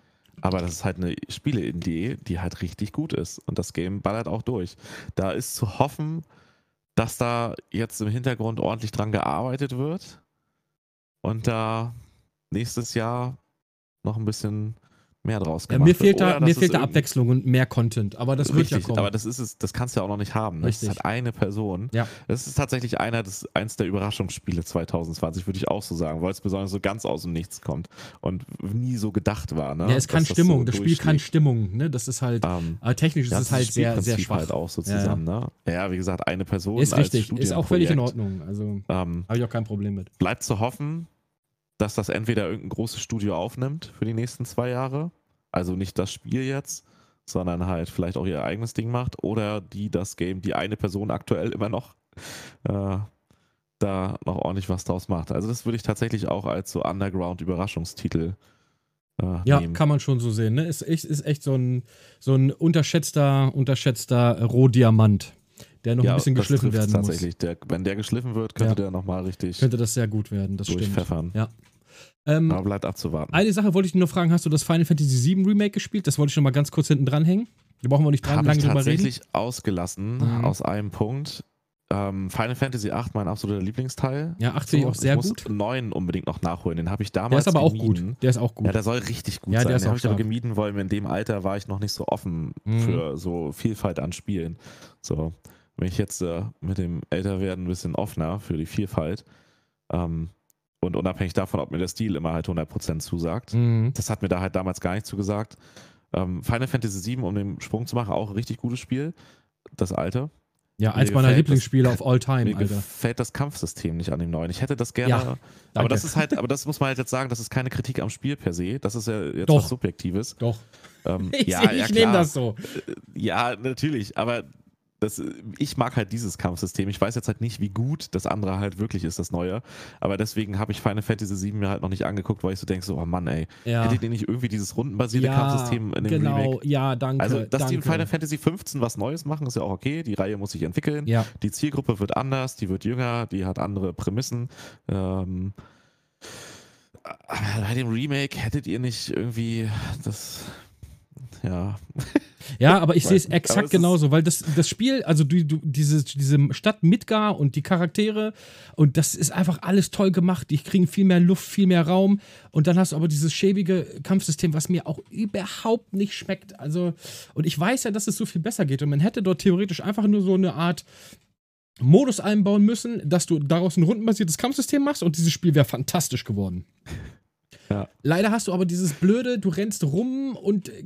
aber das ist halt eine Spiele-Idee, die halt richtig gut ist. Und das Game ballert auch durch. Da ist zu hoffen, dass da jetzt im Hintergrund ordentlich dran gearbeitet wird und da nächstes Jahr noch ein bisschen mehr draus gemacht ja, mir fehlt da, mir fehlt da Abwechslung und mehr Content, aber das richtig, wird ja kommen. Aber das ist es, das kannst du ja auch noch nicht haben. Ne? Das ist halt eine Person. Ja. Das ist tatsächlich einer des, eins der Überraschungsspiele 2020, würde ich auch so sagen, weil es besonders so ganz aus dem Nichts kommt und nie so gedacht war. Ne? Ja, es kann Stimmung, das, so das Spiel kann Stimmung, ne? Das ist halt, um, ähm, technisch ist es halt sehr, sehr schwach. halt auch so zusammen, ja. ne? Ja, wie gesagt, eine Person. Ist richtig, ist auch völlig in Ordnung. Also um, ähm, habe ich auch kein Problem mit. Bleibt zu hoffen, dass das entweder irgendein großes Studio aufnimmt für die nächsten zwei Jahre also nicht das Spiel jetzt, sondern halt vielleicht auch ihr eigenes Ding macht oder die das Game, die eine Person aktuell immer noch äh, da noch ordentlich was draus macht. Also das würde ich tatsächlich auch als so Underground-Überraschungstitel äh, ja, nehmen. kann man schon so sehen. Ne? Ist, ist, ist echt so ein, so ein unterschätzter, unterschätzter Rohdiamant, der noch ja, ein bisschen geschliffen werden tatsächlich. muss. Tatsächlich, wenn der geschliffen wird, könnte ja. der nochmal richtig Könnte das sehr gut werden, das durchpfeffern. stimmt. Ja. Ähm, Aber bleibt abzuwarten. Eine Sache wollte ich nur fragen: Hast du das Final Fantasy VII Remake gespielt? Das wollte ich noch mal ganz kurz hinten dranhängen. Da brauchen wir nicht dran, lange drüber reden. tatsächlich ausgelassen, mhm. aus einem Punkt. Ähm, Final Fantasy VIII, mein absoluter Lieblingsteil. Ja, 8 finde ich auch sehr ich gut. Ich muss 9 unbedingt noch nachholen. Den habe ich damals Der ist aber gemieden. auch gut. Der ist auch gut. Ja, der soll richtig gut ja, sein. Der ist den habe ich aber gemieden, weil in dem Alter war ich noch nicht so offen mhm. für so Vielfalt an Spielen. So, wenn ich jetzt äh, mit dem Älterwerden ein bisschen offener für die Vielfalt, ähm, und unabhängig davon, ob mir der Stil immer halt 100% zusagt. Mhm. Das hat mir da halt damals gar nicht zugesagt. Ähm, Final Fantasy VII, um den Sprung zu machen, auch ein richtig gutes Spiel. Das alte. Ja, eins meiner Lieblingsspiele auf all time. Mir Alter. gefällt das Kampfsystem nicht an dem neuen. Ich hätte das gerne. Ja, aber das ist halt, aber das muss man halt jetzt sagen, das ist keine Kritik am Spiel per se. Das ist ja jetzt Doch. was Subjektives. Doch. Ähm, ich ja, ich ja, nehme das so. Ja, natürlich. Aber das, ich mag halt dieses Kampfsystem. Ich weiß jetzt halt nicht, wie gut das andere halt wirklich ist, das neue. Aber deswegen habe ich Final Fantasy VII mir halt noch nicht angeguckt, weil ich so denke, so, oh Mann, ey, ja. hättet ihr nicht irgendwie dieses rundenbasierte ja, Kampfsystem in dem genau. Remake? Ja, danke. Also, dass danke. die in Final Fantasy 15 was Neues machen, ist ja auch okay. Die Reihe muss sich entwickeln. Ja. Die Zielgruppe wird anders, die wird jünger, die hat andere Prämissen. Ähm, aber bei dem Remake hättet ihr nicht irgendwie das ja. Ja, aber ich sehe es exakt genauso, weil das, das Spiel, also du, du, diese, diese Stadt Midgar und die Charaktere und das ist einfach alles toll gemacht. Die kriegen viel mehr Luft, viel mehr Raum und dann hast du aber dieses schäbige Kampfsystem, was mir auch überhaupt nicht schmeckt. Also, und ich weiß ja, dass es so viel besser geht und man hätte dort theoretisch einfach nur so eine Art Modus einbauen müssen, dass du daraus ein rundenbasiertes Kampfsystem machst und dieses Spiel wäre fantastisch geworden. Ja. Leider hast du aber dieses blöde, du rennst rum und äh,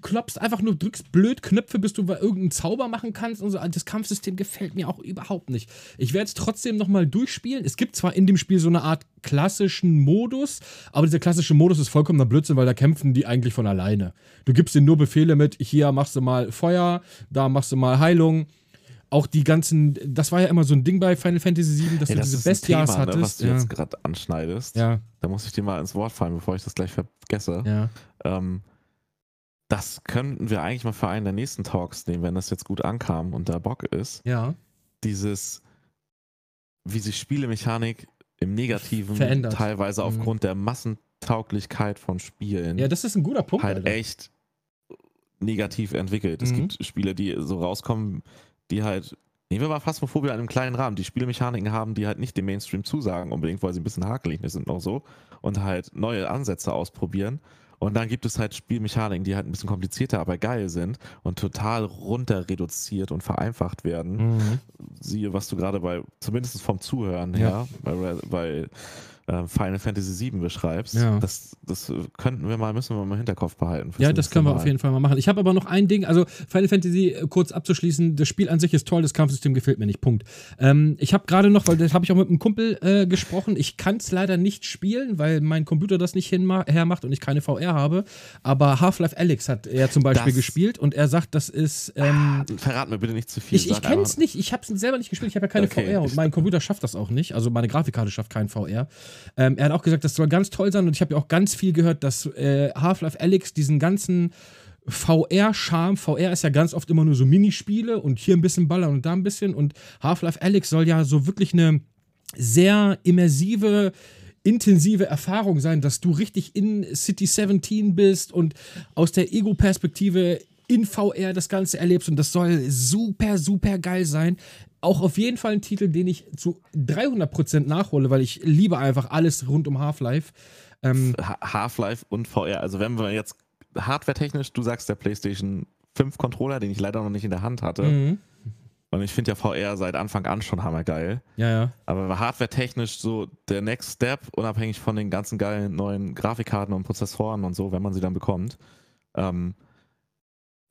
klopfst einfach nur, drückst blöd Knöpfe, bis du irgendeinen Zauber machen kannst und so. Das Kampfsystem gefällt mir auch überhaupt nicht. Ich werde es trotzdem nochmal durchspielen. Es gibt zwar in dem Spiel so eine Art klassischen Modus, aber dieser klassische Modus ist vollkommener Blödsinn, weil da kämpfen die eigentlich von alleine. Du gibst ihnen nur Befehle mit, hier machst du mal Feuer, da machst du mal Heilung auch die ganzen, das war ja immer so ein Ding bei Final Fantasy VII, dass ja, du das diese Bestias Thema, hattest. Ne, was du ja. jetzt gerade anschneidest. Ja. Da muss ich dir mal ins Wort fallen, bevor ich das gleich vergesse. Ja. Ähm, das könnten wir eigentlich mal für einen der nächsten Talks nehmen, wenn das jetzt gut ankam und da Bock ist. Ja. Dieses, wie sich Spielemechanik im Negativen Verändert. teilweise mhm. aufgrund der Massentauglichkeit von Spielen. Ja, das ist ein guter Punkt. Halt Alter. echt negativ entwickelt. Mhm. Es gibt Spiele, die so rauskommen die halt, nehmen wir mal Phasmophobia in einem kleinen Rahmen, die Spielmechaniken haben, die halt nicht dem Mainstream zusagen unbedingt, weil sie ein bisschen hakelig sind noch so und halt neue Ansätze ausprobieren Und dann gibt es halt Spielmechaniken, die halt ein bisschen komplizierter, aber geil sind und total runter reduziert und vereinfacht werden. Mhm. Siehe, was du gerade bei, zumindest vom Zuhören her, ja, bei, bei äh, Final Fantasy VII beschreibst. Ja. Das, das könnten wir mal, müssen wir mal im Hinterkopf behalten. Ja, das können wir auf jeden Fall mal machen. Ich habe aber noch ein Ding, also Final Fantasy äh, kurz abzuschließen, das Spiel an sich ist toll, das Kampfsystem gefällt mir nicht, Punkt. Ähm, ich habe gerade noch, weil das habe ich auch mit einem Kumpel äh, gesprochen, ich kann es leider nicht spielen, weil mein Computer das nicht hermacht und ich keine VR habe, aber Half-Life Alex hat er zum Beispiel das gespielt und er sagt, das ist... Ähm, ah, verrat mir bitte nicht zu viel. Ich, ich kenne es nicht, ich habe es selber nicht gespielt, ich habe ja keine okay. VR und mein Computer schafft das auch nicht, also meine Grafikkarte schafft keinen VR. Ähm, er hat auch gesagt, das soll ganz toll sein und ich habe ja auch ganz viel gehört, dass äh, Half-Life Alyx diesen ganzen VR-Charme, VR ist ja ganz oft immer nur so Minispiele und hier ein bisschen ballern und da ein bisschen und Half-Life Alyx soll ja so wirklich eine sehr immersive intensive Erfahrung sein, dass du richtig in City 17 bist und aus der Ego-Perspektive in VR das Ganze erlebst und das soll super, super geil sein auch auf jeden Fall ein Titel, den ich zu 300% nachhole, weil ich liebe einfach alles rund um Half-Life. Ähm, Half-Life und VR. Also wenn wir jetzt hardware-technisch, du sagst der PlayStation 5 Controller, den ich leider noch nicht in der Hand hatte. Mhm. Und ich finde ja VR seit Anfang an schon hammergeil. Ja, ja. Aber hardware-technisch so der Next Step, unabhängig von den ganzen geilen neuen Grafikkarten und Prozessoren und so, wenn man sie dann bekommt, ähm,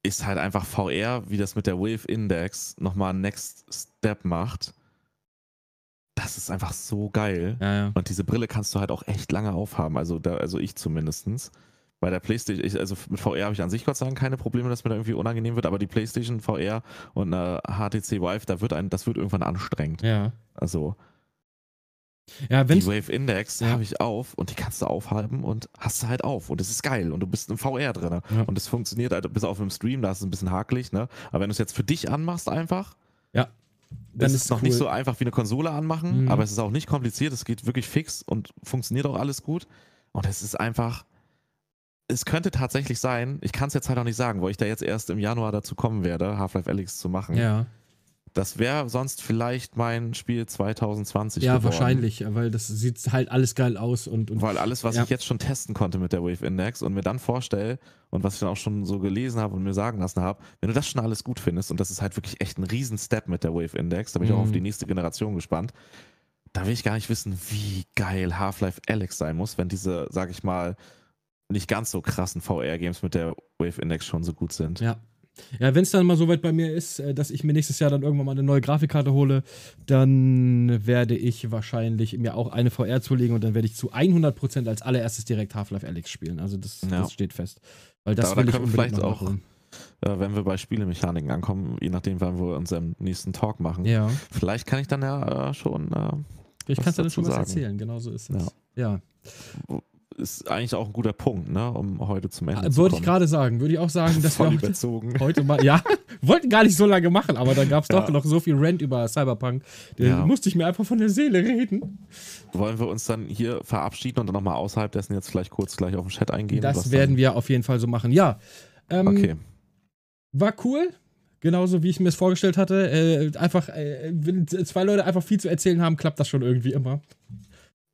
ist halt einfach VR, wie das mit der Wave Index nochmal ein Next Step macht. Das ist einfach so geil. Ja, ja. Und diese Brille kannst du halt auch echt lange aufhaben. Also, da, also ich zumindestens. Bei der PlayStation, ich, also mit VR habe ich an sich Gott sei Dank keine Probleme, dass mir da irgendwie unangenehm wird, aber die PlayStation VR und eine HTC Vive, da wird ein, das wird irgendwann anstrengend. Ja. Also, ja, die Wave Index ja. habe ich auf und die kannst du aufhalten und hast du halt auf und es ist geil und du bist im VR drin ja. und es funktioniert halt bis auf im Stream, da ist es ein bisschen hakelig, ne? Aber wenn du es jetzt für dich anmachst einfach, ja. Dann ist es noch cool. nicht so einfach wie eine Konsole anmachen, mhm. aber es ist auch nicht kompliziert, es geht wirklich fix und funktioniert auch alles gut und es ist einfach es könnte tatsächlich sein, ich kann es jetzt halt auch nicht sagen, weil ich da jetzt erst im Januar dazu kommen werde, Half-Life Alyx zu machen. Ja. Das wäre sonst vielleicht mein Spiel 2020 Ja, geworden. wahrscheinlich, weil das sieht halt alles geil aus. Und, und weil alles, was ja. ich jetzt schon testen konnte mit der Wave Index und mir dann vorstelle und was ich dann auch schon so gelesen habe und mir sagen lassen habe, wenn du das schon alles gut findest und das ist halt wirklich echt ein riesen Step mit der Wave Index, da bin ich mhm. auch auf die mhm. nächste Generation gespannt, da will ich gar nicht wissen, wie geil Half-Life Alex sein muss, wenn diese, sag ich mal, nicht ganz so krassen VR-Games mit der Wave Index schon so gut sind. Ja, ja, wenn es dann mal so weit bei mir ist, äh, dass ich mir nächstes Jahr dann irgendwann mal eine neue Grafikkarte hole, dann werde ich wahrscheinlich mir auch eine VR zulegen und dann werde ich zu 100% als allererstes direkt Half-Life Alyx spielen. Also das, ja. das, steht fest. Weil das da, will da ich vielleicht auch. Äh, wenn wir bei Spielemechaniken ankommen, je nachdem, wann wir unseren nächsten Talk machen. Ja. Vielleicht kann ich dann ja äh, schon. Äh, ich kann dir dann schon was erzählen, genau so ist es. Ja. ja ist eigentlich auch ein guter Punkt, ne, um heute zum Ende ah, zu kommen. Würde ich gerade sagen, würde ich auch sagen, dass Voll wir überzogen. heute mal, ja, wollten gar nicht so lange machen, aber da gab es ja. doch noch so viel Rant über Cyberpunk, den ja. musste ich mir einfach von der Seele reden. Wollen wir uns dann hier verabschieden und dann nochmal außerhalb dessen jetzt vielleicht kurz gleich auf den Chat eingehen? Das werden wir auf jeden Fall so machen, ja. Ähm, okay. War cool, genauso wie ich mir es vorgestellt hatte. Äh, einfach, äh, wenn zwei Leute einfach viel zu erzählen haben, klappt das schon irgendwie immer.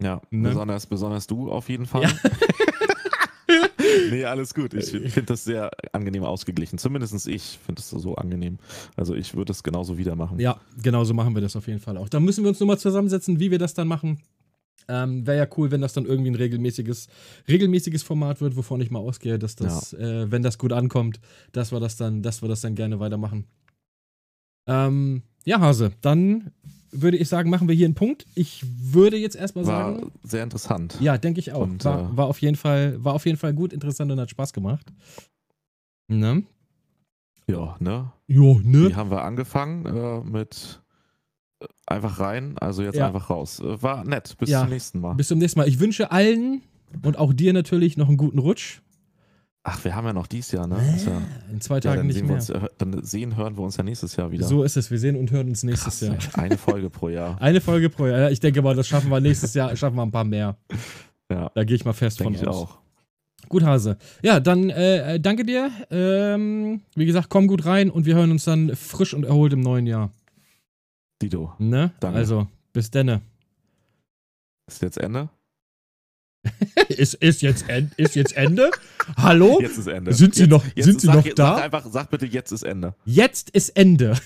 Ja, ne? besonders, besonders du auf jeden Fall. Ja. nee, alles gut. Ich finde das sehr angenehm ausgeglichen. Zumindest ich finde es so angenehm. Also ich würde es genauso wieder machen. Ja, genauso machen wir das auf jeden Fall auch. Da müssen wir uns nochmal zusammensetzen, wie wir das dann machen. Ähm, Wäre ja cool, wenn das dann irgendwie ein regelmäßiges, regelmäßiges Format wird, wovon ich mal ausgehe, dass das, ja. äh, wenn das gut ankommt, dass wir das dann, dass wir das dann gerne weitermachen. Ähm, ja, Hase, dann würde ich sagen, machen wir hier einen Punkt. Ich würde jetzt erstmal sagen. War sehr interessant. Ja, denke ich auch. Und, war, äh, war, auf jeden Fall, war auf jeden Fall gut, interessant und hat Spaß gemacht. Ne? Ja, ne? Ja, ne? Wie haben wir angefangen äh, mit äh, einfach rein, also jetzt ja. einfach raus. Äh, war nett. Bis ja. zum nächsten Mal. Bis zum nächsten Mal. Ich wünsche allen und auch dir natürlich noch einen guten Rutsch. Ach, wir haben ja noch dieses Jahr, ne? Ja, in zwei Tagen ja, nicht mehr. Uns, dann sehen, hören wir uns ja nächstes Jahr wieder. So ist es. Wir sehen und hören uns nächstes Krass, Jahr. Eine Folge pro Jahr. Eine Folge pro Jahr. Ich denke mal, das schaffen wir nächstes Jahr. Schaffen wir ein paar mehr. Ja. Da gehe ich mal fest denke von ich auch. Gut, Hase. Ja, dann äh, danke dir. Ähm, wie gesagt, komm gut rein und wir hören uns dann frisch und erholt im neuen Jahr. Dito. Ne? Danke. Also, bis denne. Ist jetzt Ende? ist, ist, jetzt ist jetzt Ende? Hallo? Jetzt ist Ende. Sind Sie jetzt, noch, jetzt sind Sie sag, noch da? Sag einfach, sag bitte, jetzt ist Ende. Jetzt ist Ende.